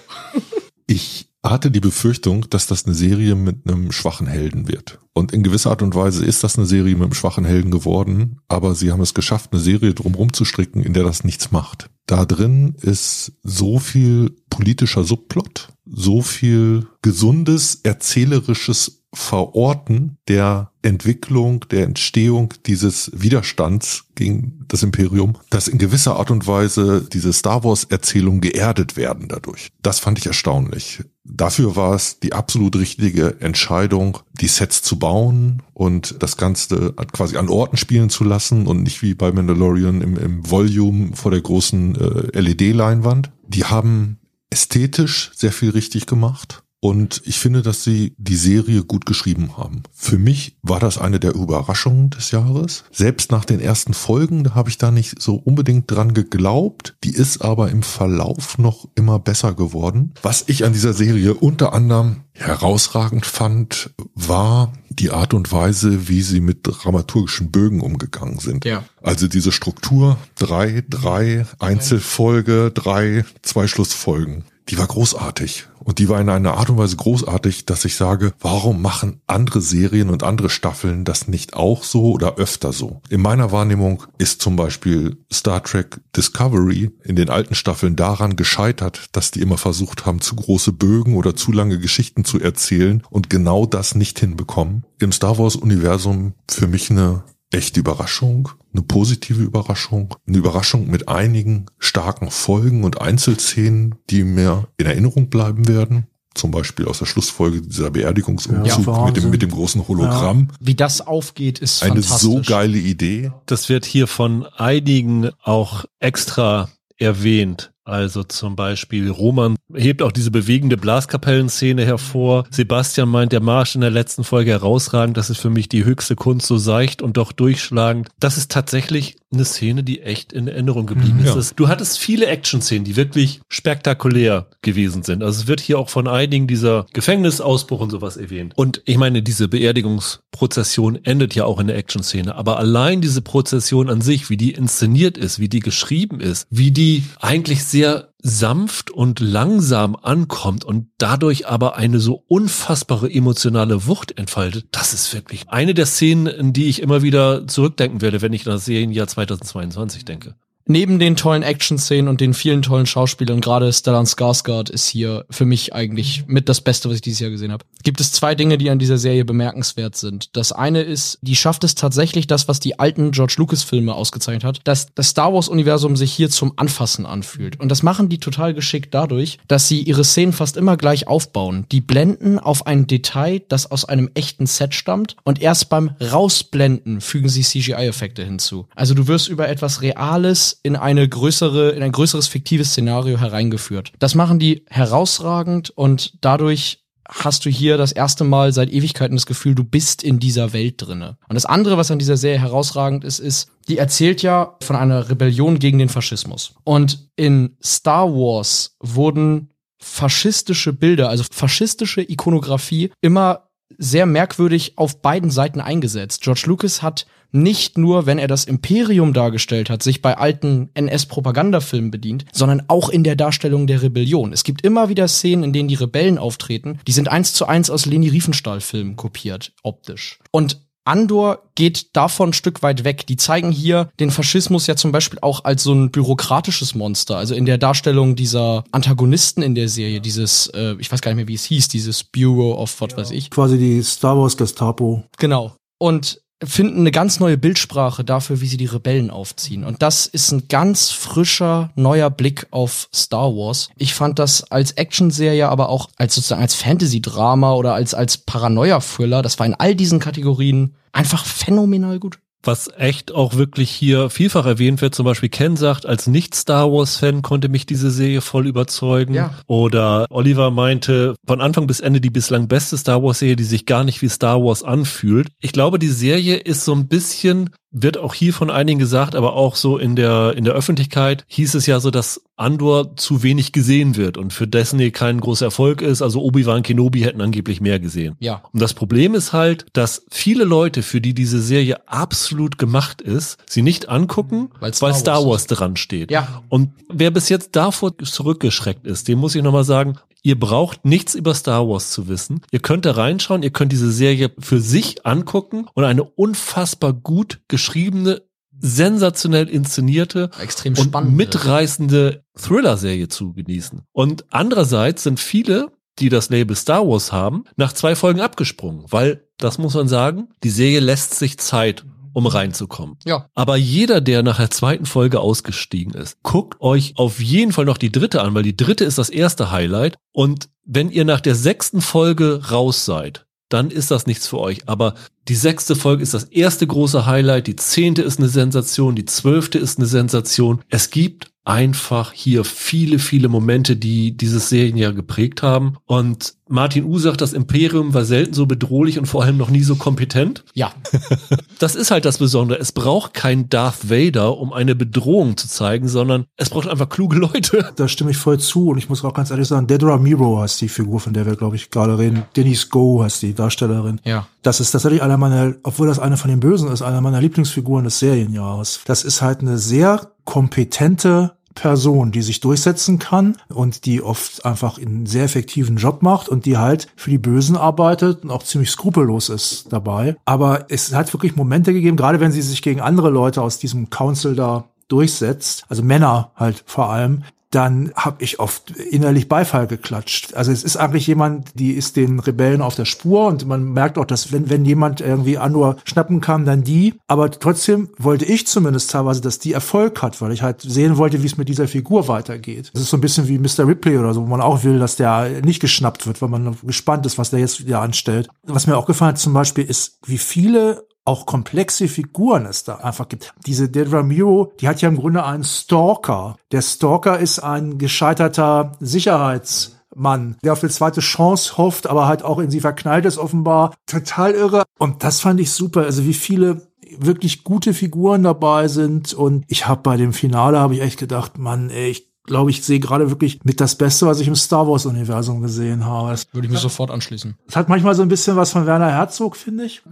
Ich hatte die Befürchtung, dass das eine Serie mit einem schwachen Helden wird. Und in gewisser Art und Weise ist das eine Serie mit einem schwachen Helden geworden, aber sie haben es geschafft, eine Serie drumherum zu stricken, in der das nichts macht. Da drin ist so viel politischer Subplot, so viel gesundes, erzählerisches Verorten der Entwicklung, der Entstehung dieses Widerstands gegen das Imperium, dass in gewisser Art und Weise diese Star Wars Erzählung geerdet werden dadurch. Das fand ich erstaunlich. Dafür war es die absolut richtige Entscheidung, die Sets zu bauen und das Ganze quasi an Orten spielen zu lassen und nicht wie bei Mandalorian im, im Volume vor der großen äh, LED-Leinwand. Die haben ästhetisch sehr viel richtig gemacht. Und ich finde, dass sie die Serie gut geschrieben haben. Für mich war das eine der Überraschungen des Jahres. Selbst nach den ersten Folgen, da habe ich da nicht so unbedingt dran geglaubt. Die ist aber im Verlauf noch immer besser geworden. Was ich an dieser Serie unter anderem herausragend fand, war die Art und Weise, wie sie mit dramaturgischen Bögen umgegangen sind. Ja. Also diese Struktur, drei, drei, Einzelfolge, drei, zwei Schlussfolgen die war großartig. Und die war in einer Art und Weise großartig, dass ich sage, warum machen andere Serien und andere Staffeln das nicht auch so oder öfter so? In meiner Wahrnehmung ist zum Beispiel Star Trek Discovery in den alten Staffeln daran gescheitert, dass die immer versucht haben, zu große Bögen oder zu lange Geschichten zu erzählen und genau das nicht hinbekommen. Im Star Wars Universum für mich eine echte Überraschung, eine positive Überraschung, eine Überraschung mit einigen starken Folgen und Einzelszenen, die mir in Erinnerung bleiben werden. Zum Beispiel aus der Schlussfolge dieser Beerdigungsumzug Ja, mit, dem, mit dem großen Hologramm. Wie das aufgeht, ist Eine fantastisch. so geile Idee. Das wird hier von einigen auch extra erwähnt. Also zum Beispiel Roman hebt auch diese bewegende Blaskapellenszene hervor. Sebastian meint, der Marsch in der letzten Folge herausragend. Das ist für mich die höchste Kunst, so seicht und doch durchschlagend. Das ist tatsächlich eine Szene, die echt in Erinnerung geblieben Mhm, ist. ja. Du hattest viele Action-Szenen, die wirklich spektakulär gewesen sind. Also es wird hier auch von einigen dieser Gefängnisausbruch und sowas erwähnt. Und ich meine, diese Beerdigungsprozession endet ja auch in der Action-Szene. Aber allein diese Prozession an sich, wie die inszeniert ist, wie die geschrieben ist, wie die eigentlich sehr sanft und langsam ankommt und dadurch aber eine so unfassbare emotionale Wucht entfaltet, das ist wirklich eine der Szenen, in die ich immer wieder zurückdenken werde, wenn ich an das Serienjahr 2022 denke. Neben den tollen Action-Szenen und den vielen tollen Schauspielern, gerade Stellan Skarsgård ist hier für mich eigentlich mit das Beste, was ich dieses Jahr gesehen habe. Gibt es zwei Dinge, die an dieser Serie bemerkenswert sind. Das eine ist, die schafft es tatsächlich, das, was die alten George Lucas-Filme ausgezeichnet hat, dass das Star Wars-Universum sich hier zum Anfassen anfühlt. Und das machen die total geschickt dadurch, dass sie ihre Szenen fast immer gleich aufbauen. Die blenden auf ein Detail, das aus einem echten Set stammt und erst beim Rausblenden fügen sie CGI-Effekte hinzu. Also du wirst über etwas Reales in eine größere, in ein größeres fiktives Szenario hereingeführt. Das machen die herausragend und dadurch hast du hier das erste Mal seit Ewigkeiten das Gefühl, du bist in dieser Welt drinne. Und das andere, was an dieser Serie herausragend ist, ist, die erzählt ja von einer Rebellion gegen den Faschismus. Und in Star Wars wurden faschistische Bilder, also faschistische Ikonografie immer sehr merkwürdig auf beiden Seiten eingesetzt. George Lucas hat nicht nur, wenn er das Imperium dargestellt hat, sich bei alten NS-Propagandafilmen bedient, sondern auch in der Darstellung der Rebellion. Es gibt immer wieder Szenen, in denen die Rebellen auftreten. Die sind eins zu eins aus Leni Riefenstahl-Filmen kopiert, optisch. Und Andor geht davon ein Stück weit weg. Die zeigen hier den Faschismus ja zum Beispiel auch als so ein bürokratisches Monster. Also in der Darstellung dieser Antagonisten in der Serie, dieses, äh, ich weiß gar nicht mehr, wie es hieß, dieses Bureau of was weiß ich. Quasi die Star Wars Gestapo. Genau. Und finden eine ganz neue Bildsprache dafür, wie sie die Rebellen aufziehen. Und das ist ein ganz frischer, neuer Blick auf Star Wars. Ich fand das als Actionserie, aber auch als sozusagen als Fantasy-Drama oder als, als Paranoia-Thriller, das war in all diesen Kategorien einfach phänomenal gut. Was echt auch wirklich hier vielfach erwähnt wird, zum Beispiel Ken sagt, als Nicht-Star Wars-Fan konnte mich diese Serie voll überzeugen. Ja. Oder Oliver meinte, von Anfang bis Ende die bislang beste Star Wars-Serie, die sich gar nicht wie Star Wars anfühlt. Ich glaube, die Serie ist so ein bisschen wird auch hier von einigen gesagt, aber auch so in der, in der Öffentlichkeit hieß es ja so, dass Andor zu wenig gesehen wird und für Disney kein großer Erfolg ist. Also Obi-Wan Kenobi hätten angeblich mehr gesehen. Ja. Und das Problem ist halt, dass viele Leute, für die diese Serie absolut gemacht ist, sie nicht angucken, Weil weil Star Star, Wars Wars dran steht. Ja. Und wer bis jetzt davor zurückgeschreckt ist, dem muss ich nochmal sagen, Ihr braucht nichts über Star Wars zu wissen. Ihr könnt da reinschauen, ihr könnt diese Serie für sich angucken und eine unfassbar gut geschriebene, sensationell inszenierte Extrem und spannend. mitreißende Thriller-Serie zu genießen. Und andererseits sind viele, die das Label Star Wars haben, nach zwei Folgen abgesprungen, weil, das muss man sagen, die Serie lässt sich Zeit, um reinzukommen. Ja. Aber jeder, der nach der zweiten Folge ausgestiegen ist, guckt euch auf jeden Fall noch die dritte an, weil die dritte ist das erste Highlight. Und wenn ihr nach der sechsten Folge raus seid, dann ist das nichts für euch. Aber die sechste Folge ist das erste große Highlight, die zehnte ist eine Sensation, die zwölfte ist eine Sensation. Es gibt einfach hier viele, viele Momente, die dieses Serienjahr geprägt haben. Und Martin U sagt, das Imperium war selten so bedrohlich und vor allem noch nie so kompetent. Ja. Das ist halt das Besondere. Es braucht kein Darth Vader, um eine Bedrohung zu zeigen, sondern es braucht einfach kluge Leute. Da stimme ich voll zu und ich muss auch ganz ehrlich sagen, Dedra Miro heißt die Figur, von der wir, glaube ich, gerade reden. Denise Go heißt die Darstellerin. Ja. Das ist tatsächlich einer meiner, obwohl das eine von den Bösen ist, einer meiner Lieblingsfiguren des Serienjahres. Das ist halt eine sehr kompetente Person, die sich durchsetzen kann und die oft einfach einen sehr effektiven Job macht und die halt für die Bösen arbeitet und auch ziemlich skrupellos ist dabei. Aber es hat wirklich Momente gegeben, gerade wenn sie sich gegen andere Leute aus diesem Council da durchsetzt, also Männer halt vor allem, dann habe ich oft innerlich Beifall geklatscht. Also es ist eigentlich jemand, die ist den Rebellen auf der Spur und man merkt auch, dass wenn, wenn jemand irgendwie Anur schnappen kann, dann die. Aber trotzdem wollte ich zumindest teilweise, dass die Erfolg hat, weil ich halt sehen wollte, wie es mit dieser Figur weitergeht. Das ist so ein bisschen wie Mr. Ripley oder so, wo man auch will, dass der nicht geschnappt wird, weil man gespannt ist, was der jetzt wieder anstellt. Was mir auch gefallen hat zum Beispiel ist, wie viele auch komplexe Figuren es da einfach gibt. Diese Dedra Miro, die hat ja im Grunde einen Stalker. Der Stalker ist ein gescheiterter Sicherheitsmann, der auf eine zweite Chance hofft, aber halt auch in sie verknallt ist offenbar. Total irre. Und das fand ich super. Also wie viele wirklich gute Figuren dabei sind. Und ich habe bei dem Finale, habe ich echt gedacht, Mann, ey, ich glaube, ich sehe gerade wirklich mit das Beste, was ich im Star Wars Universum gesehen habe. Es, Würde ich mir sofort anschließen. es hat manchmal so ein bisschen was von Werner Herzog, finde ich.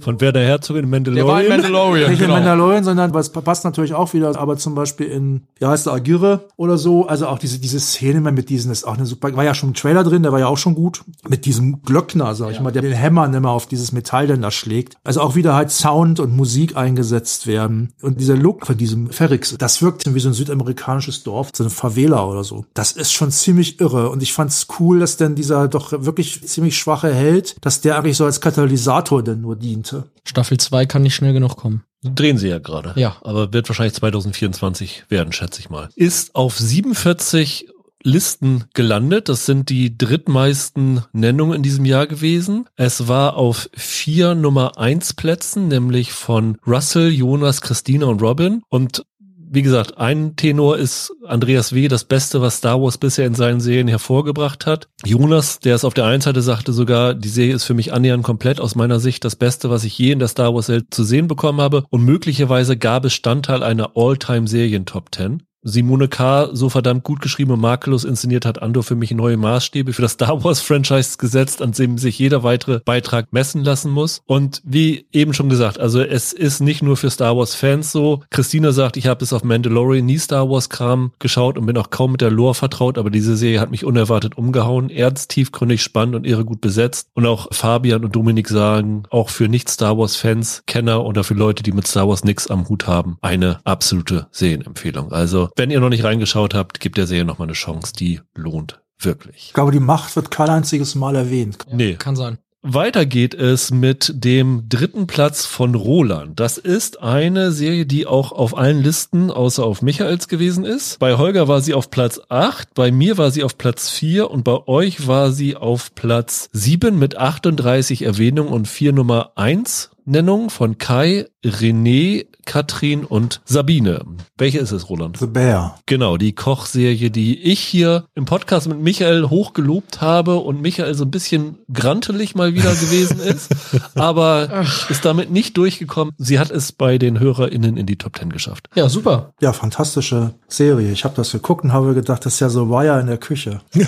Von Werner Herzog in Der war in Mandalorian. Mandalorian. Nicht in genau. Mandalorian, sondern was passt natürlich auch wieder, aber zum Beispiel in, wie heißt der, Aguirre oder so, also auch diese, diese Szene mal mit diesen, ist auch eine super, war ja schon ein Trailer drin, der war ja auch schon gut, mit diesem Glöckner, sag ich mal, der den Hämmern immer auf dieses Metall dann da schlägt. Also auch wieder halt Sound und Musik eingesetzt werden. Und dieser Look von diesem Ferrix, das wirkt wie so ein südamerikanisches Dorf, so eine Favela oder so. Das ist schon ziemlich irre. Und ich fand's cool, dass denn dieser doch wirklich ziemlich schwache Held, dass der eigentlich so als Katalysator denn nur diente. Staffel 2 kann nicht schnell genug kommen. Drehen sie ja gerade. Ja. Aber wird wahrscheinlich 2024 werden, schätze ich mal. Ist auf 47 Listen gelandet. Das sind die drittmeisten Nennungen in diesem Jahr gewesen. Es war auf vier Nummer eins Plätzen, nämlich von Russell, Jonas, Christina und Robin. Und wie gesagt, ein Tenor ist Andreas W., das Beste, was Star Wars bisher in seinen Serien hervorgebracht hat. Jonas, der es auf der einen Seite sagte sogar, die Serie ist für mich annähernd komplett aus meiner Sicht das Beste, was ich je in der Star Wars Welt zu sehen bekommen habe. Und möglicherweise gab es Standteil einer All-Time-Serien-Top 10. Simone K. so verdammt gut geschrieben und makellos inszeniert hat Andor für mich neue Maßstäbe für das Star Wars Franchise gesetzt, an dem sich jeder weitere Beitrag messen lassen muss. Und wie eben schon gesagt, also es ist nicht nur für Star Wars Fans so. Christina sagt, ich habe bis auf Mandalorian nie Star Wars Kram geschaut und bin auch kaum mit der Lore vertraut, aber diese Serie hat mich unerwartet umgehauen. Ernst, tiefgründig, spannend und irre gut besetzt. Und auch Fabian und Dominik sagen, auch für nicht Star Wars Fans, Kenner oder für Leute, die mit Star Wars nix am Hut haben, eine absolute Serienempfehlung. Also wenn ihr noch nicht reingeschaut habt, gebt der Serie noch mal eine Chance. Die lohnt wirklich. Ich glaube, die Macht wird kein einziges Mal erwähnt. Nee. Kann sein. Weiter geht es mit dem dritten Platz von Roland. Das ist eine Serie, die auch auf allen Listen außer auf Michaels gewesen ist. Bei Holger war sie auf Platz 8, bei mir war sie auf Platz 4 und bei euch war sie auf Platz 7 mit 38 Erwähnungen und 4 Nummer 1 Nennungen von Kai, René, Katrin und Sabine. Welche ist es, Roland? The Bear. Genau, die Kochserie, die ich hier im Podcast mit Michael hochgelobt habe und Michael so ein bisschen grantelig mal wieder gewesen ist, aber ist damit nicht durchgekommen. Sie hat es bei den HörerInnen in die Top Ten geschafft. Ja, super. Ja, fantastische Serie. Ich habe das geguckt und habe gedacht, das ist ja so Wire in der Küche.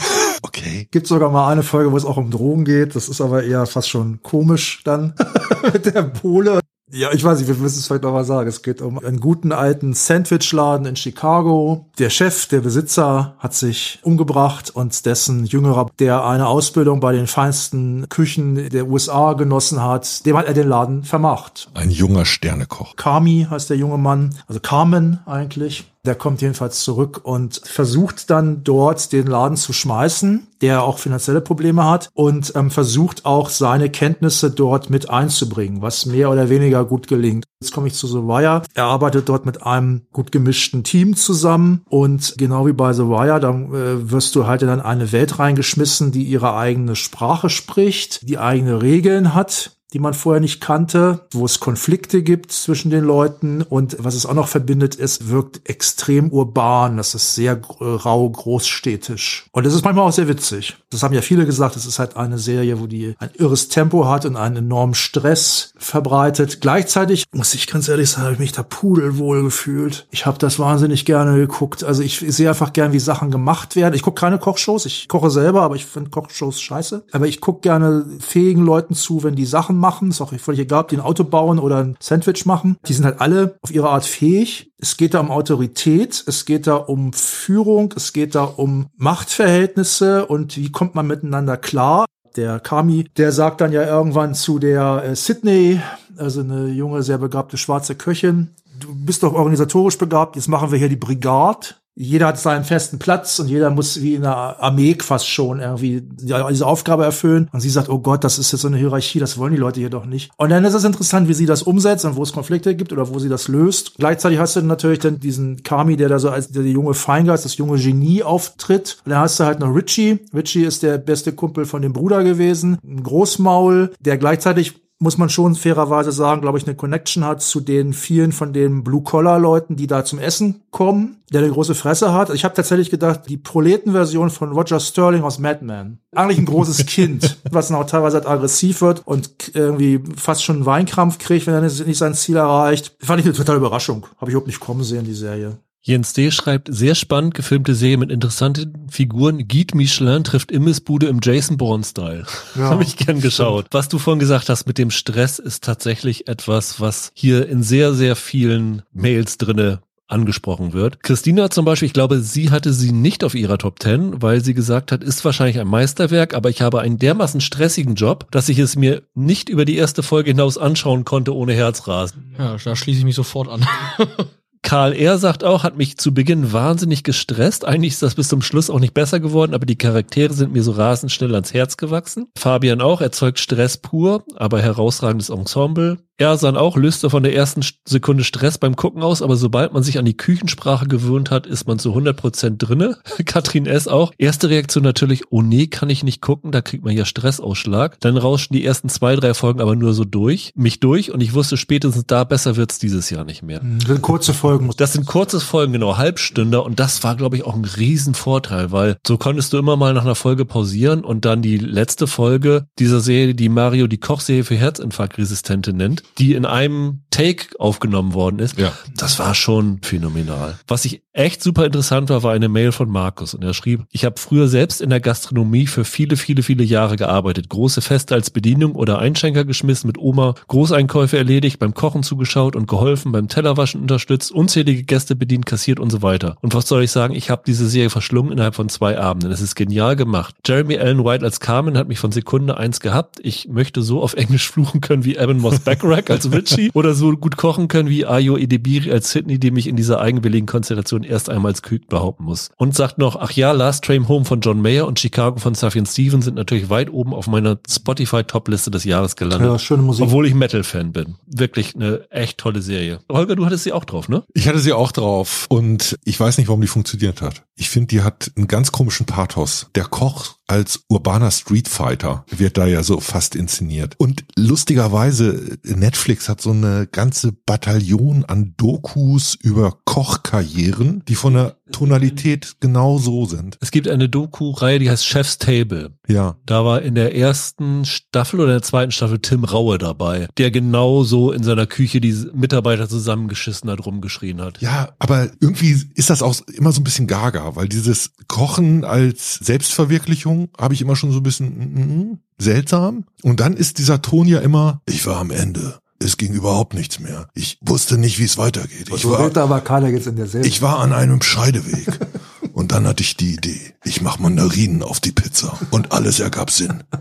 Okay. Gibt sogar mal eine Folge, wo es auch um Drogen geht. Das ist aber eher fast schon komisch dann mit der Pole. Ja, ich weiß nicht, wir müssen es vielleicht noch mal sagen. Es geht um einen guten alten Sandwichladen in Chicago. Der Chef, der Besitzer hat sich umgebracht und dessen Jüngerer, der eine Ausbildung bei den feinsten Küchen der USA genossen hat, dem hat er den Laden vermacht. Ein junger Sternekoch. Kami heißt der junge Mann, also Carmen eigentlich. Der kommt jedenfalls zurück und versucht dann dort den Laden zu schmeißen, der auch finanzielle Probleme hat und ähm, versucht auch seine Kenntnisse dort mit einzubringen, was mehr oder weniger gut gelingt. Jetzt komme ich zu Wire. Er arbeitet dort mit einem gut gemischten Team zusammen und genau wie bei Wire, da äh, wirst du halt in eine Welt reingeschmissen, die ihre eigene Sprache spricht, die eigene Regeln hat, die man vorher nicht kannte, wo es Konflikte gibt zwischen den Leuten und was es auch noch verbindet ist, wirkt extrem urban. Das ist sehr rau großstädtisch. Und das ist manchmal auch sehr witzig. Das haben ja viele gesagt, es ist halt eine Serie, wo die ein irres Tempo hat und einen enormen Stress verbreitet. Gleichzeitig, muss ich ganz ehrlich sagen, habe ich mich da pudelwohl gefühlt. Ich habe das wahnsinnig gerne geguckt. Also ich sehe einfach gern, wie Sachen gemacht werden. Ich gucke keine Kochshows. Ich koche selber, aber ich finde Kochshows scheiße. Aber ich gucke gerne fähigen Leuten zu, wenn die Sachen machen. Ist auch völlig egal, ob die ein Auto bauen oder ein Sandwich machen. Die sind halt alle auf ihre Art fähig. Es geht da um Autorität, es geht da um Führung, es geht da um Machtverhältnisse und wie kommt man miteinander klar. Der Kami, der sagt dann ja irgendwann zu der äh, Sydney, also eine junge, sehr begabte schwarze Köchin, du bist doch organisatorisch begabt, jetzt machen wir hier die Brigade jeder hat seinen festen Platz und jeder muss wie in der Armee fast schon irgendwie diese Aufgabe erfüllen. Und sie sagt, oh Gott, das ist jetzt so eine Hierarchie, das wollen die Leute hier doch nicht. Und dann ist es interessant, wie sie das umsetzt und wo es Konflikte gibt oder wo sie das löst. Gleichzeitig hast du natürlich dann diesen Kami, der da so als der junge Feingeist, das junge Genie auftritt. Und dann hast du halt noch Richie. Richie ist der beste Kumpel von dem Bruder gewesen. Ein Großmaul, der gleichzeitig muss man schon fairerweise sagen, glaube ich, eine Connection hat zu den vielen von den Blue-Collar-Leuten, die da zum Essen kommen, der eine große Fresse hat. Ich habe tatsächlich gedacht, die Proletenversion von Roger Sterling aus Mad Men. Eigentlich ein großes Kind, was dann auch teilweise halt aggressiv wird und irgendwie fast schon einen Weinkrampf kriegt, wenn er nicht sein Ziel erreicht. Fand ich eine totale Überraschung. Habe ich überhaupt nicht kommen sehen, die Serie. Jens D. schreibt, sehr spannend gefilmte Serie mit interessanten Figuren. Guide Michelin trifft Imbissbude im Jason Bourne-Style. Ja, Habe ich gern geschaut. Was du vorhin gesagt hast mit dem Stress ist tatsächlich etwas, was hier in sehr, sehr vielen Mails drinne angesprochen wird. Christina zum Beispiel, ich glaube, sie hatte sie nicht auf ihrer Top 10, weil sie gesagt hat, ist wahrscheinlich ein Meisterwerk, aber ich habe einen dermaßen stressigen Job, dass ich es mir nicht über die erste Folge hinaus anschauen konnte ohne Herzrasen. Ja, da schließe ich mich sofort an. Karl R. sagt auch, hat mich zu Beginn wahnsinnig gestresst. Eigentlich ist das bis zum Schluss auch nicht besser geworden, aber die Charaktere sind mir so rasend schnell ans Herz gewachsen. Fabian auch, erzeugt Stress pur, aber herausragendes Ensemble. Ersan auch löste von der ersten Sekunde Stress beim Gucken aus, aber sobald man sich an die Küchensprache gewöhnt hat, ist man zu 100 Prozent drinne. Katrin S. auch. Erste Reaktion natürlich, oh nee, kann ich nicht gucken, da kriegt man ja Stressausschlag. Dann rauschten die ersten zwei, drei Folgen aber nur so durch, mich durch und ich wusste spätestens da, besser wird's dieses Jahr nicht mehr. Das sind kurze Folgen. Das sind kurze Folgen, genau, Halbstünder und das war, glaube ich, auch ein Riesenvorteil, weil so konntest du immer mal nach einer Folge pausieren und dann die letzte Folge dieser Serie, die Mario die Kochserie für Herzinfarktresistente nennt, die in einem Take aufgenommen worden ist. Ja. Das war schon phänomenal. Was ich echt super interessant war, war eine Mail von Markus und er schrieb, ich habe früher selbst in der Gastronomie für viele, viele, viele Jahre gearbeitet. Große Feste als Bedienung oder Einschenker geschmissen, mit Oma Großeinkäufe erledigt, beim Kochen zugeschaut und geholfen, beim Tellerwaschen unterstützt, unzählige Gäste bedient, kassiert und so weiter. Und was soll ich sagen? Ich habe diese Serie verschlungen innerhalb von zwei Abenden. Es ist genial gemacht. Jeremy Allen White als Carmen hat mich von Sekunde eins gehabt. Ich möchte so auf Englisch fluchen können wie Evan Moss Backrack als Richie oder so gut kochen können wie Ayo Edebiri als Sydney, die mich in dieser eigenwilligen Konstellation erst einmal als Küken behaupten muss. Und sagt noch, ach ja, Last Train Home von John Mayer und Chicago von Safian Stevens sind natürlich weit oben auf meiner Spotify-Top-Liste des Jahres gelandet. Ja, schöne Musik. Obwohl ich Metal-Fan bin. Wirklich eine echt tolle Serie. Holger, du hattest sie auch drauf, ne? Ich hatte sie auch drauf und ich weiß nicht, warum die funktioniert hat. Ich finde, die hat einen ganz komischen Pathos. Der Koch als urbaner Streetfighter wird da ja so fast inszeniert. Und lustigerweise, Netflix hat so eine ganze Bataillon an Dokus über Kochkarrieren, die von der Tonalität genau so sind. Es gibt eine Doku-Reihe, die heißt Chef's Table. Ja. Da war in der ersten Staffel oder in der zweiten Staffel Tim Raue dabei, der genau so in seiner Küche die Mitarbeiter zusammengeschissen hat, rumgeschrien hat. Ja, aber irgendwie ist das auch immer so ein bisschen gaga, weil dieses Kochen als Selbstverwirklichung habe ich immer schon so ein bisschen mm, mm, seltsam. Und dann ist dieser Ton ja immer, ich war am Ende. Es ging überhaupt nichts mehr. Ich wusste nicht, wie es weitergeht. Ich war, redet aber keiner jetzt in der Serie. ich war an einem Scheideweg. Und dann hatte ich die Idee, ich mache Mandarinen auf die Pizza. Und alles ergab Sinn.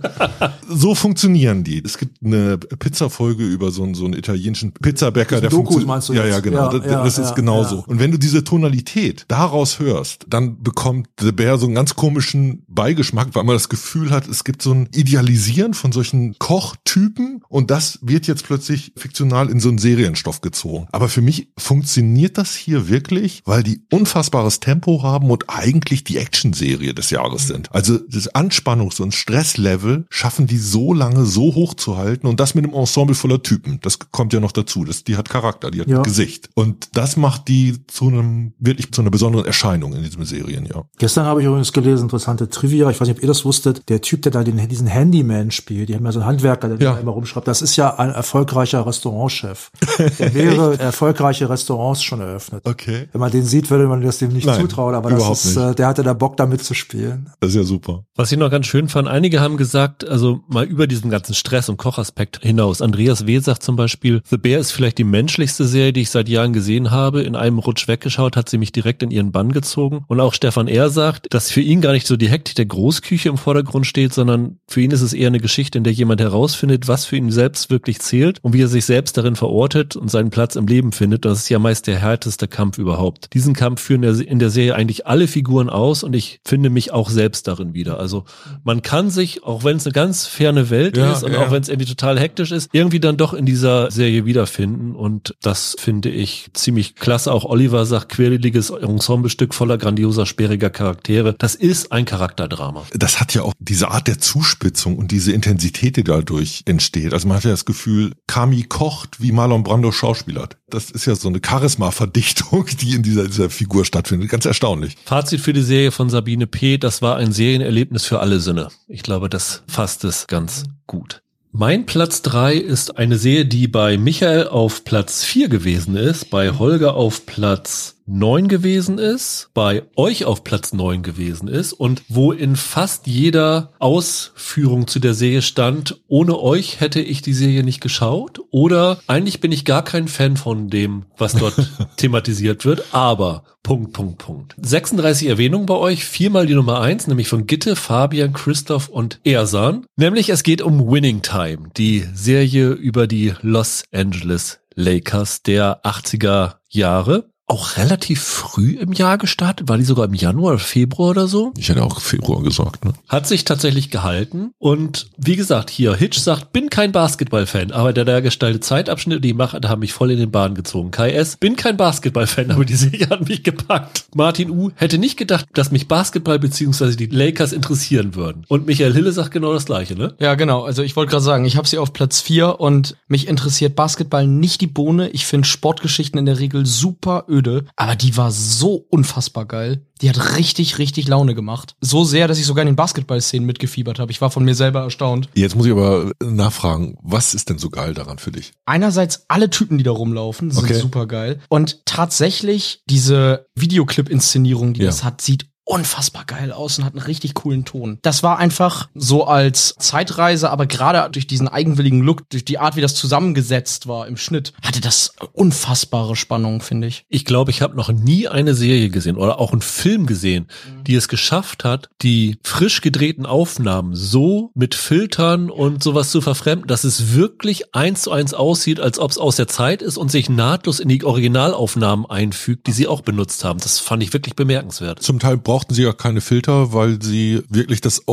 So funktionieren die. Es gibt eine Pizzafolge über so einen, so einen italienischen Pizzabäcker. Der funktioniert- meinst du Ja, jetzt? ja, genau. Ja, das ja, das ist ja, genauso. ja. Und wenn du diese Tonalität daraus hörst, dann bekommt The Bear so einen ganz komischen Beigeschmack, weil man das Gefühl hat, es gibt so ein Idealisieren von solchen Kochtypen und das wird jetzt plötzlich fiktional in so einen Serienstoff gezogen. Aber für mich funktioniert das hier wirklich, weil die unfassbares Tempo haben und eigentlich die Actionserie des Jahres sind. Also das Anspannungs- und Stresslevel schaffen die so lange so hoch zu halten und das mit einem Ensemble voller Typen. Das kommt ja noch dazu. Das, die hat Charakter, die hat Ja. Gesicht. Und das macht die zu einem, wirklich zu einer besonderen Erscheinung in diesem Serien, ja. Gestern habe ich übrigens gelesen, interessante Trivia. Ich weiß nicht, ob ihr das wusstet. Der Typ, der da den, diesen Handyman spielt, die haben ja so einen Handwerker, der Ja. da immer rumschreibt. Das ist ja ein erfolgreicher Restaurantchef. Der mehrere erfolgreiche Restaurants schon eröffnet. Okay. Wenn man den sieht, würde man das dem nicht Nein, zutrauen, aber das überhaupt ist, nicht. äh, der hatte da Bock damit zu spielen. Das ist ja super. Was ich noch ganz schön fand, einige haben gesagt, also mal über diesen ganzen Stress- und Kochaspekt hinaus. Andreas W. sagt zum Beispiel, The Bear ist vielleicht die menschlichste Serie, die ich seit Jahren gesehen habe. In einem Rutsch weggeschaut, hat sie mich direkt in ihren Bann gezogen. Und auch Stefan R. sagt, dass für ihn gar nicht so die Hektik der Großküche im Vordergrund steht, sondern für ihn ist es eher eine Geschichte, in der jemand herausfindet, was für ihn selbst wirklich zählt und wie er sich selbst darin verortet und seinen Platz im Leben findet. Das ist ja meist der härteste Kampf überhaupt. Diesen Kampf führen in der Serie eigentlich alle Figuren aus und ich finde mich auch selbst darin wieder. Also man kann sich, auch wenn es eine ganz ferne Welt Ja, ist und ja. auch wenn es irgendwie total hektisch ist, irgendwie dann doch in dieser Serie wiederfinden und das finde ich ziemlich klasse. Auch Oliver sagt, quirliges Ensemblestück voller grandioser, sperriger Charaktere. Das ist ein Charakterdrama. das hat ja auch diese Art der Zuspitzung und diese Intensität, die dadurch entsteht. Also man hat ja das Gefühl, Kami kocht, wie Marlon Brando schauspielert. Das ist ja so eine Charisma-Verdichtung, die in dieser, dieser Figur stattfindet. Ganz erstaunlich. Fazit für die Serie von Sabine P. Das war ein Serienerlebnis für alle Sinne. Ich glaube, das fasst es ganz gut. Mein Platz drei ist eine Serie, die bei Michael auf Platz vier gewesen ist, bei Holger auf Platz neun gewesen ist, bei euch auf Platz neun gewesen ist und wo in fast jeder Ausführung zu der Serie stand, ohne euch hätte ich die Serie nicht geschaut oder eigentlich bin ich gar kein Fan von dem, was dort thematisiert wird, aber Punkt, Punkt, Punkt. 36 Erwähnungen bei euch, viermal die Nummer eins, nämlich von Gitte, Fabian, Christoph und Ersan. Nämlich es geht um Winning Time, die Serie über die Los Angeles Lakers der 80er Jahre. Auch relativ früh im Jahr gestartet, war die sogar im Januar oder Februar oder so. Ich hätte auch Februar gesagt, ne? Hat sich tatsächlich gehalten. Und wie gesagt, hier, Hitch sagt, bin kein Basketball-Fan, aber der da gestaltete Zeitabschnitte, die ich mache, da haben mich voll in den Bahn gezogen. Kai S., bin kein Basketball-Fan, aber die Serie hat mich gepackt. Martin U. hätte nicht gedacht, dass mich Basketball bzw. die Lakers interessieren würden. Und Michael Hille sagt genau das Gleiche, ne? Ja, genau. Also ich wollte gerade sagen, ich habe sie auf Platz vier und mich interessiert Basketball nicht die Bohne. Ich finde Sportgeschichten in der Regel super öde, aber die war so unfassbar geil. Die hat richtig, richtig Laune gemacht. So sehr, dass ich sogar in den Basketball-Szenen mitgefiebert habe. Ich war von mir selber erstaunt. Jetzt muss ich aber nachfragen, was ist denn so geil daran für dich? Einerseits alle Typen, die da rumlaufen, sind Okay. super geil. Und tatsächlich diese Videoclip-Inszenierung, die Ja. das hat, sieht unfassbar geil aus und hat einen richtig coolen Ton. Das war einfach so als Zeitreise, aber gerade durch diesen eigenwilligen Look, durch die Art, wie das zusammengesetzt war im Schnitt, hatte das unfassbare Spannung, finde ich. Ich glaube, ich habe noch nie eine Serie gesehen oder auch einen Film gesehen, die es geschafft hat, die frisch gedrehten Aufnahmen so mit Filtern und sowas zu verfremden, dass es wirklich eins zu eins aussieht, als ob es aus der Zeit ist und sich nahtlos in die Originalaufnahmen einfügt, die sie auch benutzt haben. Das fand ich wirklich bemerkenswert. Zum Teil brauchten sie ja keine Filter, weil sie wirklich das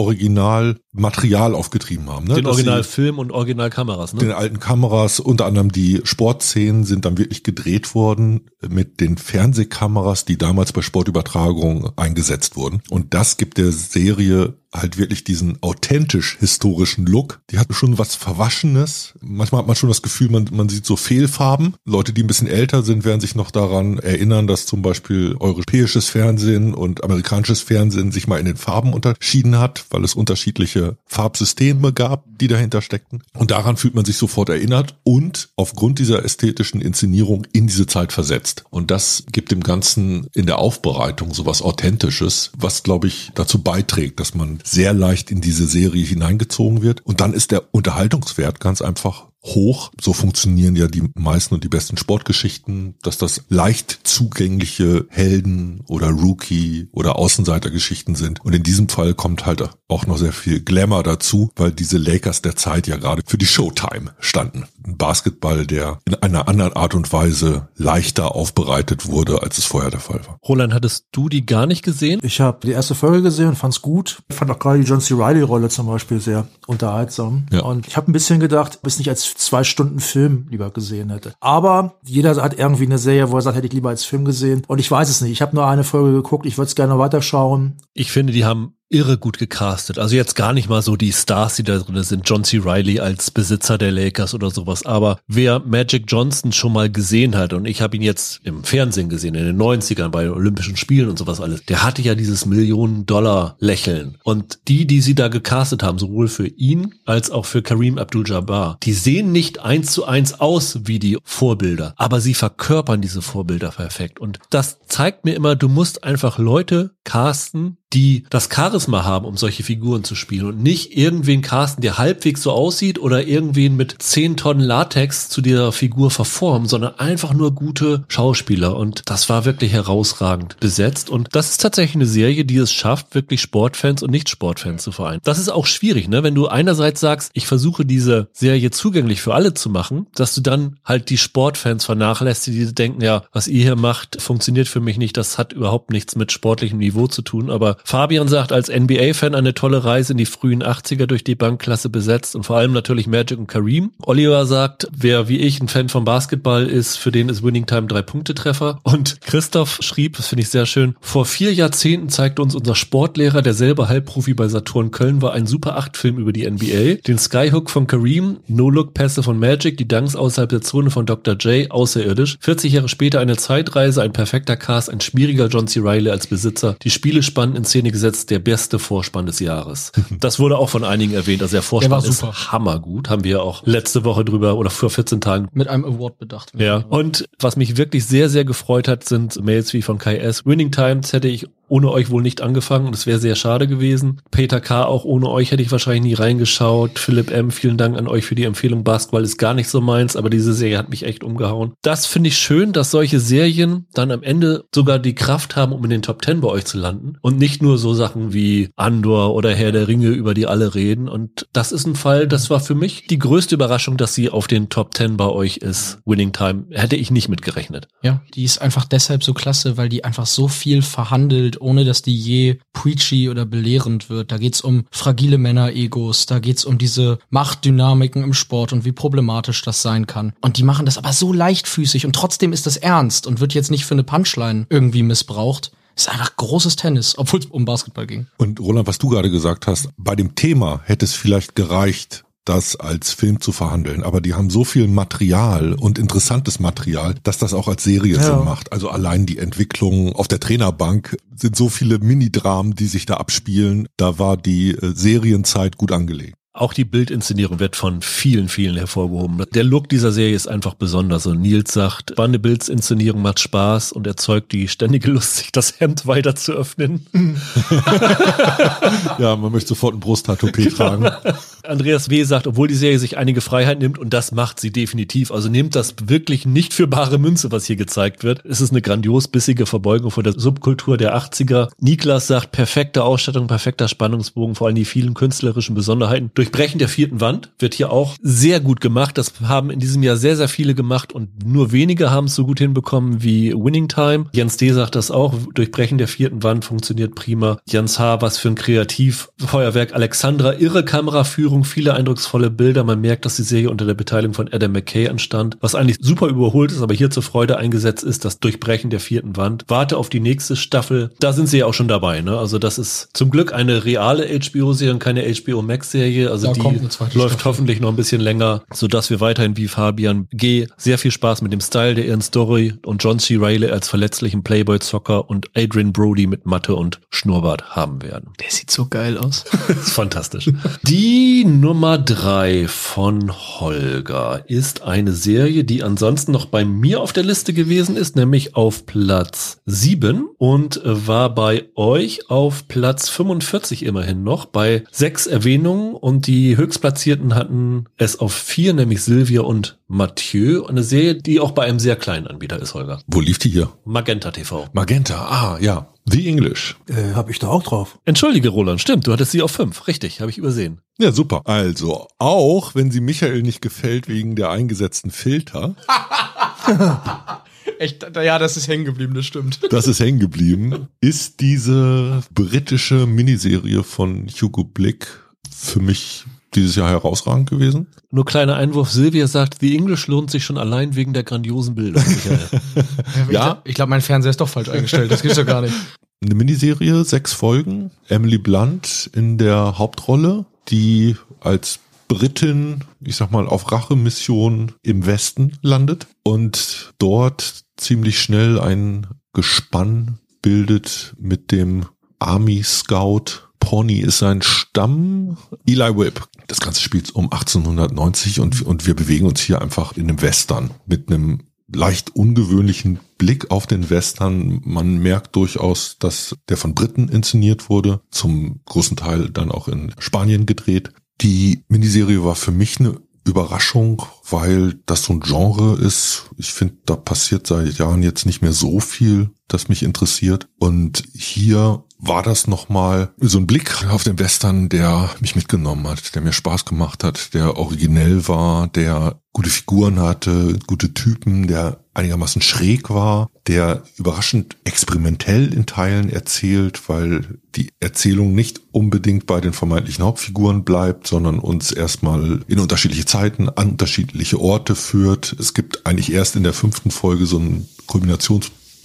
Originalmaterial aufgetrieben haben. Ne? Den Originalfilm und Originalkameras, den ne? alten Kameras, unter anderem die Sportszenen sind dann wirklich gedreht worden mit den Fernsehkameras, die damals bei Sportübertragungen eingesetzt wurden. Und das gibt der Serie halt wirklich diesen authentisch historischen Look. Die hat schon was Verwaschenes. Manchmal hat man schon das Gefühl, man, man sieht so Fehlfarben. Leute, die ein bisschen älter sind, werden sich noch daran erinnern, dass zum Beispiel europäisches Fernsehen und amerikanisches Fernsehen sich mal in den Farben unterschieden hat, weil es unterschiedliche Farbsysteme gab, die dahinter steckten. Und daran fühlt man sich sofort erinnert und aufgrund dieser ästhetischen Inszenierung in diese Zeit versetzt. Und das gibt dem Ganzen in der Aufbereitung sowas Authentisches, was, glaube ich, dazu beiträgt, dass man sehr leicht in diese Serie hineingezogen wird. Und dann ist der Unterhaltungswert ganz einfach hoch. So funktionieren ja die meisten und die besten Sportgeschichten, dass das leicht zugängliche Helden oder Rookie oder Außenseitergeschichten sind. Und in diesem Fall kommt halt auch noch sehr viel Glamour dazu, weil diese Lakers der Zeit ja gerade für die Showtime standen. Ein Basketball, der in einer anderen Art und Weise leichter aufbereitet wurde, als es vorher der Fall war. Roland, hattest du die gar nicht gesehen? Ich habe die erste Folge gesehen und fand's gut. Ich fand auch gerade die John C. Riley-Rolle zum Beispiel sehr unterhaltsam. Ja. Und ich habe ein bisschen gedacht, bis nicht als zwei Stunden Film lieber gesehen hätte. Aber jeder hat irgendwie eine Serie, wo er sagt, hätte ich lieber als Film gesehen. Und ich weiß es nicht. Ich habe nur eine Folge geguckt. Ich würde es gerne weiterschauen. Ich finde, die haben irre gut gecastet. Also jetzt gar nicht mal so die Stars, die da drin sind, John C. Riley als Besitzer der Lakers oder sowas. Aber wer Magic Johnson schon mal gesehen hat, und ich habe ihn jetzt im Fernsehen gesehen, in den 90ern bei Olympischen Spielen und sowas alles, der hatte ja dieses Millionen-Dollar-Lächeln. Und die, die sie da gecastet haben, sowohl für ihn als auch für Kareem Abdul-Jabbar, die sehen nicht eins zu eins aus wie die Vorbilder, aber sie verkörpern diese Vorbilder perfekt. Und das zeigt mir immer, du musst einfach Leute casten, die das Charisma haben, um solche Figuren zu spielen und nicht irgendwen casten, der halbwegs so aussieht oder irgendwen mit 10 Tonnen Latex zu dieser Figur verformen, sondern einfach nur gute Schauspieler und das war wirklich herausragend besetzt und das ist tatsächlich eine Serie, die es schafft, wirklich Sportfans und Nicht-Sportfans zu vereinen. Das ist auch schwierig, ne? Wenn du einerseits sagst, ich versuche diese Serie zugänglich für alle zu machen, dass du dann halt die Sportfans vernachlässigst, die denken, ja, was ihr hier macht, funktioniert für mich nicht, das hat überhaupt nichts mit sportlichem Niveau zu tun, aber Fabian sagt, als NBA-Fan eine tolle Reise in die frühen 80er durch die Bankklasse besetzt und vor allem natürlich Magic und Kareem. Oliver sagt, wer wie ich ein Fan vom Basketball ist, für den ist Winning Time drei Punkte-Treffer. Und Christoph schrieb, das finde ich sehr schön, vor vier Jahrzehnten zeigte uns unser Sportlehrer, der selber Halbprofi bei Saturn Köln war, ein Super 8-Film über die NBA. Den Skyhook von Kareem, No-Look-Pässe von Magic, die Dunks außerhalb der Zone von Dr. J, außerirdisch. 40 Jahre später eine Zeitreise, ein perfekter Cast, ein schwieriger John C. Riley als Besitzer. Die Spiele spannen in Szene gesetzt, der beste Vorspann des Jahres. Das wurde auch von einigen erwähnt. Also der Vorspann der ist hammergut. Haben wir auch letzte Woche drüber oder vor 14 Tagen. Mit einem Award bedacht. Ja. Und was mich wirklich sehr, sehr gefreut hat, sind Mails wie von Kai S. Winning Times hätte ich ohne euch wohl nicht angefangen und es wäre sehr schade gewesen. Peter K. auch ohne euch hätte ich wahrscheinlich nie reingeschaut. Philipp M. vielen Dank an euch für die Empfehlung. Basketball ist gar nicht so meins, aber diese Serie hat mich echt umgehauen. Das finde ich schön, dass solche Serien dann am Ende sogar die Kraft haben, um in den Top Ten bei euch zu landen und nicht nur so Sachen wie Andor oder Herr der Ringe, über die alle reden. Und das ist ein Fall, das war für mich die größte Überraschung, dass sie auf den Top Ten bei euch ist. Winning Time hätte ich nicht mitgerechnet. Ja, die ist einfach deshalb so klasse, weil die einfach so viel verhandelt ohne dass die je preachy oder belehrend wird. Da geht's um fragile Männer-Egos, da geht's um diese Machtdynamiken im Sport und wie problematisch das sein kann. Und die machen das aber so leichtfüßig und trotzdem ist das ernst und wird jetzt nicht für eine Punchline irgendwie missbraucht ist einfach großes Tennis, obwohl es um Basketball ging. Und Roland, was du gerade gesagt hast, bei dem Thema hätte es vielleicht gereicht, das als Film zu verhandeln. Aber die haben so viel Material und interessantes Material, dass das auch als Serie ja. Sinn macht. Also allein die Entwicklung auf der Trainerbank sind so viele Minidramen, die sich da abspielen. Da war die äh, Serienzeit gut angelegt. Auch die Bildinszenierung wird von vielen, vielen hervorgehoben. Der Look dieser Serie ist einfach besonders. Und Nils sagt, spannende Bildinszenierung macht Spaß und erzeugt die ständige Lust, sich das Hemd weiter zu öffnen. ja, man möchte sofort ein Brusttattoo genau. tragen. Andreas W. sagt, obwohl die Serie sich einige Freiheit nimmt, und das macht sie definitiv, also nehmt das wirklich nicht für bare Münze, was hier gezeigt wird. Es ist eine grandios bissige Verbeugung vor der Subkultur der 80er. Niklas sagt, perfekte Ausstattung, perfekter Spannungsbogen, vor allem die vielen künstlerischen Besonderheiten Durchbrechen der vierten Wand wird hier auch sehr gut gemacht. Das haben in diesem Jahr sehr, sehr viele gemacht und nur wenige haben es so gut hinbekommen wie Winning Time. Jens D. sagt das auch. Durchbrechen der vierten Wand funktioniert prima. Jens H. was für ein Kreativfeuerwerk. Alexandra, irre Kameraführung, viele eindrucksvolle Bilder. Man merkt, dass die Serie unter der Beteiligung von Adam McKay entstand. Was eigentlich super überholt ist, aber hier zur Freude eingesetzt ist, das Durchbrechen der vierten Wand. Warte auf die nächste Staffel. Da sind sie ja auch schon dabei. Ne? Also das ist zum Glück eine reale HBO-Serie und keine HBO Max-Serie. Also da die läuft Staffel. hoffentlich noch ein bisschen länger, so dass wir weiterhin wie Fabian G. sehr viel Spaß mit dem Style der ihren Story und John C. Reilly als verletzlichen Playboy-Zocker und Adrian Brody mit Matte und Schnurrbart haben werden. Der sieht so geil aus. ist fantastisch. Die Nummer drei von Holger ist eine Serie, die ansonsten noch bei mir auf der Liste gewesen ist, nämlich auf Platz sieben und war bei euch auf Platz 45 immerhin noch bei sechs Erwähnungen und Und die Höchstplatzierten hatten es auf vier, nämlich Silvia und Mathieu. Eine Serie, die auch bei einem sehr kleinen Anbieter ist, Holger. Wo lief die hier? Magenta TV. Magenta, ah, ja. The English. Äh, hab ich da auch drauf. Entschuldige, Roland, stimmt, du hattest sie auf fünf. Richtig, habe ich übersehen. Ja, super. Also, auch wenn sie Michael nicht gefällt wegen der eingesetzten Filter, Echt, ja, das ist hängen geblieben, das stimmt. das ist hängen geblieben, ist diese britische Miniserie von Hugo Blick für mich dieses Jahr herausragend gewesen. Nur kleiner Einwurf, Silvia sagt, The English lohnt sich schon allein wegen der grandiosen Bilder. Ja. Ich glaube, mein Fernseher ist doch falsch eingestellt, das gibt's doch gar nicht. Eine Miniserie, sechs Folgen, Emily Blunt in der Hauptrolle, die als Britin, ich sag mal, auf Rachemission im Westen landet und dort ziemlich schnell ein Gespann bildet mit dem Army Scout. Pony ist sein Stamm. Eli Whip. Das Ganze spielt um 1890 und, und wir bewegen uns hier einfach in einem Western mit einem leicht ungewöhnlichen Blick auf den Western. Man merkt durchaus, dass der von Briten inszeniert wurde, zum großen Teil dann auch in Spanien gedreht. Die Miniserie war für mich eine Überraschung, weil das so ein Genre ist. Ich finde, da passiert seit Jahren jetzt nicht mehr so viel, das mich interessiert. Und hier war das nochmal so ein Blick auf den Western, der mich mitgenommen hat, der mir Spaß gemacht hat, der originell war, der gute Figuren hatte, gute Typen, der einigermaßen schräg war, der überraschend experimentell in Teilen erzählt, weil die Erzählung nicht unbedingt bei den vermeintlichen Hauptfiguren bleibt, sondern uns erstmal in unterschiedliche Zeiten an unterschiedliche Orte führt. Es gibt eigentlich erst in der fünften Folge so einen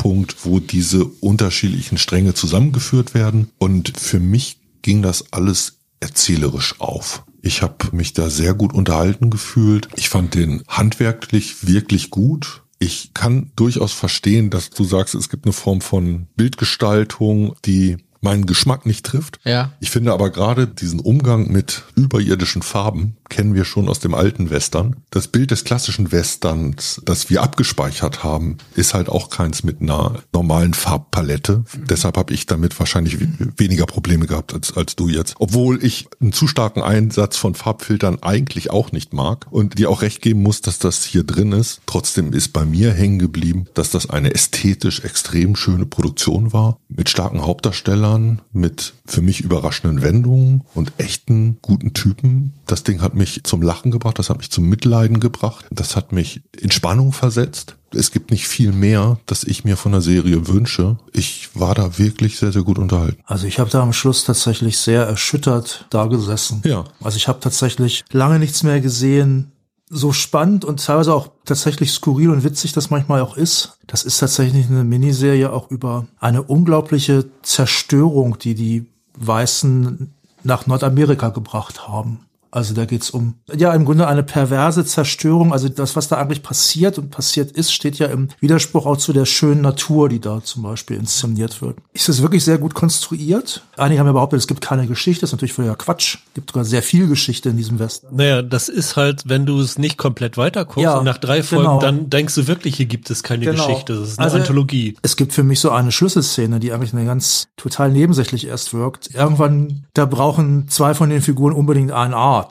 Kulminationspunkt, wo diese unterschiedlichen Stränge zusammengeführt werden. Und für mich ging das alles erzählerisch auf. Ich habe mich da sehr gut unterhalten gefühlt. Ich fand den handwerklich wirklich gut. Ich kann durchaus verstehen, dass du sagst, es gibt eine Form von Bildgestaltung, die meinen Geschmack nicht trifft. Ja. Ich finde aber gerade diesen Umgang mit überirdischen Farben kennen wir schon aus dem alten Western. Das Bild des klassischen Westerns, das wir abgespeichert haben, ist halt auch keins mit einer normalen Farbpalette. Deshalb habe ich damit wahrscheinlich we- weniger Probleme gehabt als, als du jetzt. Obwohl ich einen zu starken Einsatz von Farbfiltern eigentlich auch nicht mag und dir auch recht geben muss, dass das hier drin ist. Trotzdem ist bei mir hängen geblieben, dass das eine ästhetisch extrem schöne Produktion war, mit starken Hauptdarstellern, mit für mich überraschenden Wendungen und echten guten Typen. Das Ding hat mich zum Lachen gebracht, das hat mich zum Mitleiden gebracht, das hat mich in Spannung versetzt. Es gibt nicht viel mehr, das ich mir von der Serie wünsche. Ich war da wirklich sehr, sehr gut unterhalten. Also ich habe da am Schluss tatsächlich sehr erschüttert da gesessen. Ja. Also ich habe tatsächlich lange nichts mehr gesehen. So spannend und teilweise auch tatsächlich skurril und witzig das manchmal auch ist. Das ist tatsächlich eine Miniserie auch über eine unglaubliche Zerstörung, die die Weißen nach Nordamerika gebracht haben. Also da geht's um, ja, im Grunde eine perverse Zerstörung. Also das, was da eigentlich passiert und passiert ist, steht ja im Widerspruch auch zu der schönen Natur, die da zum Beispiel inszeniert wird. Ist es wirklich sehr gut konstruiert? Einige haben ja behauptet, es gibt keine Geschichte. Das ist natürlich völliger Quatsch. Es gibt sogar sehr viel Geschichte in diesem Westen. Naja, das ist halt, wenn du es nicht komplett weiterguckst Ja, und nach drei Folgen, genau. dann denkst du wirklich, hier gibt es keine Genau. Geschichte. Das ist eine Also- Anthologie. Es gibt für mich so eine Schlüsselszene, die eigentlich eine ganz total nebensächlich erst wirkt. Irgendwann, da brauchen zwei von den Figuren unbedingt einen Arzt.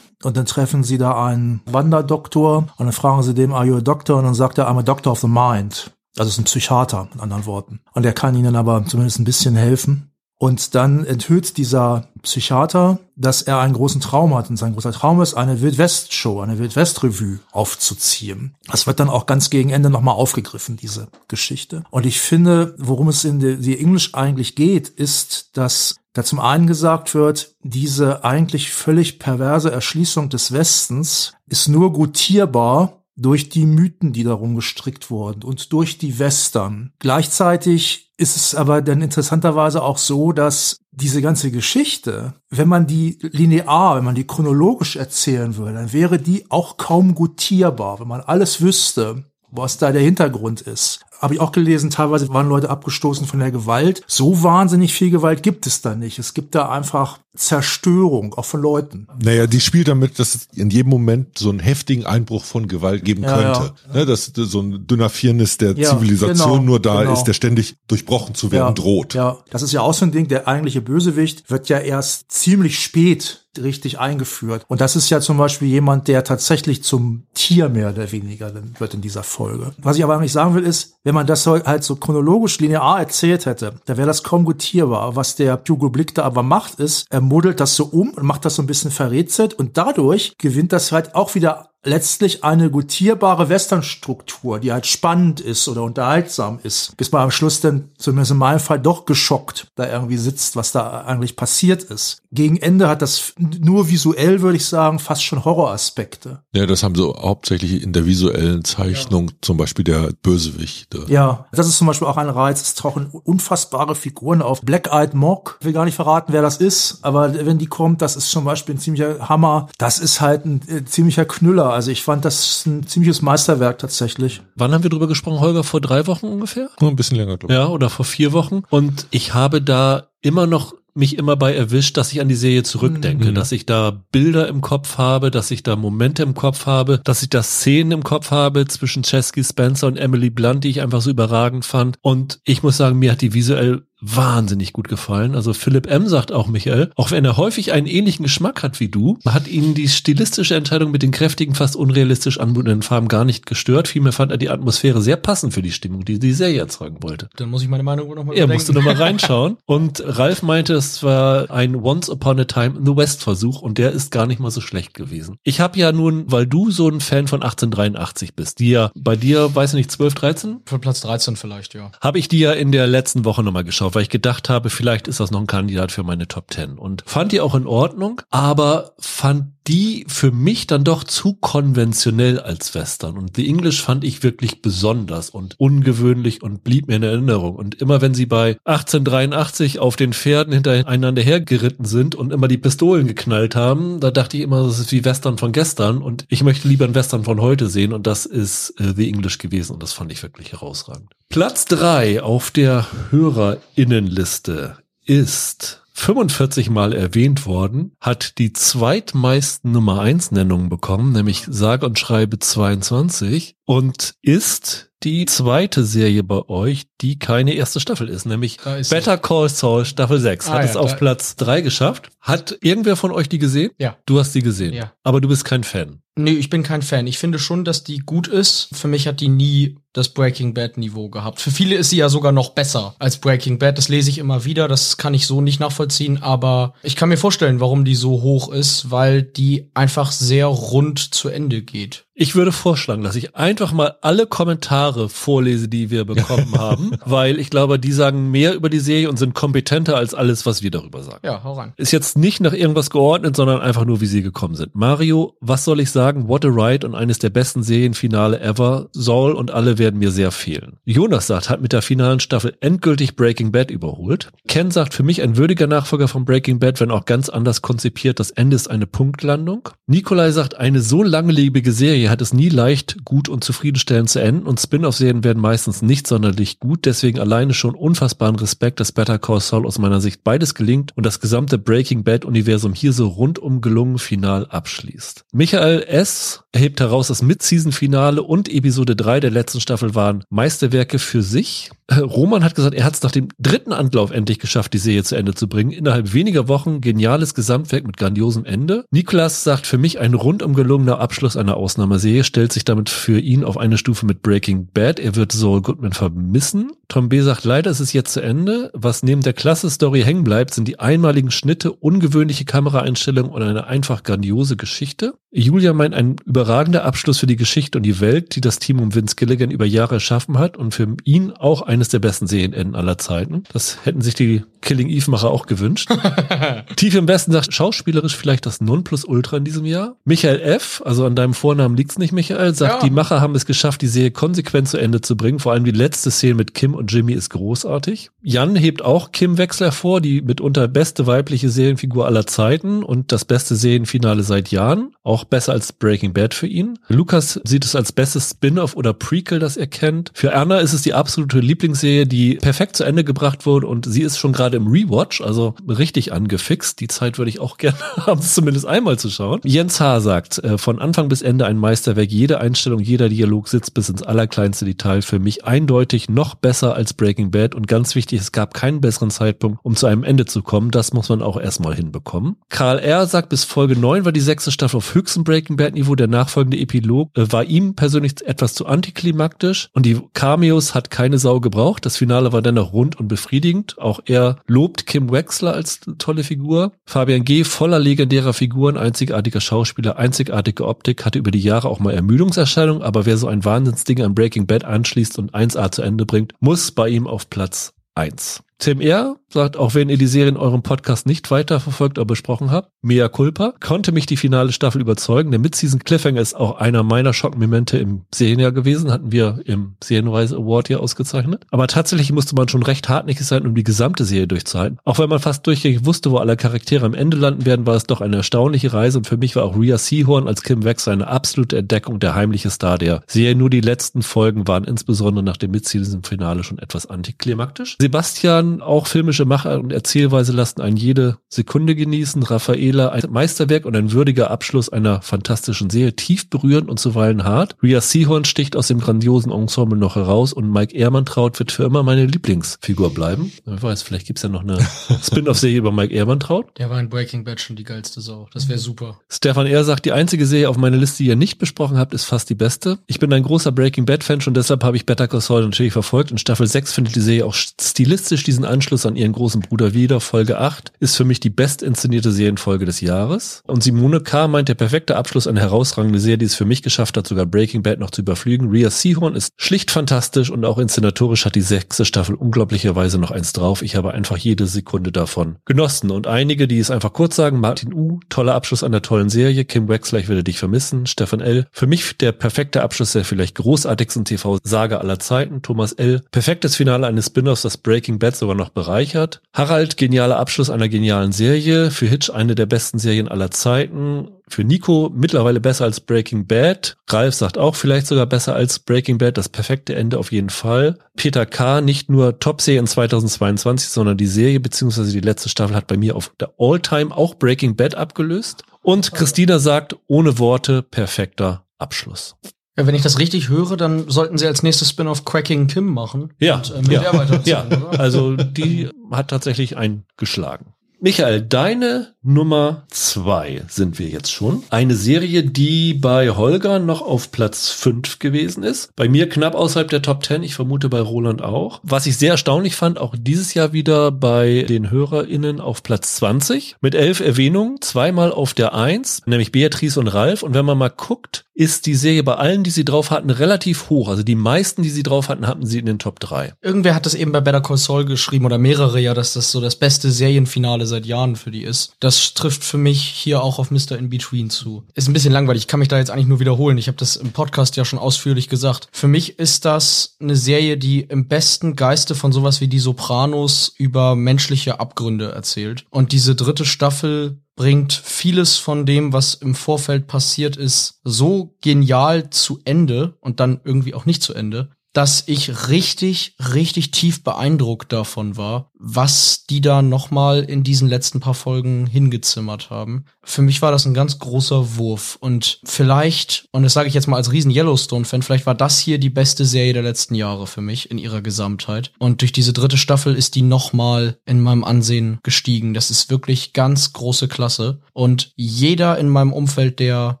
Und dann treffen sie da einen Wanderdoktor und dann fragen sie dem, are you a doctor? Und dann sagt er, I'm a doctor of the mind. Also ist ein Psychiater, in anderen Worten. Und der kann ihnen aber zumindest ein bisschen helfen. Und dann enthüllt dieser Psychiater, dass er einen großen Traum hat. Und sein großer Traum ist, eine Wildwest-Show, eine Wildwest-Revue aufzuziehen. Das wird dann auch ganz gegen Ende nochmal aufgegriffen, diese Geschichte. Und ich finde, worum es in die Englisch eigentlich geht, ist, dass da zum einen gesagt wird, diese eigentlich völlig perverse Erschließung des Westens ist nur gutierbar durch die Mythen, die darum gestrickt wurden und durch die Western. Gleichzeitig ist es aber dann interessanterweise auch so, dass diese ganze Geschichte, wenn man die linear, wenn man die chronologisch erzählen würde, dann wäre die auch kaum gutierbar, wenn man alles wüsste, was da der Hintergrund ist. Habe ich auch gelesen, teilweise waren Leute abgestoßen von der Gewalt. So wahnsinnig viel Gewalt gibt es da nicht. Es gibt da einfach Zerstörung, auch von Leuten. Naja, die spielt damit, dass es in jedem Moment so einen heftigen Einbruch von Gewalt geben Ja, könnte. ja. Ne, dass so ein dünner Firnis der Ja, Zivilisation genau, nur da genau. ist, der ständig durchbrochen zu werden droht. Ja, das ist ja auch so ein Ding. Der eigentliche Bösewicht wird ja erst ziemlich spät richtig eingeführt. Und das ist ja zum Beispiel jemand, der tatsächlich zum Tier mehr oder weniger wird in dieser Folge. Was ich aber eigentlich sagen will, ist, wenn man das halt so chronologisch linear erzählt hätte, da wäre das kaum gutierbar. Was der Hugo Blick da aber macht, ist, er modelt das so um und macht das so ein bisschen verrätselt und dadurch gewinnt das halt auch wieder letztlich eine gutierbare Westernstruktur, die halt spannend ist oder unterhaltsam ist, bis man am Schluss dann, zumindest in meinem Fall, doch geschockt da irgendwie sitzt, was da eigentlich passiert ist. Gegen Ende hat das nur visuell, würde ich sagen, fast schon Horroraspekte. Ja, das haben sie hauptsächlich in der visuellen Zeichnung, zum Beispiel der Bösewichte. Ja, das ist zum Beispiel auch ein Reiz. Es tauchen unfassbare Figuren auf. Black-Eyed Mock, will gar nicht verraten, wer das ist, aber wenn die kommt, das ist zum Beispiel ein ziemlicher Hammer. Das ist halt ein äh, ziemlicher Knüller. Also ich fand das ein ziemliches Meisterwerk tatsächlich. Wann haben wir drüber gesprochen, Holger? Vor drei Wochen ungefähr? Nur ein bisschen länger, glaube ich. Ja, oder vor vier Wochen. Und ich habe da immer noch mich immer bei erwischt, dass ich an die Serie zurückdenke, Mhm. dass ich da Bilder im Kopf habe, dass ich da Momente im Kopf habe, dass ich da Szenen im Kopf habe zwischen Chesky Spencer und Emily Blunt, die ich einfach so überragend fand. Und ich muss sagen, mir hat die visuell wahnsinnig gut gefallen. Also Philipp M. sagt auch, Michael, auch wenn er häufig einen ähnlichen Geschmack hat wie du, hat ihn die stilistische Entscheidung mit den kräftigen, fast unrealistisch anmutenden Farben gar nicht gestört. Vielmehr fand er die Atmosphäre sehr passend für die Stimmung, die die Serie erzeugen wollte. Dann muss ich meine Meinung nochmal Ja, musst du nochmal reinschauen. Und Ralf meinte, es war ein Once Upon a Time in the West Versuch und der ist gar nicht mal so schlecht gewesen. Ich habe ja nun, weil du so ein Fan von 1883 bist, die ja bei dir, weiß ich nicht, 12, 13, Für Platz 13 vielleicht, ja. habe ich die ja in der letzten Woche nochmal geschaut, weil ich gedacht habe, vielleicht ist das noch ein Kandidat für meine Top 10 und fand die auch in Ordnung, aber fand die für mich dann doch zu konventionell als Western. Und The English fand ich wirklich besonders und ungewöhnlich und blieb mir in Erinnerung. Und immer wenn sie bei 1883 auf den Pferden hintereinander hergeritten sind und immer die Pistolen geknallt haben, da dachte ich immer, das ist wie Western von gestern. Und ich möchte lieber ein Western von heute sehen. Und das ist äh, The English gewesen. Und das fand ich wirklich herausragend. Platz drei auf der Hörerinnenliste ist 45 Mal erwähnt worden, hat die zweitmeisten Nummer 1 Nennungen bekommen, nämlich sage und schreibe 22 und ist die zweite Serie bei euch, die keine erste Staffel ist, nämlich ist sie. Better Call Saul Staffel 6. Ah, Hat ja, es auf da- Platz 3 geschafft. Hat irgendwer von euch die gesehen? Ja. Du hast die gesehen. Ja. Aber du bist kein Fan. Nee, ich bin kein Fan. Ich finde schon, dass die gut ist. Für mich hat die nie das Breaking Bad Niveau gehabt. Für viele ist sie ja sogar noch besser als Breaking Bad. Das lese ich immer wieder. Das kann ich so nicht nachvollziehen. Aber ich kann mir vorstellen, warum die so hoch ist, weil die einfach sehr rund zu Ende geht. Ich würde vorschlagen, dass ich einfach mal alle Kommentare vorlese, die wir bekommen haben, weil ich glaube, die sagen mehr über die Serie und sind kompetenter als alles, was wir darüber sagen. Ja, hau rein. Ist jetzt nicht nach irgendwas geordnet, sondern einfach nur, wie sie gekommen sind. Mario, was soll ich sagen? What a Ride und eines der besten Serienfinale ever. Saul und alle werden mir sehr fehlen. Jonas sagt, hat mit der finalen Staffel endgültig Breaking Bad überholt. Ken sagt, für mich ein würdiger Nachfolger von Breaking Bad, wenn auch ganz anders konzipiert. Das Ende ist eine Punktlandung. Nikolai sagt, eine so langlebige Serie hat es nie leicht, gut und zufriedenstellend zu enden und Spin-off-Serien werden meistens nicht sonderlich gut. Deswegen alleine schon unfassbaren Respekt, dass Better Call Saul aus meiner Sicht beides gelingt und das gesamte Breaking Bad-Universum hier so rundum gelungen final abschließt. Michael S. erhebt heraus, das Mid-Season-Finale und Episode 3 der letzten Staffel waren Meisterwerke für sich. Roman hat gesagt, er hat es nach dem dritten Anlauf endlich geschafft, die Serie zu Ende zu bringen. Innerhalb weniger Wochen geniales Gesamtwerk mit grandiosem Ende. Niklas sagt, für mich ein rundum gelungener Abschluss einer Ausnahmeserie, stellt sich damit für ihn auf eine Stufe mit Breaking Bad. Er wird Saul Goodman vermissen. Tom B. sagt, leider ist es jetzt zu Ende. Was neben der Klasse-Story hängen bleibt, sind die einmaligen Schnitte, ungewöhnliche Kameraeinstellungen und eine einfach grandiose Geschichte. Julia meint, ein überragender Abschluss für die Geschichte und die Welt, die das Team um Vince Gilligan über Jahre erschaffen hat und für ihn auch ein eines der besten Serienenden aller Zeiten. Das hätten sich die Killing Eve-Macher auch gewünscht. Tief im Westen sagt schauspielerisch vielleicht das Nonplusultra in diesem Jahr. Michael F., also an deinem Vornamen liegt's nicht, Michael, sagt, Ja. die Macher haben es geschafft, die Serie konsequent zu Ende zu bringen. Vor allem die letzte Szene mit Kim und Jimmy ist großartig. Jan hebt auch Kim Wechsler vor, die mitunter beste weibliche Serienfigur aller Zeiten und das beste Serienfinale seit Jahren. Auch besser als Breaking Bad für ihn. Lukas sieht es als bestes Spin-off oder Prequel, das er kennt. Für Erna ist es die absolute Lieblingsserie, die perfekt zu Ende gebracht wurde und sie ist schon gerade im Rewatch, also richtig angefixt. Die Zeit würde ich auch gerne haben, es zumindest einmal zu schauen. Jens H. sagt, äh, von Anfang bis Ende ein Meisterwerk. Jede Einstellung, jeder Dialog sitzt bis ins allerkleinste Detail. Für mich eindeutig noch besser als Breaking Bad und ganz wichtig, es gab keinen besseren Zeitpunkt, um zu einem Ende zu kommen. Das muss man auch erstmal hinbekommen. Karl R. sagt, bis Folge 9 war die sechste Staffel auf höchstem Breaking Bad Niveau. Der nachfolgende Epilog äh, war ihm persönlich etwas zu antiklimaktisch und die Cameos hat keine Sau gebraucht. Das Finale war dennoch rund und befriedigend. Auch er lobt Kim Wexler als tolle Figur. Fabian G. voller legendärer Figuren, einzigartiger Schauspieler, einzigartige Optik, hatte über die Jahre auch mal Ermüdungserscheinungen, aber wer so ein Wahnsinnsding an Breaking Bad anschließt und 1A zu Ende bringt, muss bei ihm auf Platz 1. Tim R. sagt, auch wenn ihr die Serie in eurem Podcast nicht weiterverfolgt oder besprochen habt, mea culpa, konnte mich die finale Staffel überzeugen. Der Mid-Season Cliffhanger ist auch einer meiner Schockmomente im Serienjahr gewesen, hatten wir im Serienweise Award hier ausgezeichnet. Aber tatsächlich musste man schon recht hartnäckig sein, um die gesamte Serie durchzuhalten. Auch wenn man fast durchgängig wusste, wo alle Charaktere am Ende landen werden, war es doch eine erstaunliche Reise und für mich war auch Rhea Seahorn als Kim Wexler eine absolute Entdeckung, der heimliche Star der Serie. Nur die letzten Folgen waren insbesondere nach dem Mid-Season Finale schon etwas antiklimaktisch. Sebastian, auch filmische Macher und Erzählweise lassen einen jede Sekunde genießen. Raffaela, ein Meisterwerk und ein würdiger Abschluss einer fantastischen Serie, tief berührend und zuweilen hart. Rhea Seahorn sticht aus dem grandiosen Ensemble noch heraus und Mike Ehrmantraut wird für immer meine Lieblingsfigur bleiben. Wer weiß, vielleicht gibt's ja noch eine Spin-off-Serie über Mike Ehrmantraut. Der war in Breaking Bad schon die geilste Sau. Das wäre super. Stefan R. sagt, die einzige Serie auf meiner Liste, die ihr nicht besprochen habt, ist fast die beste. Ich bin ein großer Breaking Bad-Fan, schon deshalb habe ich Better Call Saul natürlich verfolgt. In Staffel 6 findet die Serie auch stilistisch diesen Anschluss an ihren großen Bruder wieder. Folge 8 ist für mich die best Serienfolge des Jahres. Und Simone K. meint, der perfekte Abschluss eine herausragende Serie, die es für mich geschafft hat, sogar Breaking Bad noch zu überflügen. Rhea Seahorn ist schlicht fantastisch und auch inszenatorisch hat die sechste Staffel unglaublicherweise noch eins drauf. Ich habe einfach jede Sekunde davon genossen. Und einige, die es einfach kurz sagen, Martin U., toller Abschluss einer tollen Serie. Kim Wexler, ich werde dich vermissen. Stefan L., für mich der perfekte Abschluss der vielleicht großartigsten TV-Sage aller Zeiten. Thomas L., perfektes Finale eines Spin-offs, das Breaking Bad sogar noch bereichert. Harald, genialer Abschluss einer genialen Serie. Für Hitch eine der besten Serien aller Zeiten. Für Nico mittlerweile besser als Breaking Bad. Ralf sagt auch vielleicht sogar besser als Breaking Bad. Das perfekte Ende auf jeden Fall. Peter K. nicht nur Top-Serie in 2022, sondern die Serie beziehungsweise die letzte Staffel hat bei mir auf der All-Time auch Breaking Bad abgelöst. Und Christina sagt, ohne Worte, perfekter Abschluss. Ja, wenn ich das richtig höre, dann sollten sie als nächstes Spin-off Cracking Kim machen. Ja, und, äh, mit ja, der ja. oder? Also die hat tatsächlich eingeschlagen. Michael, deine Nummer zwei sind wir jetzt schon. Eine Serie, die bei Holger noch auf Platz fünf gewesen ist. Bei mir knapp außerhalb der Top 10. Ich vermute bei Roland auch. Was ich sehr erstaunlich fand, auch dieses Jahr wieder bei den HörerInnen auf Platz 20. Mit elf Erwähnungen, zweimal auf der Eins, nämlich Beatrice und Ralf. Und wenn man mal guckt, ist die Serie bei allen, die sie drauf hatten, relativ hoch. Also die meisten, die sie drauf hatten, hatten sie in den Top 3. Irgendwer hat das eben bei Better Call Saul geschrieben oder mehrere ja, dass das so das beste Serienfinale seit Jahren für die ist. Das trifft für mich hier auch auf Mr. In Between zu. Ist ein bisschen langweilig, ich kann mich da jetzt eigentlich nur wiederholen. Ich habe das im Podcast ja schon ausführlich gesagt. Für mich ist das eine Serie, die im besten Geiste von sowas wie die Sopranos über menschliche Abgründe erzählt. Und diese dritte Staffel bringt vieles von dem, was im Vorfeld passiert ist, so genial zu Ende und dann irgendwie auch nicht zu Ende, dass ich richtig, richtig tief beeindruckt davon war, was die da nochmal in diesen letzten paar Folgen hingezimmert haben. Für mich war das ein ganz großer Wurf und vielleicht, und das sage ich jetzt mal als riesen Yellowstone-Fan, vielleicht war das hier die beste Serie der letzten Jahre für mich in ihrer Gesamtheit. Und durch diese dritte Staffel ist die nochmal in meinem Ansehen gestiegen. Das ist wirklich ganz große Klasse. Und jeder in meinem Umfeld, der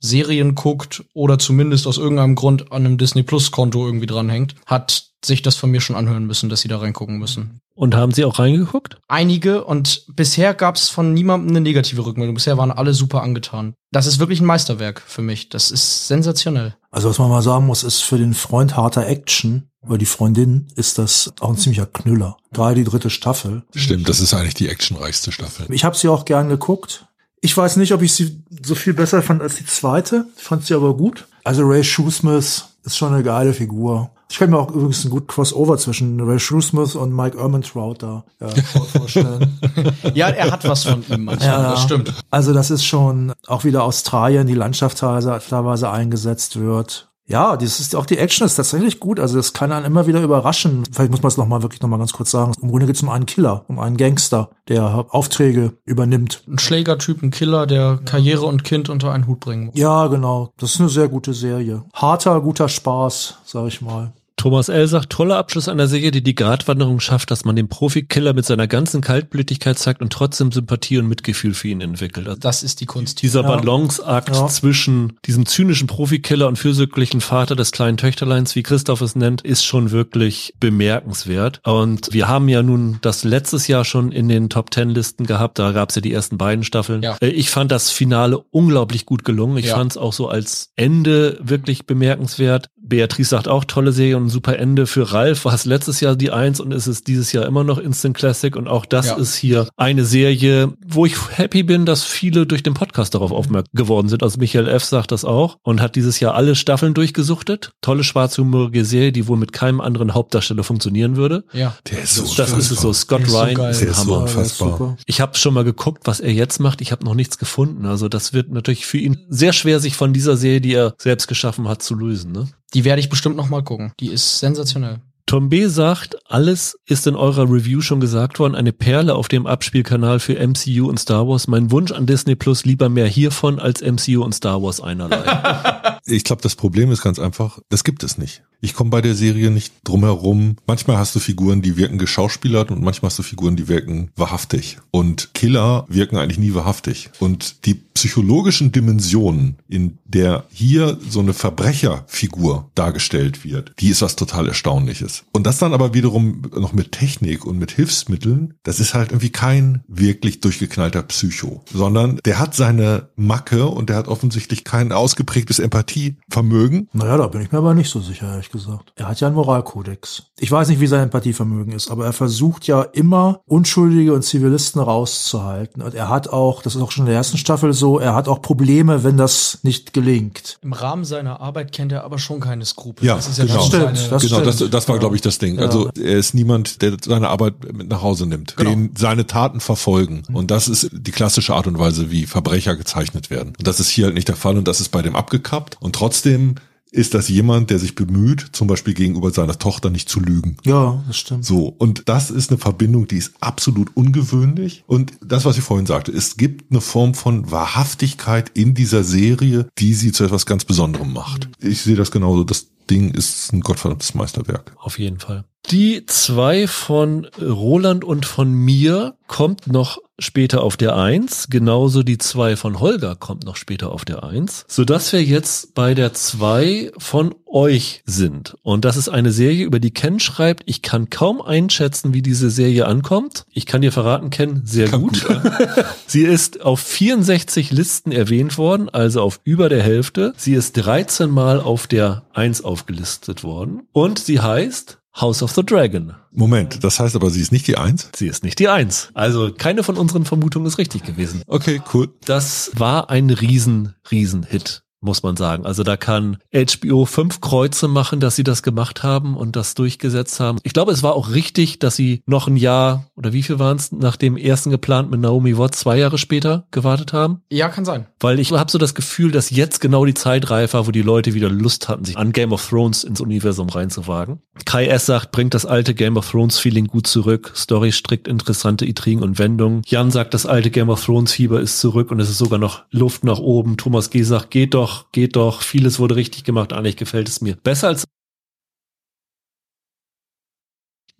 Serien guckt oder zumindest aus irgendeinem Grund an einem Disney Plus Konto irgendwie dranhängt, hat sich das von mir schon anhören müssen, dass sie da reingucken müssen. Und haben sie auch reingeguckt? Einige und bisher gab es von niemandem eine negative Rückmeldung. Bisher waren alle super angetan. Das ist wirklich ein Meisterwerk für mich. Das ist sensationell. Also was man mal sagen muss, ist für den Freund harter Action Weil die Freundin ist das auch ein ziemlicher Knüller. Gerade die dritte Staffel. Stimmt, das ist eigentlich die actionreichste Staffel. Ich habe sie auch gern geguckt. Ich weiß nicht, ob ich sie so viel besser fand als die zweite. Ich fand sie aber gut. Also Ray Shoesmith ist schon eine geile Figur. Ich kann mir auch übrigens ein gut Crossover zwischen Ray Shoesmith und Mike Ehrmantraut da ja, vorstellen. ja, er hat was von ihm manchmal, ja, das stimmt. Also das ist schon auch wieder Australien, die Landschaft teilweise, teilweise eingesetzt wird. Ja, das ist auch die Action ist tatsächlich gut. Also das kann einen immer wieder überraschen. Vielleicht muss man es noch mal wirklich noch mal ganz kurz sagen. Im Grunde geht es um einen Killer, um einen Gangster, der Aufträge übernimmt. Ein Schlägertyp, ein Killer, der Karriere und Kind unter einen Hut bringen muss. Ja, genau. Das ist eine sehr gute Serie. Harter, guter Spaß, sag ich mal. Thomas L. sagt, toller Abschluss einer Serie, die die Gratwanderung schafft, dass man den Profikiller mit seiner ganzen Kaltblütigkeit zeigt und trotzdem Sympathie und Mitgefühl für ihn entwickelt. Also das ist die Kunst. Dieser ja. Balanceakt ja. zwischen diesem zynischen Profikiller und fürsorglichen Vater des kleinen Töchterleins, wie Christoph es nennt, ist schon wirklich bemerkenswert. Und wir haben ja nun das letztes Jahr schon in den Top Ten Listen gehabt. Da gab es ja die ersten beiden Staffeln. Ja. Äh, ich fand das Finale unglaublich gut gelungen. Ich fand es auch so als Ende wirklich bemerkenswert. Beatrice sagt auch tolle Serie und super Ende für Ralf. War es letztes Jahr die Eins und ist es dieses Jahr immer noch Instant Classic. Und auch das ja. ist hier eine Serie, wo ich happy bin, dass viele durch den Podcast darauf aufmerksam geworden sind. Also Michael F. sagt das auch und hat dieses Jahr alle Staffeln durchgesuchtet. Tolle schwarzhumorige Serie, die wohl mit keinem anderen Hauptdarsteller funktionieren würde. Ja. Der ist so Das ist es so. Scott ist Ryan so ist der Hammer. unfassbar. Ich habe schon mal geguckt, was er jetzt macht. Ich habe noch nichts gefunden. Also das wird natürlich für ihn sehr schwer, sich von dieser Serie, die er selbst geschaffen hat, zu lösen. Ne? Die werde ich bestimmt noch mal gucken. Die ist sensationell. Tom B. sagt, alles ist in eurer Review schon gesagt worden, eine Perle auf dem Abspielkanal für MCU und Star Wars. Mein Wunsch an Disney Plus lieber mehr hiervon als MCU und Star Wars einerlei. ich glaube, das Problem ist ganz einfach, das gibt es nicht. Ich komme bei der Serie nicht drum herum. Manchmal hast du Figuren, die wirken geschauspielert und manchmal hast du Figuren, die wirken wahrhaftig. Und Killer wirken eigentlich nie wahrhaftig. Und die psychologischen Dimensionen, in der hier so eine Verbrecherfigur dargestellt wird, die ist was total Erstaunliches. Und das dann aber wiederum noch mit Technik und mit Hilfsmitteln, das ist halt irgendwie kein wirklich durchgeknallter Psycho, sondern der hat seine Macke und der hat offensichtlich kein ausgeprägtes Empathievermögen. Naja, da bin ich mir aber nicht so sicher, ehrlich gesagt. Er hat ja einen Moralkodex. Ich weiß nicht, wie sein Empathievermögen ist, aber er versucht ja immer Unschuldige und Zivilisten rauszuhalten. Und er hat auch, das ist auch schon in der ersten Staffel so, er hat auch Probleme, wenn das nicht gelingt. Im Rahmen seiner Arbeit kennt er aber schon keine Skrupel. Ja, das ist ja genau. Das stimmt, das genau, das, das war, glaube ich, das Ding. Ja. Also er ist niemand, der seine Arbeit mit nach Hause nimmt, genau. den seine Taten verfolgen. Mhm. Und das ist die klassische Art und Weise, wie Verbrecher gezeichnet werden. Und das ist hier halt nicht der Fall und das ist bei dem abgekappt. Und trotzdem ist das jemand, der sich bemüht, zum Beispiel gegenüber seiner Tochter nicht zu lügen. Ja, das stimmt. So. Und das ist eine Verbindung, die ist absolut ungewöhnlich. Und das, was ich vorhin sagte, es gibt eine Form von Wahrhaftigkeit in dieser Serie, die sie zu etwas ganz Besonderem macht. Ich sehe das genauso. Das Ding ist ein gottverdammtes Meisterwerk. Auf jeden Fall. Die zwei von Roland und von mir kommt noch später auf der Eins. Genauso die zwei von Holger kommt noch später auf der Eins. Sodass wir jetzt bei der zwei von euch sind. Und das ist eine Serie, über die Ken schreibt, ich kann kaum einschätzen, wie diese Serie ankommt. Ich kann dir verraten, Ken, sehr kann gut. gut Sie ist auf 64 Listen erwähnt worden, also auf über der Hälfte. Sie ist 13 Mal auf der Eins aufgelistet worden. Und sie heißt House of the Dragon. Moment, das heißt aber, sie ist nicht die Eins? Sie ist nicht die Eins. Also keine von unseren Vermutungen ist richtig gewesen. Okay, cool. Das war ein riesen, riesen Hit muss man sagen. Also da kann HBO fünf Kreuze machen, dass sie das gemacht haben und das durchgesetzt haben. Ich glaube, es war auch richtig, dass sie noch ein Jahr oder wie viel waren es nach dem ersten geplant mit Naomi Watts zwei Jahre später gewartet haben. Ja, kann sein. Weil ich habe so das Gefühl, dass jetzt genau die Zeit reif war, wo die Leute wieder Lust hatten, sich an Game of Thrones ins Universum reinzuwagen. Kai S. sagt, bringt das alte Game of Thrones Feeling gut zurück. Story strikt interessante Intrigen und Wendungen. Jan sagt, das alte Game of Thrones Fieber ist zurück und es ist sogar noch Luft nach oben. Thomas G. sagt, geht doch doch, geht doch, vieles wurde richtig gemacht, eigentlich gefällt es mir. Besser als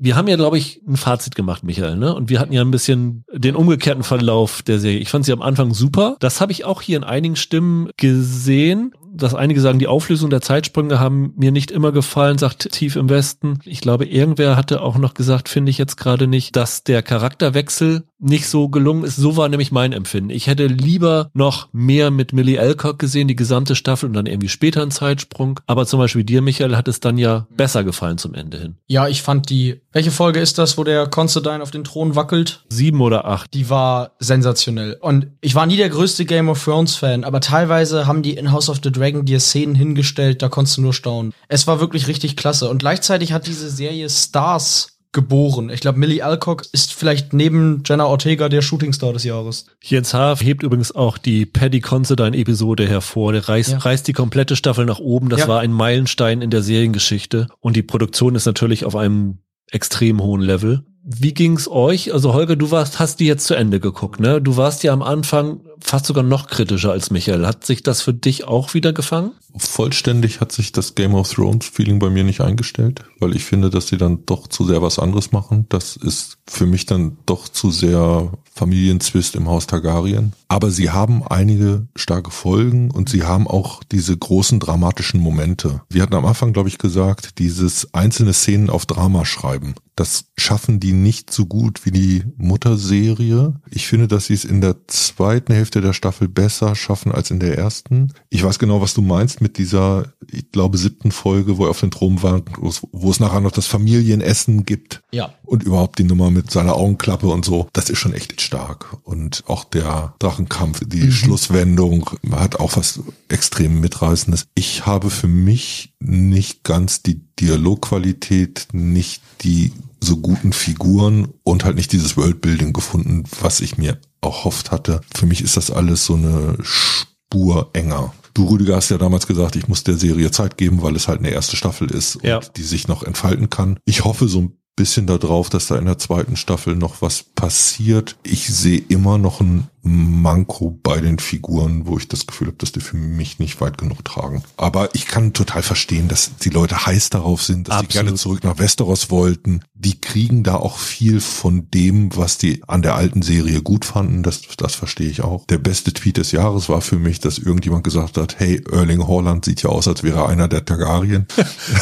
wir haben ja, glaube ich, ein Fazit gemacht, Michael, ne? Und wir hatten ja ein bisschen den umgekehrten Verlauf der Serie. Ich fand sie am Anfang super. Das habe ich auch hier in einigen Stimmen gesehen dass einige sagen, die Auflösung der Zeitsprünge haben mir nicht immer gefallen, sagt Tief im Westen. Ich glaube, irgendwer hatte auch noch gesagt, finde ich jetzt gerade nicht, dass der Charakterwechsel nicht so gelungen ist. So war nämlich mein Empfinden. Ich hätte lieber noch mehr mit Millie Alcock gesehen, die gesamte Staffel und dann irgendwie später einen Zeitsprung. Aber zum Beispiel dir, Michael, hat es dann ja besser gefallen zum Ende hin. Ja, ich fand die. Welche Folge ist das, wo der Considine auf den Thron wackelt? Sieben oder acht. Die war sensationell. Und ich war nie der größte Game of Thrones Fan, aber teilweise haben die in House of the Dragon dir Szenen hingestellt, da konntest du nur staunen. Es war wirklich richtig klasse. Und gleichzeitig hat diese Serie Stars geboren. Ich glaube, Millie Alcock ist vielleicht neben Jenna Ortega der Shootingstar des Jahres. Jens Haaf hebt übrigens auch die Paddy Considine-Episode hervor. Der reißt, Ja. reißt die komplette Staffel nach oben. Das Ja. war ein Meilenstein in der Seriengeschichte. Und die Produktion ist natürlich auf einem extrem hohen Level. Wie ging's euch? Also Holger, du warst, hast die jetzt zu Ende geguckt, ne? Du warst ja am Anfang fast sogar noch kritischer als Michael. Hat sich das für dich auch wieder gefangen? Vollständig hat sich das Game of Thrones Feeling bei mir nicht eingestellt, weil ich finde, dass sie dann doch zu sehr was anderes machen. Das ist für mich dann doch zu sehr Familienzwist im Haus Targaryen. Aber sie haben einige starke Folgen und sie haben auch diese großen dramatischen Momente. Wir hatten am Anfang, glaube ich, gesagt, dieses einzelne Szenen auf Drama schreiben. Das schaffen die nicht so gut wie die Mutterserie. Ich finde, dass sie es in der zweiten Hälfte der Staffel besser schaffen als in der ersten. Ich weiß genau, was du meinst mit dieser, ich glaube, siebten Folge, wo er auf den Thron war, wo es- nachher noch das Familienessen gibt. Ja. Und überhaupt die Nummer mit seiner Augenklappe und so, das ist schon echt stark. Und auch der Drachenkampf, die Schlusswendung hat auch was extrem mitreißendes. Ich habe für mich nicht ganz die Dialogqualität, nicht die so guten Figuren und halt nicht dieses Worldbuilding gefunden, was ich mir auch hofft hatte. Für mich ist das alles so eine Spur enger. Du, Rüdiger, hast ja damals gesagt, ich muss der Serie Zeit geben, weil es halt eine erste Staffel ist und Ja. die sich noch entfalten kann. Ich hoffe so ein bisschen darauf, dass da in der zweiten Staffel noch was passiert. Ich sehe immer noch ein Manko bei den Figuren, wo ich das Gefühl habe, dass die für mich nicht weit genug tragen. Aber ich kann total verstehen, dass die Leute heiß darauf sind, dass Absolut. die gerne zurück nach Westeros wollten. Die kriegen da auch viel von dem, was die an der alten Serie gut fanden. Das, das verstehe ich auch. Der beste Tweet des Jahres war für mich, dass irgendjemand gesagt hat, hey, Erling Haaland sieht ja aus, als wäre er einer der Targaryen.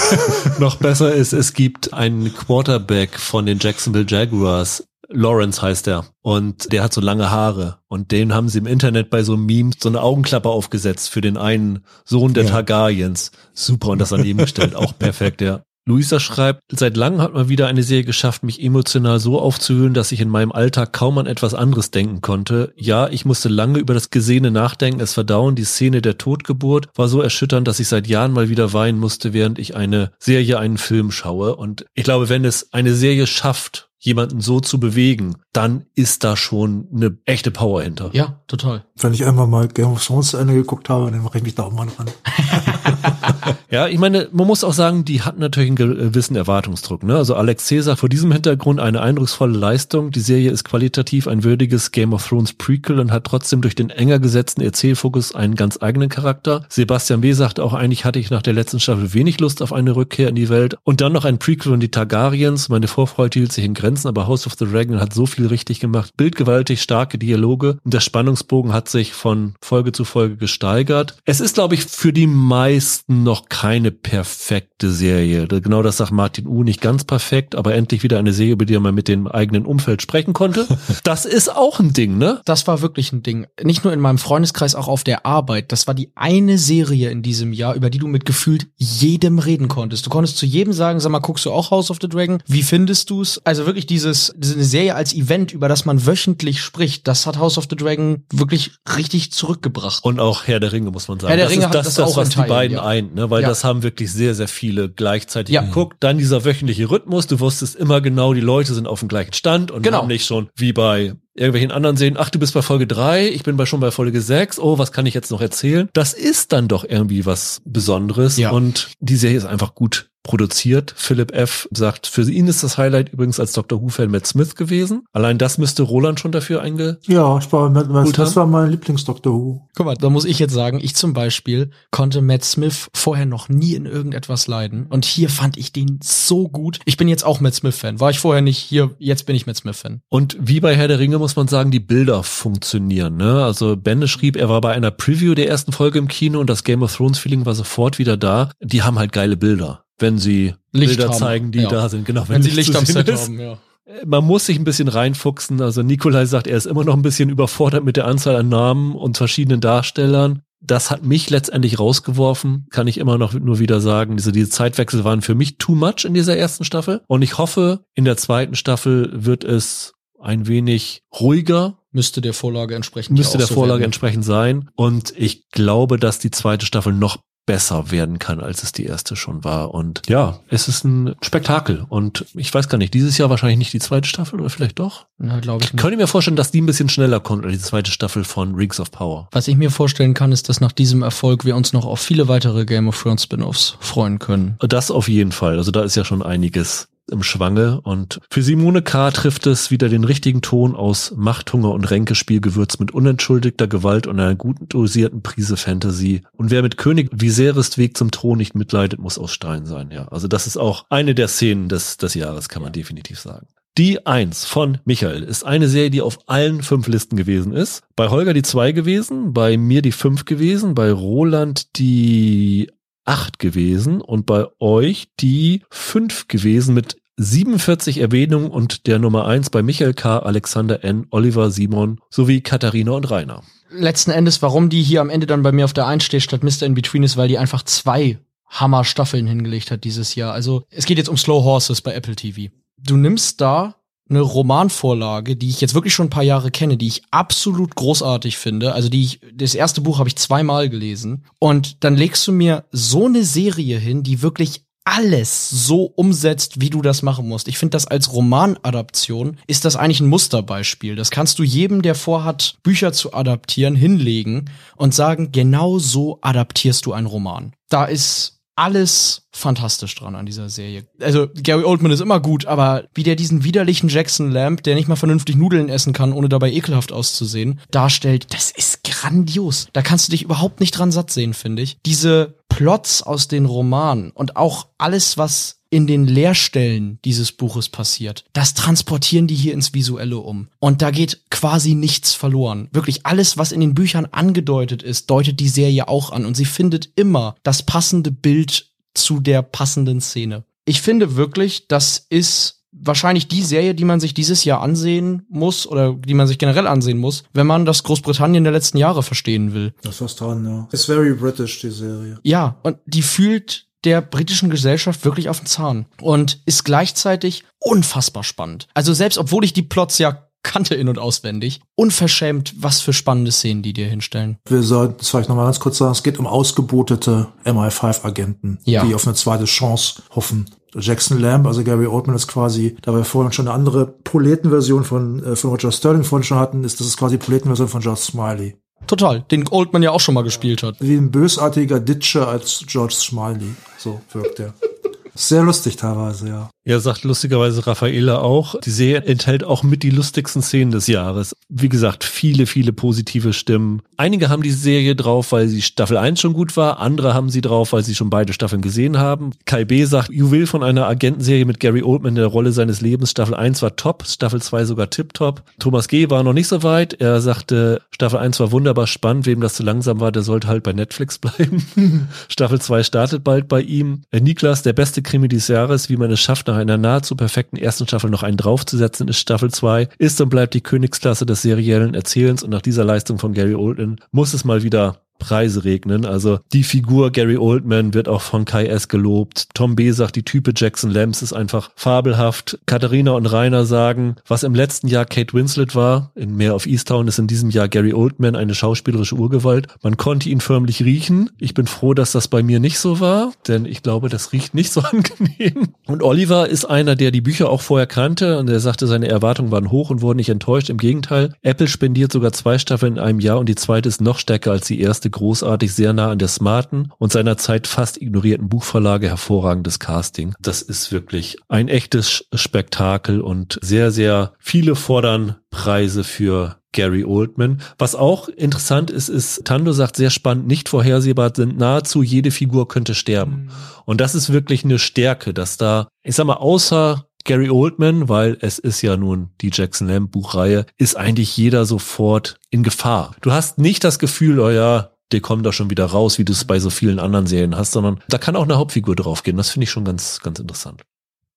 Noch besser ist, es gibt einen Quarterback von den Jacksonville Jaguars. Lawrence heißt er. Und der hat so lange Haare. Und den haben sie im Internet bei so einem Meme so eine Augenklappe aufgesetzt für den einen Sohn der Ja. Targaryens. Super. Und das daneben gestellt. Auch perfekt, ja. Luisa schreibt, seit langem hat man wieder eine Serie geschafft, mich emotional so aufzuwühlen, dass ich in meinem Alltag kaum an etwas anderes denken konnte. Ja, ich musste lange über das Gesehene nachdenken, es verdauen. Die Szene der Totgeburt war so erschütternd, dass ich seit Jahren mal wieder weinen musste, während ich eine Serie, einen Film schaue. Und ich glaube, wenn es eine Serie schafft, jemanden so zu bewegen, dann ist da schon eine echte Power hinter. Ja, total. Wenn ich irgendwann mal Game of Thrones zu Ende geguckt habe, dann mache ich mich da auch mal dran. Ja, ich meine, man muss auch sagen, die hatten natürlich einen gewissen Erwartungsdruck. Ne? Also Alex Caesar vor diesem Hintergrund eine eindrucksvolle Leistung. Die Serie ist qualitativ ein würdiges Game of Thrones Prequel und hat trotzdem durch den enger gesetzten Erzählfokus einen ganz eigenen Charakter. Sebastian B. sagte auch, eigentlich hatte ich nach der letzten Staffel wenig Lust auf eine Rückkehr in die Welt. Und dann noch ein Prequel und die Targaryens. Meine Vorfreude hielt sich in Grenzen, aber House of the Dragon hat so viel richtig gemacht. Bildgewaltig, starke Dialoge und der Spannungsbogen hat sich von Folge zu Folge gesteigert. Es ist, glaube ich, für die meisten noch keine perfekte Serie. Genau das sagt Martin U. Nicht ganz perfekt, aber endlich wieder eine Serie, über die man mit dem eigenen Umfeld sprechen konnte. Das ist auch ein Ding, ne? Das war wirklich ein Ding. Nicht nur in meinem Freundeskreis, auch auf der Arbeit. Das war die eine Serie in diesem Jahr, über die du mit gefühlt jedem reden konntest. Du konntest zu jedem sagen, sag mal, guckst du auch House of the Dragon? Wie findest du's? Also wirklich dieses, diese Serie als Event, über das man wöchentlich spricht, das hat House of the Dragon wirklich richtig zurückgebracht. Und auch Herr der Ringe, muss man sagen. Herr der das Ringe ist hat das, das das auch was in die beiden ja. eint, ne? weil Ja. das haben wirklich sehr, sehr viele gleichzeitig Ja. geguckt. Dann dieser wöchentliche Rhythmus, du wusstest immer genau, die Leute sind auf dem gleichen Stand und Genau. haben nicht schon wie bei irgendwelchen anderen sehen, ach, du bist bei Folge drei, ich bin bei schon bei Folge sechs. oh, was kann ich jetzt noch erzählen? Das ist dann doch irgendwie was Besonderes Ja. und die Serie ist einfach gut produziert. Philipp F. sagt, für ihn ist das Highlight übrigens als Dr. Who-Fan Matt Smith gewesen. Allein das müsste Roland schon dafür einge... Ja, ich war, Gut, das haben? war mein Lieblings-Doctor Who. Guck mal, da muss ich jetzt sagen, ich zum Beispiel konnte Matt Smith vorher noch nie in irgendetwas leiden. Und hier fand ich den so gut. Ich bin jetzt auch Matt Smith-Fan. War ich vorher nicht hier, jetzt bin ich Matt Smith-Fan. Und wie bei Herr der Ringe muss man sagen, die Bilder funktionieren. Ne? Also Bende schrieb, er war bei einer Preview der ersten Folge im Kino und das Game of Thrones Feeling war sofort wieder da. Die haben halt geile Bilder, wenn sie Licht Bilder haben, zeigen, die ja. da sind. Genau, Wenn, sie Licht Licht am Set ist. haben, ja. man muss sich ein bisschen reinfuchsen. Also Nikolai sagt, er ist immer noch ein bisschen überfordert mit der Anzahl an Namen und verschiedenen Darstellern. Das hat mich letztendlich rausgeworfen, kann ich immer noch nur wieder sagen. Diese, diese Zeitwechsel waren für mich too much in dieser ersten Staffel. Und ich hoffe, in der zweiten Staffel wird es ein wenig ruhiger. Müsste der Vorlage entsprechend Müsste der so Vorlage werden. entsprechend sein. Und ich glaube, dass die zweite Staffel noch besser werden kann, als es die erste schon war. Und ja, es ist ein Spektakel. Und ich weiß gar nicht, dieses Jahr wahrscheinlich nicht die zweite Staffel oder vielleicht doch? Na, glaube ich Ich nicht. könnte mir vorstellen, dass die ein bisschen schneller kommt als die zweite Staffel von Rings of Power. Was ich mir vorstellen kann, ist, dass nach diesem Erfolg wir uns noch auf viele weitere Game of Thrones Spin-offs freuen können. Das auf jeden Fall. Also da ist ja schon einiges im Schwange. Und für Simone K. trifft es wieder den richtigen Ton aus Machthunger und Ränkespiel gewürzt mit unentschuldigter Gewalt und einer guten dosierten Prise Fantasy. Und wer mit König Viserys Weg zum Thron nicht mitleidet, muss aus Stein sein. Ja, also das ist auch eine der Szenen des, des Jahres, kann man definitiv sagen. Die Eins von Michael ist eine Serie, die auf allen fünf Listen gewesen ist. Bei Holger die zwei gewesen, bei mir die fünf gewesen, bei Roland die acht gewesen und bei euch die fünf gewesen mit 47 Erwähnungen und der Nummer eins bei Michael K., Alexander N., Oliver Simon sowie Katharina und Rainer. Letzten Endes, warum die hier am Ende dann bei mir auf der 1 steht statt Mr. In Between ist, weil die einfach zwei Hammer-Staffeln hingelegt hat dieses Jahr. Also es geht jetzt um Slow Horses bei Apple TV. Du nimmst da eine Romanvorlage, die ich jetzt wirklich schon ein paar Jahre kenne, die ich absolut großartig finde. Also die ich, das erste Buch habe ich zweimal gelesen. Und dann legst du mir so eine Serie hin, die wirklich alles so umsetzt, wie du das machen musst. Ich finde das als Romanadaption ist das eigentlich ein Musterbeispiel. Das kannst du jedem, der vorhat, Bücher zu adaptieren, hinlegen und sagen, genau so adaptierst du einen Roman. Da ist alles fantastisch dran an dieser Serie. Also Gary Oldman ist immer gut, aber wie der diesen widerlichen Jackson Lamb, der nicht mal vernünftig Nudeln essen kann, ohne dabei ekelhaft auszusehen, darstellt, das ist grandios. Da kannst du dich überhaupt nicht dran satt sehen, finde ich. Diese Plots aus den Romanen und auch alles, was in den Leerstellen dieses Buches passiert, das transportieren die hier ins Visuelle um. Und da geht quasi nichts verloren. Wirklich alles, was in den Büchern angedeutet ist, deutet die Serie auch an. Und sie findet immer das passende Bild zu der passenden Szene. Ich finde wirklich, das ist wahrscheinlich die Serie, die man sich dieses Jahr ansehen muss oder die man sich generell ansehen muss, wenn man das Großbritannien der letzten Jahre verstehen will. Das was dran, ja. Ist very British, die Serie. Ja, und die fühlt der britischen Gesellschaft wirklich auf den Zahn und ist gleichzeitig unfassbar spannend. Also selbst obwohl ich die Plots ja kannte in- und auswendig, unverschämt, was für spannende Szenen die dir hinstellen. Wir sollten es vielleicht nochmal ganz kurz sagen, es geht um ausgebotete MI5-Agenten, Ja. die auf eine zweite Chance hoffen. Jackson Lamb, also Gary Oldman ist quasi, da wir vorhin schon eine andere Proletenversion von, äh, von Roger Sterling vorhin schon hatten, ist das ist quasi die Proletenversion von George Smiley. Total, den Oldman ja auch schon mal gespielt hat. Wie ein bösartiger Ditcher als George Smiley. So wirkt er. Sehr lustig teilweise, ja. Ja, sagt lustigerweise Raffaela auch. Die Serie enthält auch mit die lustigsten Szenen des Jahres. Wie gesagt, viele, viele positive Stimmen. Einige haben die Serie drauf, weil sie Staffel 1 schon gut war. Andere haben sie drauf, weil sie schon beide Staffeln gesehen haben. Kai B. sagt, Juwel von einer Agentenserie mit Gary Oldman in der Rolle seines Lebens. Staffel 1 war top, Staffel 2 sogar tipptopp. Thomas G. war noch nicht so weit. Er sagte, Staffel 1 war wunderbar spannend. Wem das zu langsam war, der sollte halt bei Netflix bleiben. Staffel 2 startet bald bei ihm. Äh, Niklas, der beste Krimi dieses Jahres, wie man es schafft, nach einer nahezu perfekten ersten Staffel noch einen draufzusetzen, ist Staffel 2. Ist und bleibt die Königsklasse des seriellen Erzählens und nach dieser Leistung von Gary Oldman muss es mal wieder Preise regnen. Also die Figur Gary Oldman wird auch von Kai S. gelobt. Tom B. sagt, die Type Jackson Lambs ist einfach fabelhaft. Katharina und Rainer sagen, was im letzten Jahr Kate Winslet war, in Mehr of Easttown ist in diesem Jahr Gary Oldman eine schauspielerische Urgewalt. Man konnte ihn förmlich riechen. Ich bin froh, dass das bei mir nicht so war, denn ich glaube, das riecht nicht so angenehm. Und Oliver ist einer, der die Bücher auch vorher kannte und er sagte, seine Erwartungen waren hoch und wurden nicht enttäuscht. Im Gegenteil, Apple spendiert sogar zwei Staffeln in einem Jahr und die zweite ist noch stärker als die erste großartig, sehr nah an der smarten und seinerzeit fast ignorierten Buchverlage hervorragendes Casting. Das ist wirklich ein echtes Spektakel und sehr, sehr viele fordern Preise für Gary Oldman. Was auch interessant ist, ist, Tando sagt sehr spannend, nicht vorhersehbar sind, nahezu jede Figur könnte sterben. Und das ist wirklich eine Stärke, dass da, ich sag mal, außer Gary Oldman, weil es ist ja nun die Jackson Lamb Buchreihe, ist eigentlich jeder sofort in Gefahr. Du hast nicht das Gefühl, oh ja, der kommt da schon wieder raus, wie du es bei so vielen anderen Serien hast, sondern da kann auch eine Hauptfigur draufgehen. Das finde ich schon ganz, ganz interessant.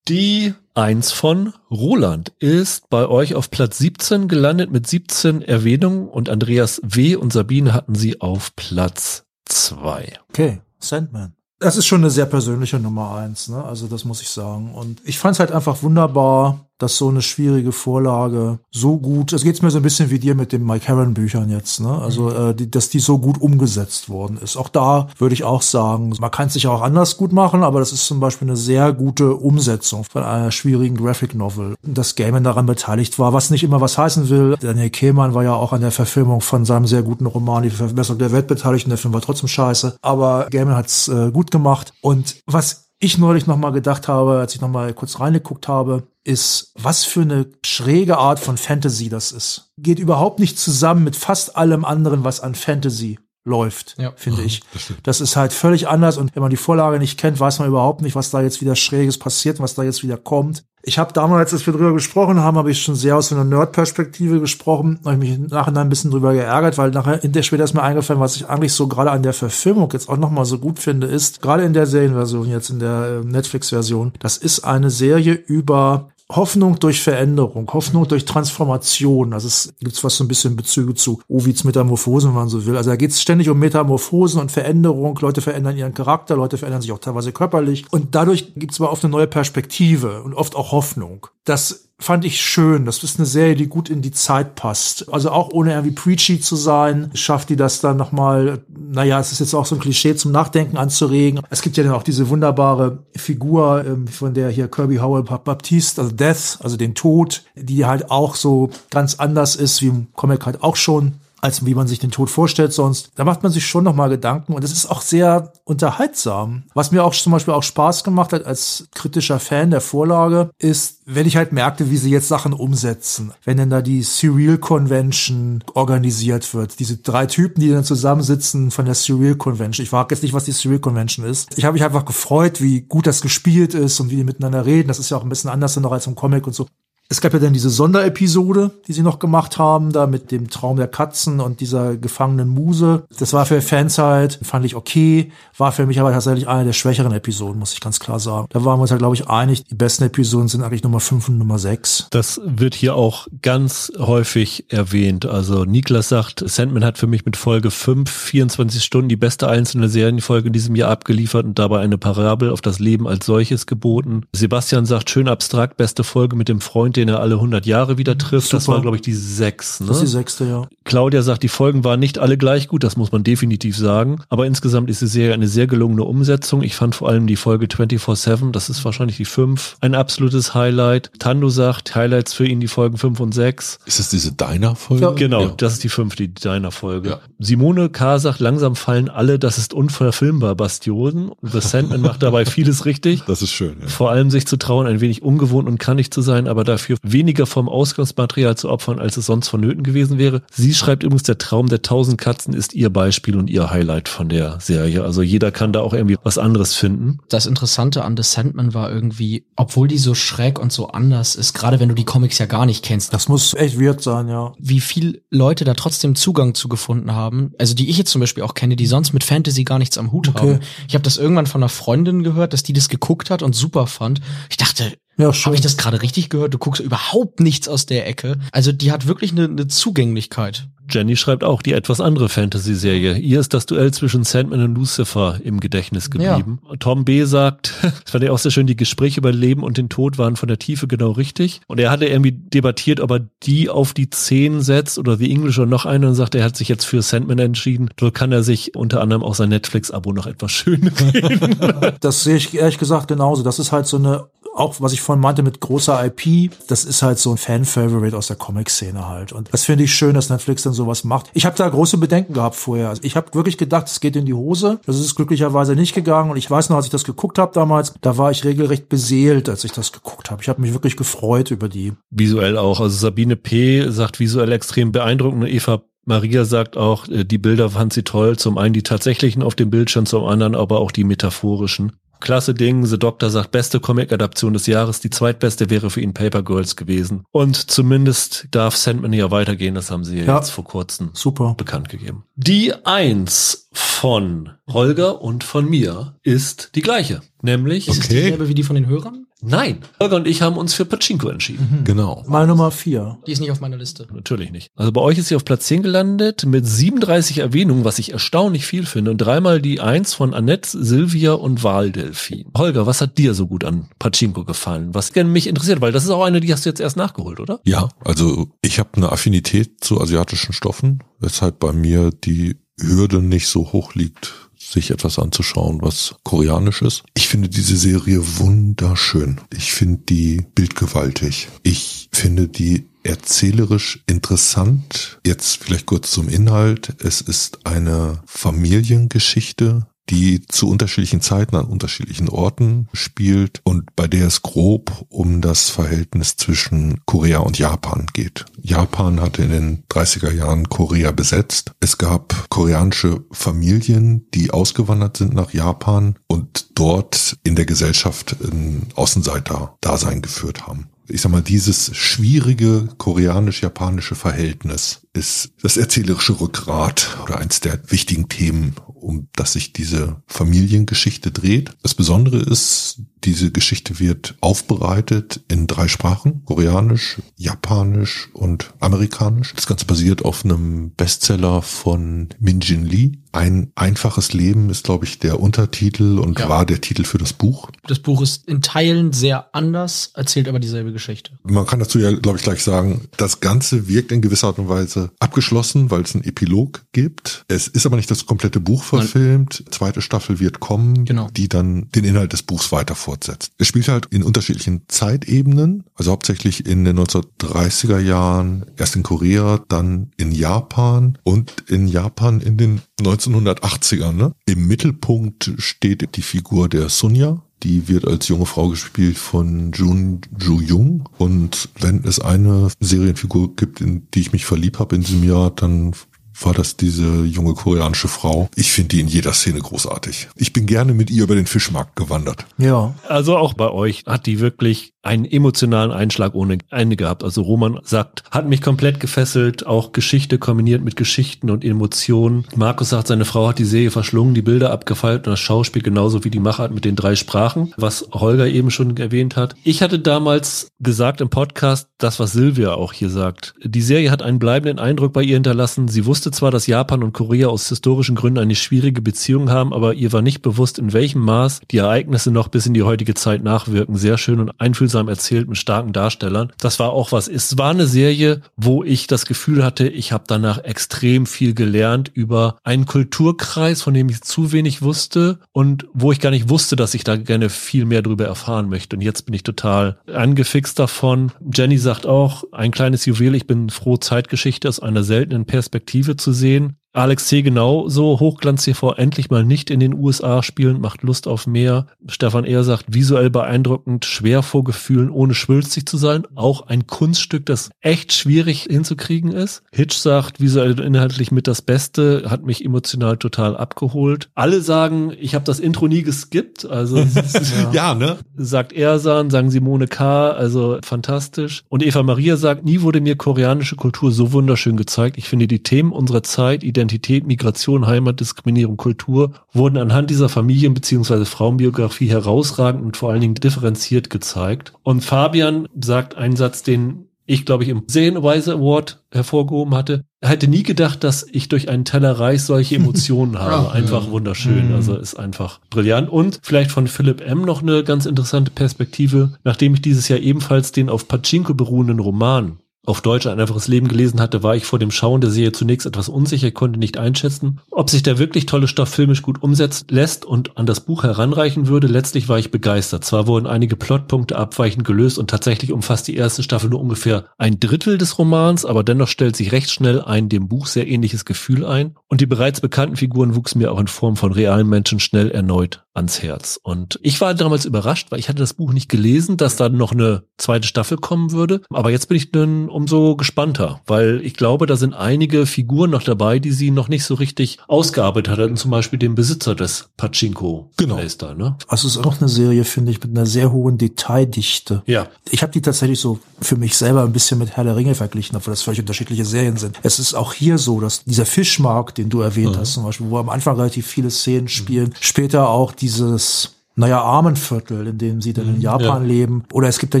Die eins von Roland ist bei euch auf Platz 17 gelandet mit 17 Erwähnungen und Andreas W. und Sabine hatten sie auf Platz 2. Okay, Sandman. Das ist schon eine sehr persönliche Nummer eins, ne? Also das muss ich sagen. Und ich fand es halt einfach wunderbar, dass so eine schwierige Vorlage so gut, es geht mir so ein bisschen wie dir mit den Mike Herron Büchern jetzt, ne? Also, mhm. äh, die, dass die so gut umgesetzt worden ist. Auch da würde ich auch sagen, man kann es sich auch anders gut machen, aber das ist zum Beispiel eine sehr gute Umsetzung von einer schwierigen Graphic Novel. Dass Gaiman daran beteiligt war, was nicht immer was heißen will. Daniel Kehlmann war ja auch an der Verfilmung von seinem sehr guten Roman Die Verbesserung der Welt beteiligt und der Film war trotzdem scheiße. Aber Gaiman hat's äh, gut gemacht. Und was ich neulich nochmal gedacht habe, als ich nochmal kurz reingeguckt habe, ist, was für eine schräge Art von Fantasy das ist. Geht überhaupt nicht zusammen mit fast allem anderen, was an Fantasy läuft, ja. finde ich. Das, das, ist halt völlig anders und wenn man die Vorlage nicht kennt, weiß man überhaupt nicht, was da jetzt wieder Schräges passiert, was da jetzt wieder kommt. Ich habe damals, als wir drüber gesprochen haben, habe ich schon sehr aus einer Nerd-Perspektive gesprochen, habe ich mich nachher ein bisschen drüber geärgert, weil nachher in der später ist mir eingefallen, was ich eigentlich so gerade an der Verfilmung jetzt auch nochmal so gut finde, ist, gerade in der Serienversion, jetzt in der äh, Netflix-Version, das ist eine Serie über Hoffnung durch Veränderung, Hoffnung durch Transformation. Also es gibt fast so ein bisschen Bezüge zu Ovids Metamorphosen, wenn man so will. Also da geht es ständig um Metamorphosen und Veränderung. Leute verändern ihren Charakter, Leute verändern sich auch teilweise körperlich. Und dadurch gibt es aber oft eine neue Perspektive und oft auch Hoffnung. Das fand ich schön. Das ist eine Serie, die gut in die Zeit passt. Also auch ohne irgendwie preachy zu sein, schafft die das dann nochmal, naja, es ist jetzt auch so ein Klischee zum Nachdenken anzuregen. Es gibt ja dann auch diese wunderbare Figur, ähm, von der hier Kirby Howell Baptiste, also Death, also den Tod, die halt auch so ganz anders ist, wie im Comic halt auch schon als wie man sich den Tod vorstellt sonst. Da macht man sich schon nochmal Gedanken und es ist auch sehr unterhaltsam. Was mir auch zum Beispiel auch Spaß gemacht hat als kritischer Fan der Vorlage, ist, wenn ich halt merkte, wie sie jetzt Sachen umsetzen. Wenn denn da die Surreal Convention organisiert wird. Diese drei Typen, die dann zusammensitzen von der Surreal Convention. Ich frage jetzt nicht, was die Surreal Convention ist. Ich habe mich einfach gefreut, wie gut das gespielt ist und wie die miteinander reden. Das ist ja auch ein bisschen anders noch als im Comic und so. Es gab ja dann diese Sonderepisode, die sie noch gemacht haben, da mit dem Traum der Katzen und dieser gefangenen Muse. Das war für Fans halt, fand ich okay, war für mich aber tatsächlich eine der schwächeren Episoden, muss ich ganz klar sagen. Da waren wir uns ja, glaube ich, einig, die besten Episoden sind eigentlich Nummer 5 und Nummer 6. Das wird hier auch ganz häufig erwähnt. Also Niklas sagt, Sandman hat für mich mit Folge 5 24 Stunden die beste einzelne Serienfolge in diesem Jahr abgeliefert und dabei eine Parabel auf das Leben als solches geboten. Sebastian sagt, schön abstrakt, beste Folge mit dem Freund, den er alle 100 Jahre wieder trifft. Super. Das war, glaube ich, die sechs. Ne? Das ist die sechste, ja. Claudia sagt, die Folgen waren nicht alle gleich gut, das muss man definitiv sagen. Aber insgesamt ist die Serie eine sehr gelungene Umsetzung. Ich fand vor allem die Folge 24-7, das ist wahrscheinlich die fünf, ein absolutes Highlight. Tando sagt, Highlights für ihn die Folgen fünf und sechs. Ist das diese Diner-Folge? Ja. Genau, ja. das ist die fünfte, die Diner-Folge. Ja. Simone K. sagt, langsam fallen alle, das ist unverfilmbar, Bastionen. The Sandman macht dabei vieles richtig. Das ist schön. Ja. Vor allem sich zu trauen, ein wenig ungewohnt und kannig zu sein, aber dafür dafür weniger vom Ausgangsmaterial zu opfern, als es sonst vonnöten gewesen wäre. Sie schreibt übrigens, der Traum der tausend Katzen ist ihr Beispiel und ihr Highlight von der Serie. Also jeder kann da auch irgendwie was anderes finden. Das Interessante an The Sandman war irgendwie, obwohl die so schräg und so anders ist, gerade wenn du die Comics ja gar nicht kennst. Das muss echt weird sein, ja. Wie viel Leute da trotzdem Zugang zu gefunden haben. Also die ich jetzt zum Beispiel auch kenne, die sonst mit Fantasy gar nichts am Hut okay. haben. Ich habe das irgendwann von einer Freundin gehört, dass die das geguckt hat und super fand. Ich dachte, ja, Habe ich das gerade richtig gehört? Du guckst überhaupt nichts aus der Ecke. Also die hat wirklich eine, eine Zugänglichkeit. Jenny schreibt auch die etwas andere Fantasy-Serie. Ihr ist das Duell zwischen Sandman und Lucifer im Gedächtnis geblieben. Ja. Tom B. sagt, das fand ich auch sehr schön, die Gespräche über Leben und den Tod waren von der Tiefe genau richtig. Und er hatte irgendwie debattiert, ob er die auf die 10 setzt oder The English oder noch eine und sagt, er hat sich jetzt für Sandman entschieden. So kann er sich unter anderem auch sein Netflix-Abo noch etwas schön reden. das sehe ich ehrlich gesagt genauso. Das ist halt so eine auch was ich vorhin meinte mit großer IP, das ist halt so ein Fan-Favorite aus der Comic-Szene halt. Und das finde ich schön, dass Netflix dann sowas macht. Ich habe da große Bedenken gehabt vorher. Also ich habe wirklich gedacht, es geht in die Hose. Das ist glücklicherweise nicht gegangen. Und ich weiß noch, als ich das geguckt habe damals, da war ich regelrecht beseelt, als ich das geguckt habe. Ich habe mich wirklich gefreut über die. Visuell auch. Also Sabine P. sagt visuell extrem beeindruckend. Eva Maria sagt auch, äh, die Bilder fand sie toll. Zum einen die tatsächlichen auf dem Bildschirm, zum anderen aber auch die metaphorischen. Klasse Ding. The Doctor sagt, beste Comic-Adaption des Jahres. Die zweitbeste wäre für ihn Paper Girls gewesen. Und zumindest darf Sandman ja weitergehen. Das haben sie ja. jetzt vor kurzem super. bekannt gegeben. Die Eins von Holger und von mir ist die gleiche. Nämlich. Ist es dieselbe wie die von den Hörern? Nein. Holger und ich haben uns für Pachinko entschieden. Genau. Meine Nummer vier. Die ist nicht auf meiner Liste. Natürlich nicht. Also bei euch ist sie auf Platz 10 gelandet mit 37 Erwähnungen, was ich erstaunlich viel finde. Und dreimal die Eins von Annette, Silvia und Waldelfin. Holger, was hat dir so gut an Pachinko gefallen? Was gerne mich interessiert, weil das ist auch eine, die hast du jetzt erst nachgeholt, oder? Ja, also ich habe eine Affinität zu asiatischen Stoffen, weshalb bei mir die Hürde nicht so hoch liegt, sich etwas anzuschauen, was koreanisch ist. Ich finde diese Serie wunderschön. Ich finde die bildgewaltig. Ich finde die erzählerisch interessant. Jetzt vielleicht kurz zum Inhalt. Es ist eine Familiengeschichte, die zu unterschiedlichen Zeiten an unterschiedlichen Orten spielt und bei der es grob um das Verhältnis zwischen Korea und Japan geht. Japan hatte in den 30er Jahren Korea besetzt. Es gab koreanische Familien, die ausgewandert sind nach Japan und dort in der Gesellschaft ein Außenseiter-Dasein geführt haben ich sag mal, dieses schwierige koreanisch-japanische Verhältnis ist das erzählerische Rückgrat oder eins der wichtigen Themen, um das sich diese Familiengeschichte dreht. Das Besondere ist, diese Geschichte wird aufbereitet in drei Sprachen, koreanisch, japanisch und amerikanisch. Das Ganze basiert auf einem Bestseller von Min Jin Lee. Ein einfaches Leben ist, glaube ich, der Untertitel und Ja. war der Titel für das Buch. Das Buch ist in Teilen sehr anders, erzählt aber dieselbe Geschichte. Man kann dazu ja, glaube ich, gleich sagen, das Ganze wirkt in gewisser Art und Weise abgeschlossen, weil es einen Epilog gibt. Es ist aber nicht das komplette Buch verfilmt. Zweite Staffel wird kommen, Genau. die dann den Inhalt des Buchs weiter fortsetzt. Es spielt halt in unterschiedlichen Zeitebenen, also hauptsächlich in den 1930er Jahren, erst in Korea, dann in Japan und in Japan in den 1980ern. Ne? Im Mittelpunkt steht die Figur der Sunya, die wird als junge Frau gespielt von Jun Ju Jung. Und wenn es eine Serienfigur gibt, in die ich mich verliebt habe in diesem Jahr, dann war das diese junge koreanische Frau. Ich finde die in jeder Szene großartig. Ich bin gerne mit ihr über den Fischmarkt gewandert. Ja. Also auch bei euch hat die wirklich einen emotionalen Einschlag ohne Ende gehabt. Also Roman sagt, hat mich komplett gefesselt, auch Geschichte kombiniert mit Geschichten und Emotionen. Markus sagt, seine Frau hat die Serie verschlungen, die Bilder abgefeilt und das Schauspiel genauso wie die Machart mit den drei Sprachen, was Holger eben schon erwähnt hat. Ich hatte damals gesagt im Podcast, das was Silvia auch hier sagt. Die Serie hat einen bleibenden Eindruck bei ihr hinterlassen. Sie wusste zwar, dass Japan und Korea aus historischen Gründen eine schwierige Beziehung haben, aber ihr war nicht bewusst, in welchem Maß die Ereignisse noch bis in die heutige Zeit nachwirken. Sehr schön und einfühlsam erzählt mit starken Darstellern. Das war auch was. Es war eine Serie, wo ich das Gefühl hatte, ich habe danach extrem viel gelernt über einen Kulturkreis, von dem ich zu wenig wusste und wo ich gar nicht wusste, dass ich da gerne viel mehr darüber erfahren möchte. Und jetzt bin ich total angefixt davon. Jenny sagt auch, ein kleines Juwel, ich bin froh, Zeitgeschichte aus einer seltenen Perspektive zu sehen. Alex C. genauso, Hochglanz TV endlich mal nicht in den USA spielen, macht Lust auf mehr. Stefan Ehr sagt, visuell beeindruckend, schwer vor Gefühlen, ohne schwülstig zu sein. Auch ein Kunststück, das echt schwierig hinzukriegen ist. Hitch sagt, visuell und inhaltlich mit das Beste, hat mich emotional total abgeholt. Alle sagen, ich habe das Intro nie geskippt, also ist- Ja, ne? sagt Ersan, sagen Simone K., also fantastisch. Und Eva Maria sagt, nie wurde mir koreanische Kultur so wunderschön gezeigt. Ich finde, die Themen unserer Zeit, Identität, Migration, Heimat, Diskriminierung, Kultur, wurden anhand dieser Familien- bzw. Frauenbiografie herausragend und vor allen Dingen differenziert gezeigt. Und Fabian sagt einen Satz, den ich, glaube ich, im Serienweise Award hervorgehoben hatte. Er hätte nie gedacht, dass ich durch einen Teller Reis solche Emotionen habe. Ja. Einfach wunderschön. Mhm. Also ist einfach brillant. Und vielleicht von Philipp M. noch eine ganz interessante Perspektive. Nachdem ich dieses Jahr ebenfalls den auf Pachinko beruhenden Roman auf Deutsch ein einfaches Leben gelesen hatte, war ich vor dem Schauen der Serie zunächst etwas unsicher, konnte nicht einschätzen, ob sich der wirklich tolle Stoff filmisch gut umsetzt lässt und an das Buch heranreichen würde. Letztlich war ich begeistert. Zwar wurden einige Plotpunkte abweichend gelöst und tatsächlich umfasst die erste Staffel nur ungefähr ein Drittel des Romans, aber dennoch stellt sich recht schnell ein dem Buch sehr ähnliches Gefühl ein und die bereits bekannten Figuren wuchsen mir auch in Form von realen Menschen schnell erneut ans Herz. Und ich war damals überrascht, weil ich hatte das Buch nicht gelesen, dass da noch eine zweite Staffel kommen würde. Aber jetzt bin ich dann umso gespannter, weil ich glaube, da sind einige Figuren noch dabei, die sie noch nicht so richtig ausgearbeitet hatten. Zum Beispiel den Besitzer des Pachinko. Genau. Playstyle, ne? Also es ist auch eine Serie, finde ich, mit einer sehr hohen Detaildichte. Ja. Ich habe die tatsächlich so für mich selber ein bisschen mit Herr der Ringe verglichen, obwohl das völlig unterschiedliche Serien sind. Es ist auch hier so, dass dieser Fischmarkt, den du erwähnt hast, zum Beispiel, wo am Anfang relativ viele Szenen spielen, später auch dieses naja, Armenviertel, in dem sie dann in Japan ja. leben. Oder es gibt dann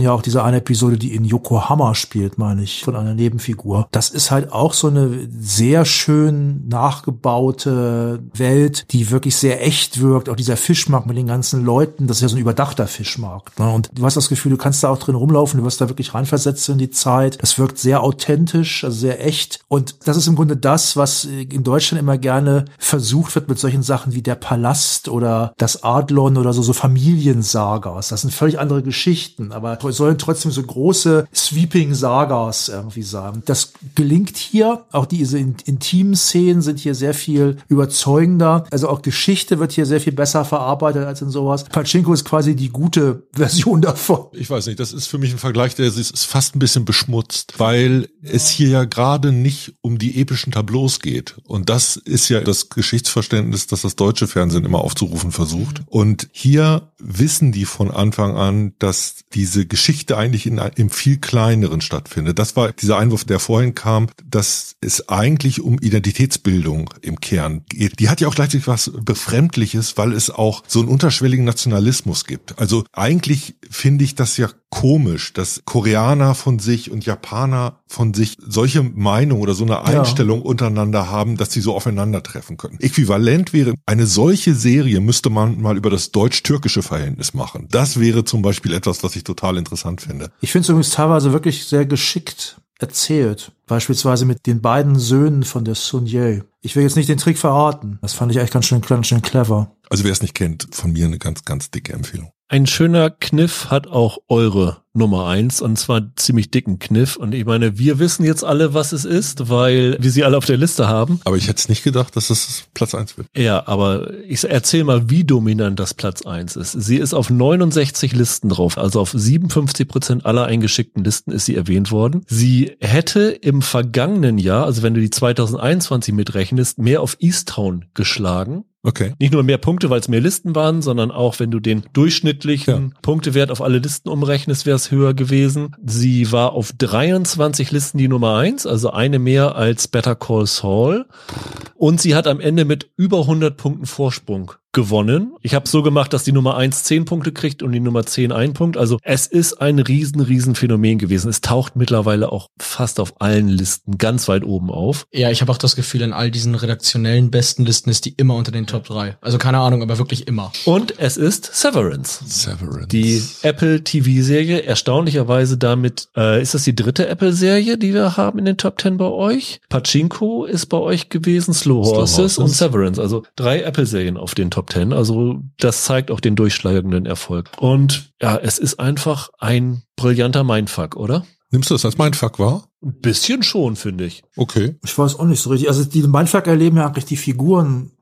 ja auch diese eine Episode, die in Yokohama spielt, meine ich, von einer Nebenfigur. Das ist halt auch so eine sehr schön nachgebaute Welt, die wirklich sehr echt wirkt. Auch dieser Fischmarkt mit den ganzen Leuten, das ist ja so ein überdachter Fischmarkt. Ne? Und du hast das Gefühl, du kannst da auch drin rumlaufen, du wirst da wirklich reinversetzt in die Zeit. Das wirkt sehr authentisch, also sehr echt. Und das ist im Grunde das, was in Deutschland immer gerne versucht wird mit solchen Sachen wie der Palast oder das Adlon oder so, so Familiensagas. Das sind völlig andere Geschichten, aber sollen trotzdem so große Sweeping Sagas irgendwie sein. Das gelingt hier. Auch diese intimen Szenen sind hier sehr viel überzeugender. Also auch Geschichte wird hier sehr viel besser verarbeitet als in sowas. Pachinko ist quasi die gute Version davon. Ich weiß nicht, das ist für mich ein Vergleich, der ist fast ein bisschen beschmutzt, weil es hier ja gerade nicht um die epischen Tableaus geht. Und das ist ja das Geschichtsverständnis, das das deutsche Fernsehen immer aufzurufen versucht. Und hier wissen die von Anfang an, dass diese Geschichte eigentlich in einem viel kleineren stattfindet. Das war dieser Einwurf, der vorhin kam, dass es eigentlich um Identitätsbildung im Kern geht. Die hat ja auch gleichzeitig was Befremdliches, weil es auch so einen unterschwelligen Nationalismus gibt. Also eigentlich finde ich das ja komisch, dass Koreaner von sich und Japaner von sich solche Meinung oder so eine Einstellung ja. untereinander haben, dass sie so aufeinandertreffen können. Äquivalent wäre, eine solche Serie müsste man mal über das deutsch-türkische Verhältnis machen. Das wäre zum Beispiel etwas, was ich total interessant finde. Ich finde es übrigens teilweise wirklich sehr geschickt erzählt. Beispielsweise mit den beiden Söhnen von der Sun Ye. Ich will jetzt nicht den Trick verraten. Das fand ich echt ganz schön, ganz schön clever. Also wer es nicht kennt, von mir eine ganz, ganz dicke Empfehlung. Ein schöner Kniff hat auch eure Nummer eins und zwar ziemlich dicken Kniff. Und ich meine, wir wissen jetzt alle, was es ist, weil wir sie alle auf der Liste haben. Aber ich hätte es nicht gedacht, dass es Platz eins wird. Ja, aber ich erzähl mal, wie dominant das Platz eins ist. Sie ist auf 69 Listen drauf, also auf 57 Prozent aller eingeschickten Listen ist sie erwähnt worden. Sie hätte im vergangenen Jahr, also wenn du die 2021 mitrechnest, mehr auf Easttown geschlagen. Okay. Nicht nur mehr Punkte, weil es mehr Listen waren, sondern auch, wenn du den durchschnittlichen ja. Punktewert auf alle Listen umrechnest, wäre es höher gewesen. Sie war auf 23 Listen die Nummer eins, also eine mehr als Better Call Saul. Und sie hat am Ende mit über 100 Punkten Vorsprung gewonnen. Ich habe so gemacht, dass die Nummer eins zehn Punkte kriegt und die Nummer zehn einen Punkt. Also es ist ein riesen, riesen Phänomen gewesen. Es taucht mittlerweile auch fast auf allen Listen ganz weit oben auf. Ja, ich habe auch das Gefühl, in all diesen redaktionellen besten Listen ist die immer unter den Top 3. Also keine Ahnung, aber wirklich immer. Und es ist Severance. Severance. Die Apple TV-Serie, erstaunlicherweise damit, äh, ist das die dritte Apple-Serie, die wir haben in den Top 10 bei euch? Pachinko ist bei euch gewesen, Slow Horses, Slow Horses. und Severance. Also drei Apple-Serien auf den Top Top Ten. Also das zeigt auch den durchschlagenden Erfolg. Und ja, es ist einfach ein brillanter Mindfuck, oder? Nimmst du das als Mindfuck wahr? Ein bisschen schon, finde ich. Okay. Ich weiß auch nicht so richtig. Also die Mindfuck erleben ja eigentlich die Figuren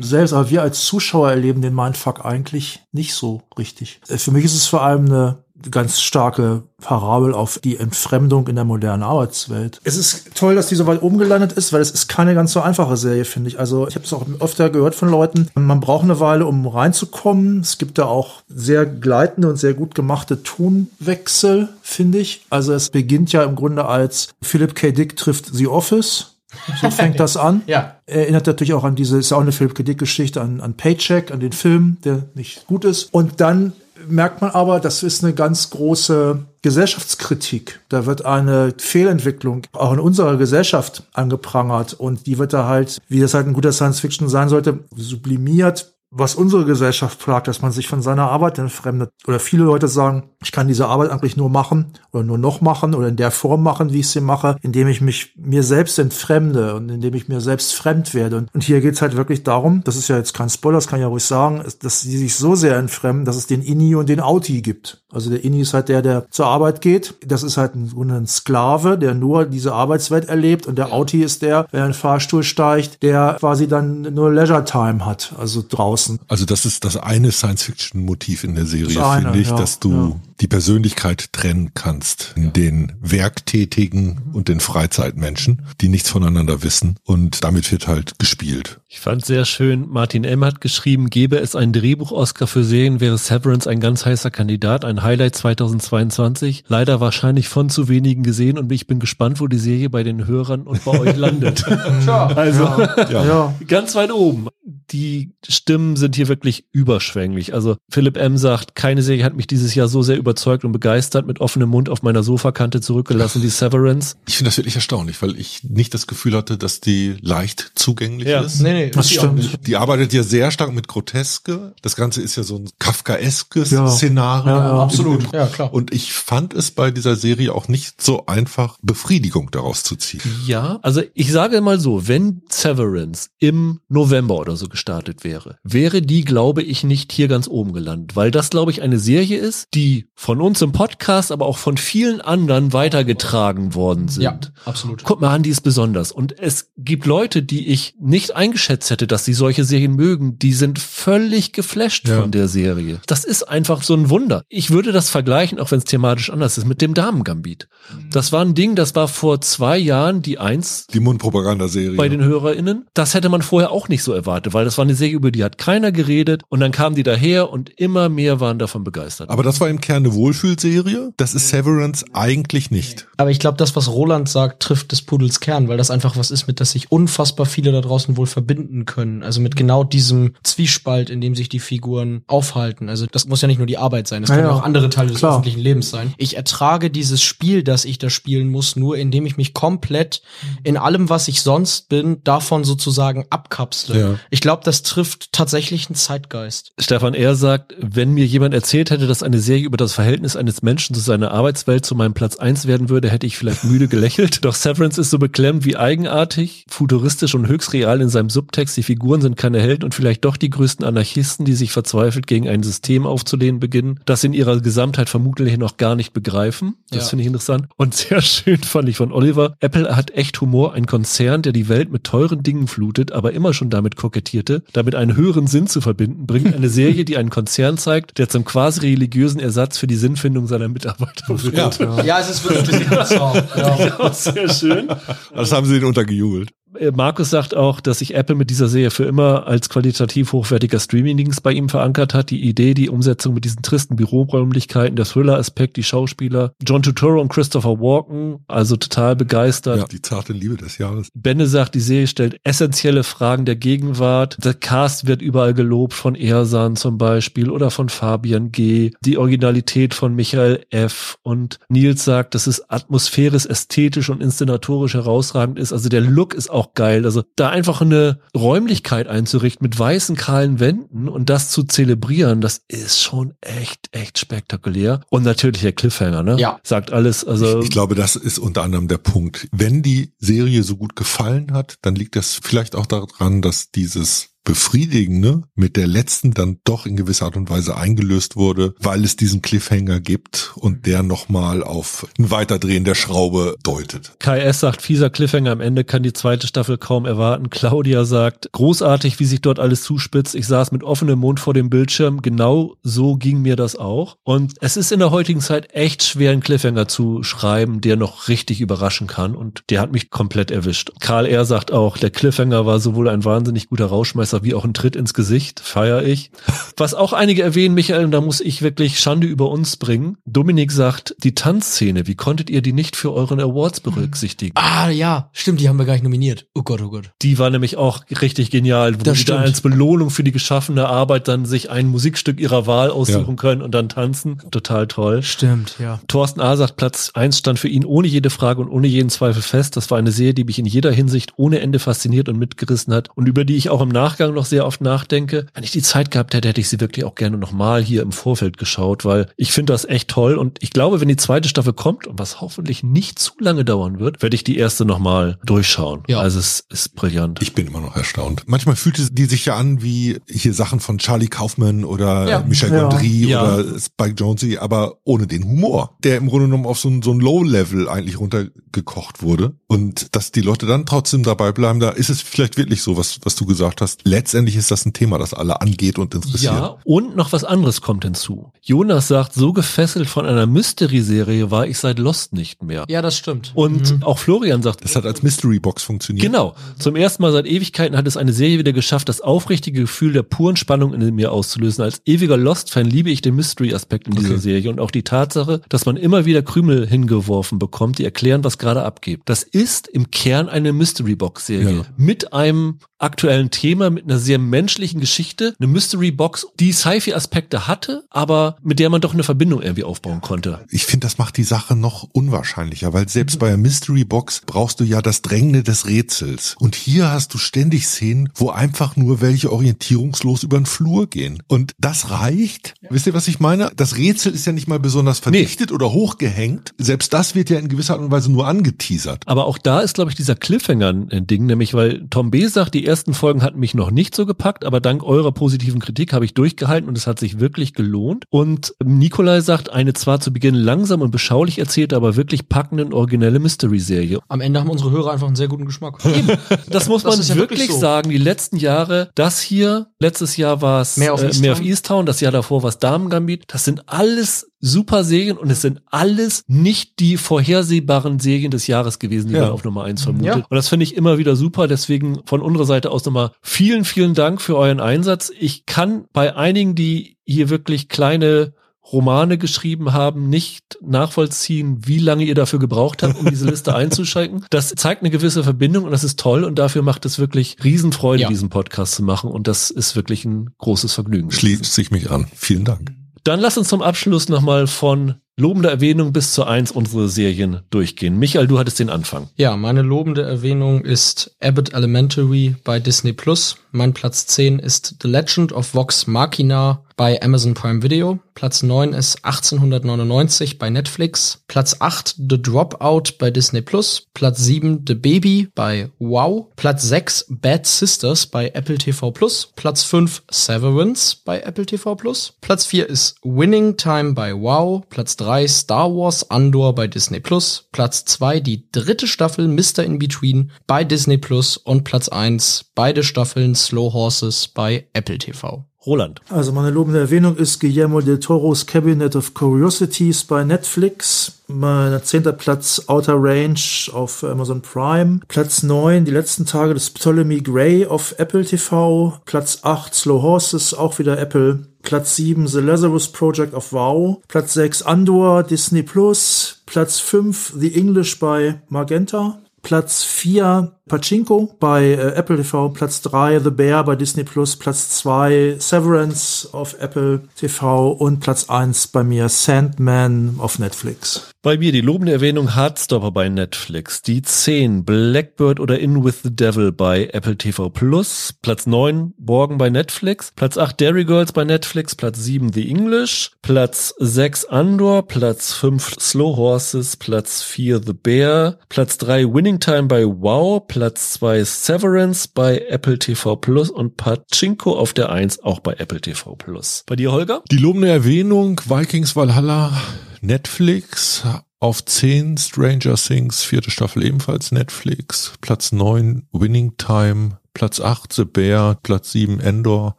selbst, aber wir als Zuschauer erleben den Mindfuck eigentlich nicht so richtig. Für mich ist es vor allem eine ganz starke Parabel auf die Entfremdung in der modernen Arbeitswelt. Es ist toll, dass die so weit oben gelandet ist, weil es ist keine ganz so einfache Serie, finde ich. Also ich habe es auch öfter gehört von Leuten, man braucht eine Weile, um reinzukommen. Es gibt da auch sehr gleitende und sehr gut gemachte Tonwechsel, finde ich. Also es beginnt ja im Grunde als Philip K. Dick trifft The Office. So fängt das an. ja. Erinnert natürlich auch an diese, ist auch eine Philip K. Dick-Geschichte, an, an Paycheck, an den Film, der nicht gut ist. Und dann merkt man aber, das ist eine ganz große Gesellschaftskritik. Da wird eine Fehlentwicklung auch in unserer Gesellschaft angeprangert und die wird da halt, wie das halt ein guter Science Fiction sein sollte, sublimiert was unsere Gesellschaft plagt, dass man sich von seiner Arbeit entfremdet. Oder viele Leute sagen, ich kann diese Arbeit eigentlich nur machen oder nur noch machen oder in der Form machen, wie ich sie mache, indem ich mich mir selbst entfremde und indem ich mir selbst fremd werde. Und, und hier geht's halt wirklich darum, das ist ja jetzt kein Spoiler, das kann ich ja ruhig sagen, dass sie sich so sehr entfremden, dass es den Inni und den Auti gibt. Also der Inni ist halt der, der zur Arbeit geht. Das ist halt ein, ein Sklave, der nur diese Arbeitswelt erlebt. Und der Auti ist der, der in den Fahrstuhl steigt, der quasi dann nur Leisure Time hat, also draußen draußen. Also das ist das eine Science-Fiction-Motiv in der Serie, finde ich, ja, dass du ja. Die Persönlichkeit trennen kannst in den Werktätigen und den Freizeitmenschen, die nichts voneinander wissen und damit wird halt gespielt. Ich fand sehr schön, Martin M. hat geschrieben, gäbe es einen Drehbuch-Oscar für Serien, wäre Severance ein ganz heißer Kandidat, ein Highlight 2022. Leider wahrscheinlich von zu wenigen gesehen und ich bin gespannt, wo die Serie bei den Hörern und bei euch landet. also, ja. ganz weit oben die Stimmen sind hier wirklich überschwänglich. Also Philipp M. sagt, keine Serie hat mich dieses Jahr so sehr überzeugt und begeistert, mit offenem Mund auf meiner Sofakante zurückgelassen, wie Severance. Ich finde das wirklich erstaunlich, weil ich nicht das Gefühl hatte, dass die leicht zugänglich Ja. ist. Nee, nee, Das stimmt. nicht. Die arbeitet ja sehr stark mit Groteske. Das Ganze ist ja so ein kafkaeskes Ja. Szenario. Ja, ja. Absolut. Ja, klar. Und ich fand es bei dieser Serie auch nicht so einfach, Befriedigung daraus zu ziehen. Ja, also ich sage mal so, wenn Severance im November oder so gestartet wäre, wäre die, glaube ich, nicht hier ganz oben gelandet, weil das, glaube ich, eine Serie ist, die von uns im Podcast, aber auch von vielen anderen weitergetragen worden sind. ja, absolut. Guck mal an, die ist besonders. Und es gibt Leute, die ich nicht eingeschätzt hätte, dass sie solche Serien mögen, die sind völlig geflasht Ja. von der Serie. Das ist einfach so ein Wunder. Ich würde das vergleichen, auch wenn es thematisch anders ist, mit dem Damengambit. Das war ein Ding, das war vor zwei Jahren die Eins Die Mundpropagandaserie. bei den HörerInnen. Das hätte man vorher auch nicht so erwartet, weil das war eine Serie, über die hat keiner geredet und dann kamen die daher und immer mehr waren davon begeistert. Aber das war im Kern eine Wohlfühlserie. Das ist Severance eigentlich nicht. Aber ich glaube, das, was Roland sagt, trifft des Pudels Kern, weil das einfach was ist, mit das sich unfassbar viele da draußen wohl verbinden können. Also mit genau diesem Zwiespalt, in dem sich die Figuren aufhalten. Also das muss ja nicht nur die Arbeit sein, das Ja, können ja. auch andere Teile des Klar. öffentlichen Lebens sein. Ich ertrage dieses Spiel, das ich da spielen muss, nur indem ich mich komplett in allem, was ich sonst bin, davon sozusagen abkapsle. Ja. Ich glaube, das trifft tatsächlich einen Zeitgeist. Stefan R. sagt, wenn mir jemand erzählt hätte, dass eine Serie über das Verhältnis eines Menschen zu seiner Arbeitswelt zu meinem Platz eins werden würde, hätte ich vielleicht müde gelächelt. Doch Severance ist so beklemmt wie eigenartig, futuristisch und höchst real in seinem Subtext. Die Figuren sind keine Helden und vielleicht doch die größten Anarchisten, die sich verzweifelt gegen ein System aufzulehnen beginnen, das in ihrer Gesamtheit vermutlich noch gar nicht begreifen. Das Ja. finde ich interessant. Und sehr schön fand ich von Oliver. Apple hat echt Humor. Ein Konzern, der die Welt mit teuren Dingen flutet, aber immer schon damit kokettierte, damit einen höheren Sinn zu verbinden, bringt eine Serie, die einen Konzern zeigt, der zum quasi religiösen Ersatz für die Sinnfindung seiner Mitarbeiter wird. Ja. Ja, es ist wirklich ja. Ja, sehr schön. Das haben sie den untergejubelt. Äh, Markus sagt auch, dass sich Apple mit dieser Serie für immer als qualitativ hochwertiger Streamingdienst bei ihm verankert hat. Die Idee, die Umsetzung mit diesen tristen Büroräumlichkeiten, der Thriller-Aspekt, die Schauspieler, John Turturro und Christopher Walken, also total begeistert. Ja, die zarte Liebe des Jahres. Benne sagt, die Serie stellt essentielle Fragen der Gegenwart. Der Cast wird überall gelobt, von Ersan zum Beispiel oder von Fabian G. Die Originalität von Michael F. Und Nils sagt, dass es atmosphärisch, ästhetisch und inszenatorisch herausragend ist. Also der Look ist auch geil. Also da einfach eine Räumlichkeit einzurichten mit weißen, kahlen Wänden und das zu zelebrieren, das ist schon echt, echt spektakulär. Und natürlich der Cliffhanger, ne? Ja. Sagt alles. Also Ich, ich glaube, das ist unter anderem der Punkt. Wenn die Serie so gut gefallen hat, dann liegt das vielleicht auch daran, dass dieses Befriedigende mit der letzten dann doch in gewisser Art und Weise eingelöst wurde, weil es diesen Cliffhanger gibt und der nochmal auf ein Weiterdrehen der Schraube deutet. KS sagt, fieser Cliffhanger am Ende kann die zweite Staffel kaum erwarten. Claudia sagt, großartig, wie sich dort alles zuspitzt. Ich saß mit offenem Mund vor dem Bildschirm. Genau so ging mir das auch. Und es ist in der heutigen Zeit echt schwer, einen Cliffhanger zu schreiben, der noch richtig überraschen kann. Und der hat mich komplett erwischt. Karl R. sagt auch, der Cliffhanger war sowohl ein wahnsinnig guter Rauschmeister wie auch ein Tritt ins Gesicht. Feier ich. Was auch einige erwähnen, Michael, und da muss ich wirklich Schande über uns bringen. Dominik sagt, die Tanzszene, wie konntet ihr die nicht für euren Awards berücksichtigen? Ah, ja, stimmt, die haben wir gar nicht nominiert. Oh Gott, oh Gott. Die war nämlich auch richtig genial, wo Das da stimmt. als Belohnung für die geschaffene Arbeit dann sich ein Musikstück ihrer Wahl aussuchen können und dann tanzen. Total toll. Stimmt, ja. Thorsten A. sagt, Platz eins stand für ihn ohne jede Frage und ohne jeden Zweifel fest. Das war eine Serie, die mich in jeder Hinsicht ohne Ende fasziniert und mitgerissen hat und über die ich auch im Nachgang noch sehr oft nachdenke. Wenn ich die Zeit gehabt hätte, hätte ich sie wirklich auch gerne nochmal hier im Vorfeld geschaut, weil ich finde das echt toll und ich glaube, wenn die zweite Staffel kommt und was hoffentlich nicht zu lange dauern wird, werde ich die erste nochmal durchschauen. Ja. Also es ist brillant. Ich bin immer noch erstaunt. Manchmal fühlte die sich ja an wie hier Sachen von Charlie Kaufman oder Ja. Michel Ja. Gondry Ja. oder Spike Jonze, aber ohne den Humor, der im Grunde genommen auf so ein, so ein Low-Level eigentlich runtergekocht wurde. Und dass die Leute dann trotzdem dabei bleiben, da ist es vielleicht wirklich so, was, was du gesagt hast. Letztendlich ist das ein Thema, das alle angeht und interessiert. Ja, und noch was anderes kommt hinzu. Jonas sagt, so gefesselt von einer Mystery-Serie war ich seit Lost nicht mehr. Ja, das stimmt. Und auch Florian sagt, Das hat als Mystery Box funktioniert. Genau. Zum ersten Mal seit Ewigkeiten hat es eine Serie wieder geschafft, das aufrichtige Gefühl der puren Spannung in mir auszulösen. Als ewiger Lost-Fan liebe ich den Mystery-Aspekt in dieser Okay. Serie und auch die Tatsache, dass man immer wieder Krümel hingeworfen bekommt, die erklären, was gerade abgeht. Das ist im Kern eine Mystery-Box-Serie Ja. mit einem aktuellen Thema mit einer sehr menschlichen Geschichte, eine Mystery Box, die Sci-Fi-Aspekte hatte, aber mit der man doch eine Verbindung irgendwie aufbauen konnte. Ich finde, das macht die Sache noch unwahrscheinlicher, weil selbst bei einer Mystery Box brauchst du ja das Drängende des Rätsels. Und hier hast du ständig Szenen, wo einfach nur welche orientierungslos über den Flur gehen. Und das reicht. Ja. Wisst ihr, was ich meine? Das Rätsel ist ja nicht mal besonders verdichtet nee. oder hochgehängt. Selbst das wird ja in gewisser Art und Weise nur angeteasert. Aber auch da ist, glaube ich, dieser Cliffhanger ein Ding, nämlich weil Tom B. sagt, die ersten Folgen hatten mich noch nicht so gepackt, aber dank eurer positiven Kritik habe ich durchgehalten und es hat sich wirklich gelohnt. Und Nikolai sagt, eine zwar zu Beginn langsam und beschaulich erzählte, aber wirklich packende und originelle Mystery-Serie. Am Ende haben unsere Hörer einfach einen sehr guten Geschmack. das muss man das ja wirklich, wirklich so. sagen. Die letzten Jahre, das hier, letztes Jahr war es mehr, äh, auf Easttown, das Jahr davor war es Damen Gambit. Das sind alles super Serien und es sind alles nicht die vorhersehbaren Serien des Jahres gewesen, die ja. man auf Nummer eins vermutet. Ja. Und das finde ich immer wieder super. Deswegen von unserer Seite aus nochmal vielen, vielen Dank für euren Einsatz. Ich kann bei einigen, die hier wirklich kleine Romane geschrieben haben, nicht nachvollziehen, wie lange ihr dafür gebraucht habt, um diese Liste einzuschalten. Das zeigt eine gewisse Verbindung und das ist toll und dafür macht es wirklich Riesenfreude, ja. diesen Podcast zu machen und das ist wirklich ein großes Vergnügen. Schließt sich mich an. Vielen Dank. Dann lass uns zum Abschluss nochmal von lobende Erwähnung bis zu eins unsere Serien durchgehen. Michael, du hattest den Anfang. Ja, meine lobende Erwähnung ist Abbott Elementary bei Disney Plus. Mein Platz 10 ist The Legend of Vox Machina bei Amazon Prime Video. Platz 9 ist 1899 bei Netflix. Platz 8 The Dropout bei Disney Plus. Platz 7 The Baby bei Wow. Platz 6 Bad Sisters bei Apple TV Plus. Platz 5 Severance bei Apple TV Plus. Platz 4 ist Winning Time bei Wow. Platz 3 Star Wars Andor bei Disney Plus. Platz 2 die dritte Staffel Mr. In Between bei Disney Plus. Und Platz 1 beide Staffeln Slow Horses bei Apple TV. Roland. Also meine lobende Erwähnung ist Guillermo del Toro's Cabinet of Curiosities bei Netflix. Mein zehnter Platz Outer Range auf Amazon Prime. Platz neun Die letzten Tage des Ptolemy Gray auf Apple TV. Platz acht Slow Horses, auch wieder Apple. Platz sieben The Lazarus Project of Wow. Platz sechs Andor, Disney Plus. Platz fünf The English bei Magenta. Platz 4 Pachinko bei äh, Apple TV, Platz 3 The Bear bei Disney Plus, Platz 2 Severance auf Apple TV und Platz 1 bei mir Sandman auf Netflix. Bei mir die lobende Erwähnung Hardstopper bei Netflix, die 10 Blackbird oder In With the Devil bei Apple TV Plus, Platz 9 Borgen bei Netflix, Platz 8 Dairy Girls bei Netflix, Platz 7 The English, Platz 6 Andor, Platz 5 Slow Horses, Platz 4 The Bear, Platz 3 Winning Time bei Wow, Platz 2 Severance bei Apple TV Plus und Pachinko auf der 1 auch bei Apple TV Plus. Bei dir Holger? Die lobende Erwähnung Vikings Valhalla Netflix auf 10 Stranger Things, vierte Staffel ebenfalls Netflix, Platz 9 Winning Time, Platz 8 The Bear, Platz 7 Endor,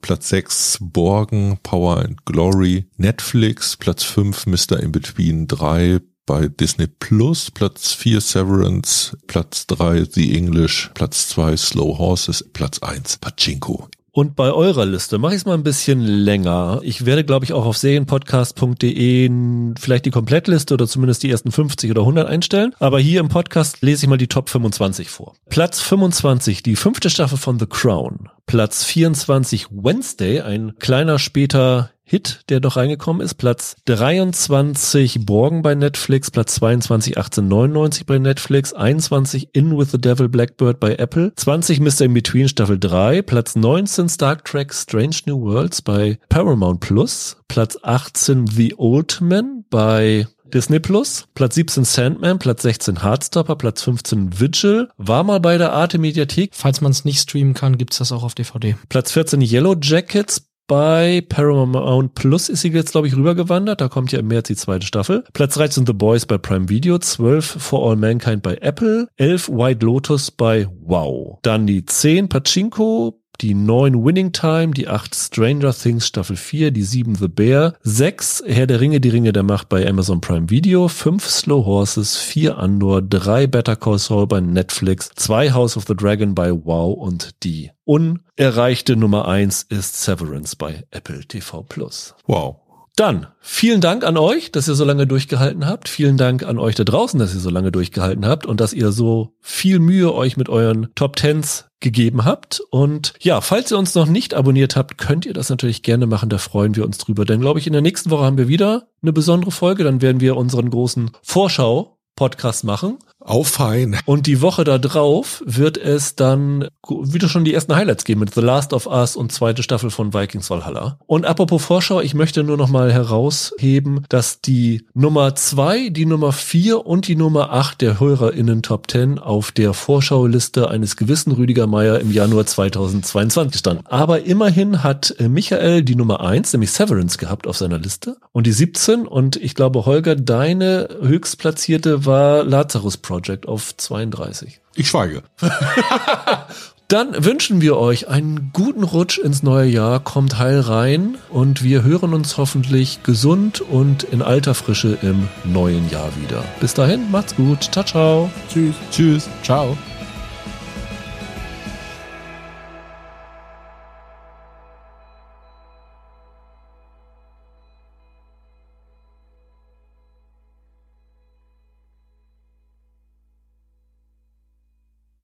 Platz 6 Borgen, Power and Glory, Netflix, Platz 5 Mr. In Between 3, bei Disney Plus, Platz 4 Severance, Platz 3 The English, Platz 2 Slow Horses, Platz 1 Pachinko. Und bei eurer Liste mache ich es mal ein bisschen länger. Ich werde, glaube ich, auch auf serienpodcast.de vielleicht die Komplettliste oder zumindest die ersten 50 oder 100 einstellen. Aber hier im Podcast lese ich mal die Top 25 vor. Platz 25, die fünfte Staffel von The Crown. Platz 24, Wednesday, ein kleiner später Hit, der doch reingekommen ist. Platz 23 Borgen bei Netflix, Platz 22 1899 bei Netflix, 21 In with the Devil Blackbird bei Apple, 20 Mr. In Between Staffel 3, Platz 19 Star Trek Strange New Worlds bei Paramount Plus, Platz 18 The Old Man bei Disney Plus, Platz 17 Sandman, Platz 16 Hardstopper, Platz 15 Vigil, war mal bei der Arte Mediathek. Falls man es nicht streamen kann, gibt's das auch auf DVD. Platz 14 Yellow Jackets, bei Paramount Plus ist sie jetzt, glaube ich, rübergewandert. Da kommt ja im März die zweite Staffel. Platz 13 The Boys bei Prime Video, 12 For All Mankind bei Apple, 11 White Lotus bei Wow. Dann die 10 Pachinko, die 9 Winning Time, die 8 Stranger Things Staffel 4, die 7 The Bear, 6 Herr der Ringe, die Ringe der Macht bei Amazon Prime Video, 5 Slow Horses, 4 Andor, 3 Better Call Saul bei Netflix, 2 House of the Dragon bei Wow und die unerreichte Nummer 1 ist Severance bei Apple TV Plus. Wow. Dann vielen Dank an euch, dass ihr so lange durchgehalten habt. Vielen Dank an euch da draußen, dass ihr so lange durchgehalten habt und dass ihr so viel Mühe euch mit euren Top Tens gegeben habt. Und ja, falls ihr uns noch nicht abonniert habt, könnt ihr das natürlich gerne machen. Da freuen wir uns drüber. Denn glaube ich, in der nächsten Woche haben wir wieder eine besondere Folge. Dann werden wir unseren großen Vorschau Podcast machen. Auch fein. Und die Woche da drauf wird es dann wieder schon die ersten Highlights geben mit The Last of Us und zweite Staffel von Vikings Valhalla. Und apropos Vorschau, ich möchte nur noch mal herausheben, dass die Nummer zwei, die Nummer vier und die Nummer acht der HörerInnen Top 10 auf der Vorschauliste eines gewissen Rüdiger Meier im Januar 2022 standen. Aber immerhin hat Michael die Nummer eins, nämlich Severance, gehabt auf seiner Liste und die 17 und ich glaube, Holger, deine höchstplatzierte war Lazarus Project. Project auf 32. Ich schweige. Dann wünschen wir euch einen guten Rutsch ins neue Jahr, kommt heil rein und wir hören uns hoffentlich gesund und in alter Frische im neuen Jahr wieder. Bis dahin, macht's gut. Ciao, ciao. Tschüss. Tschüss. Ciao.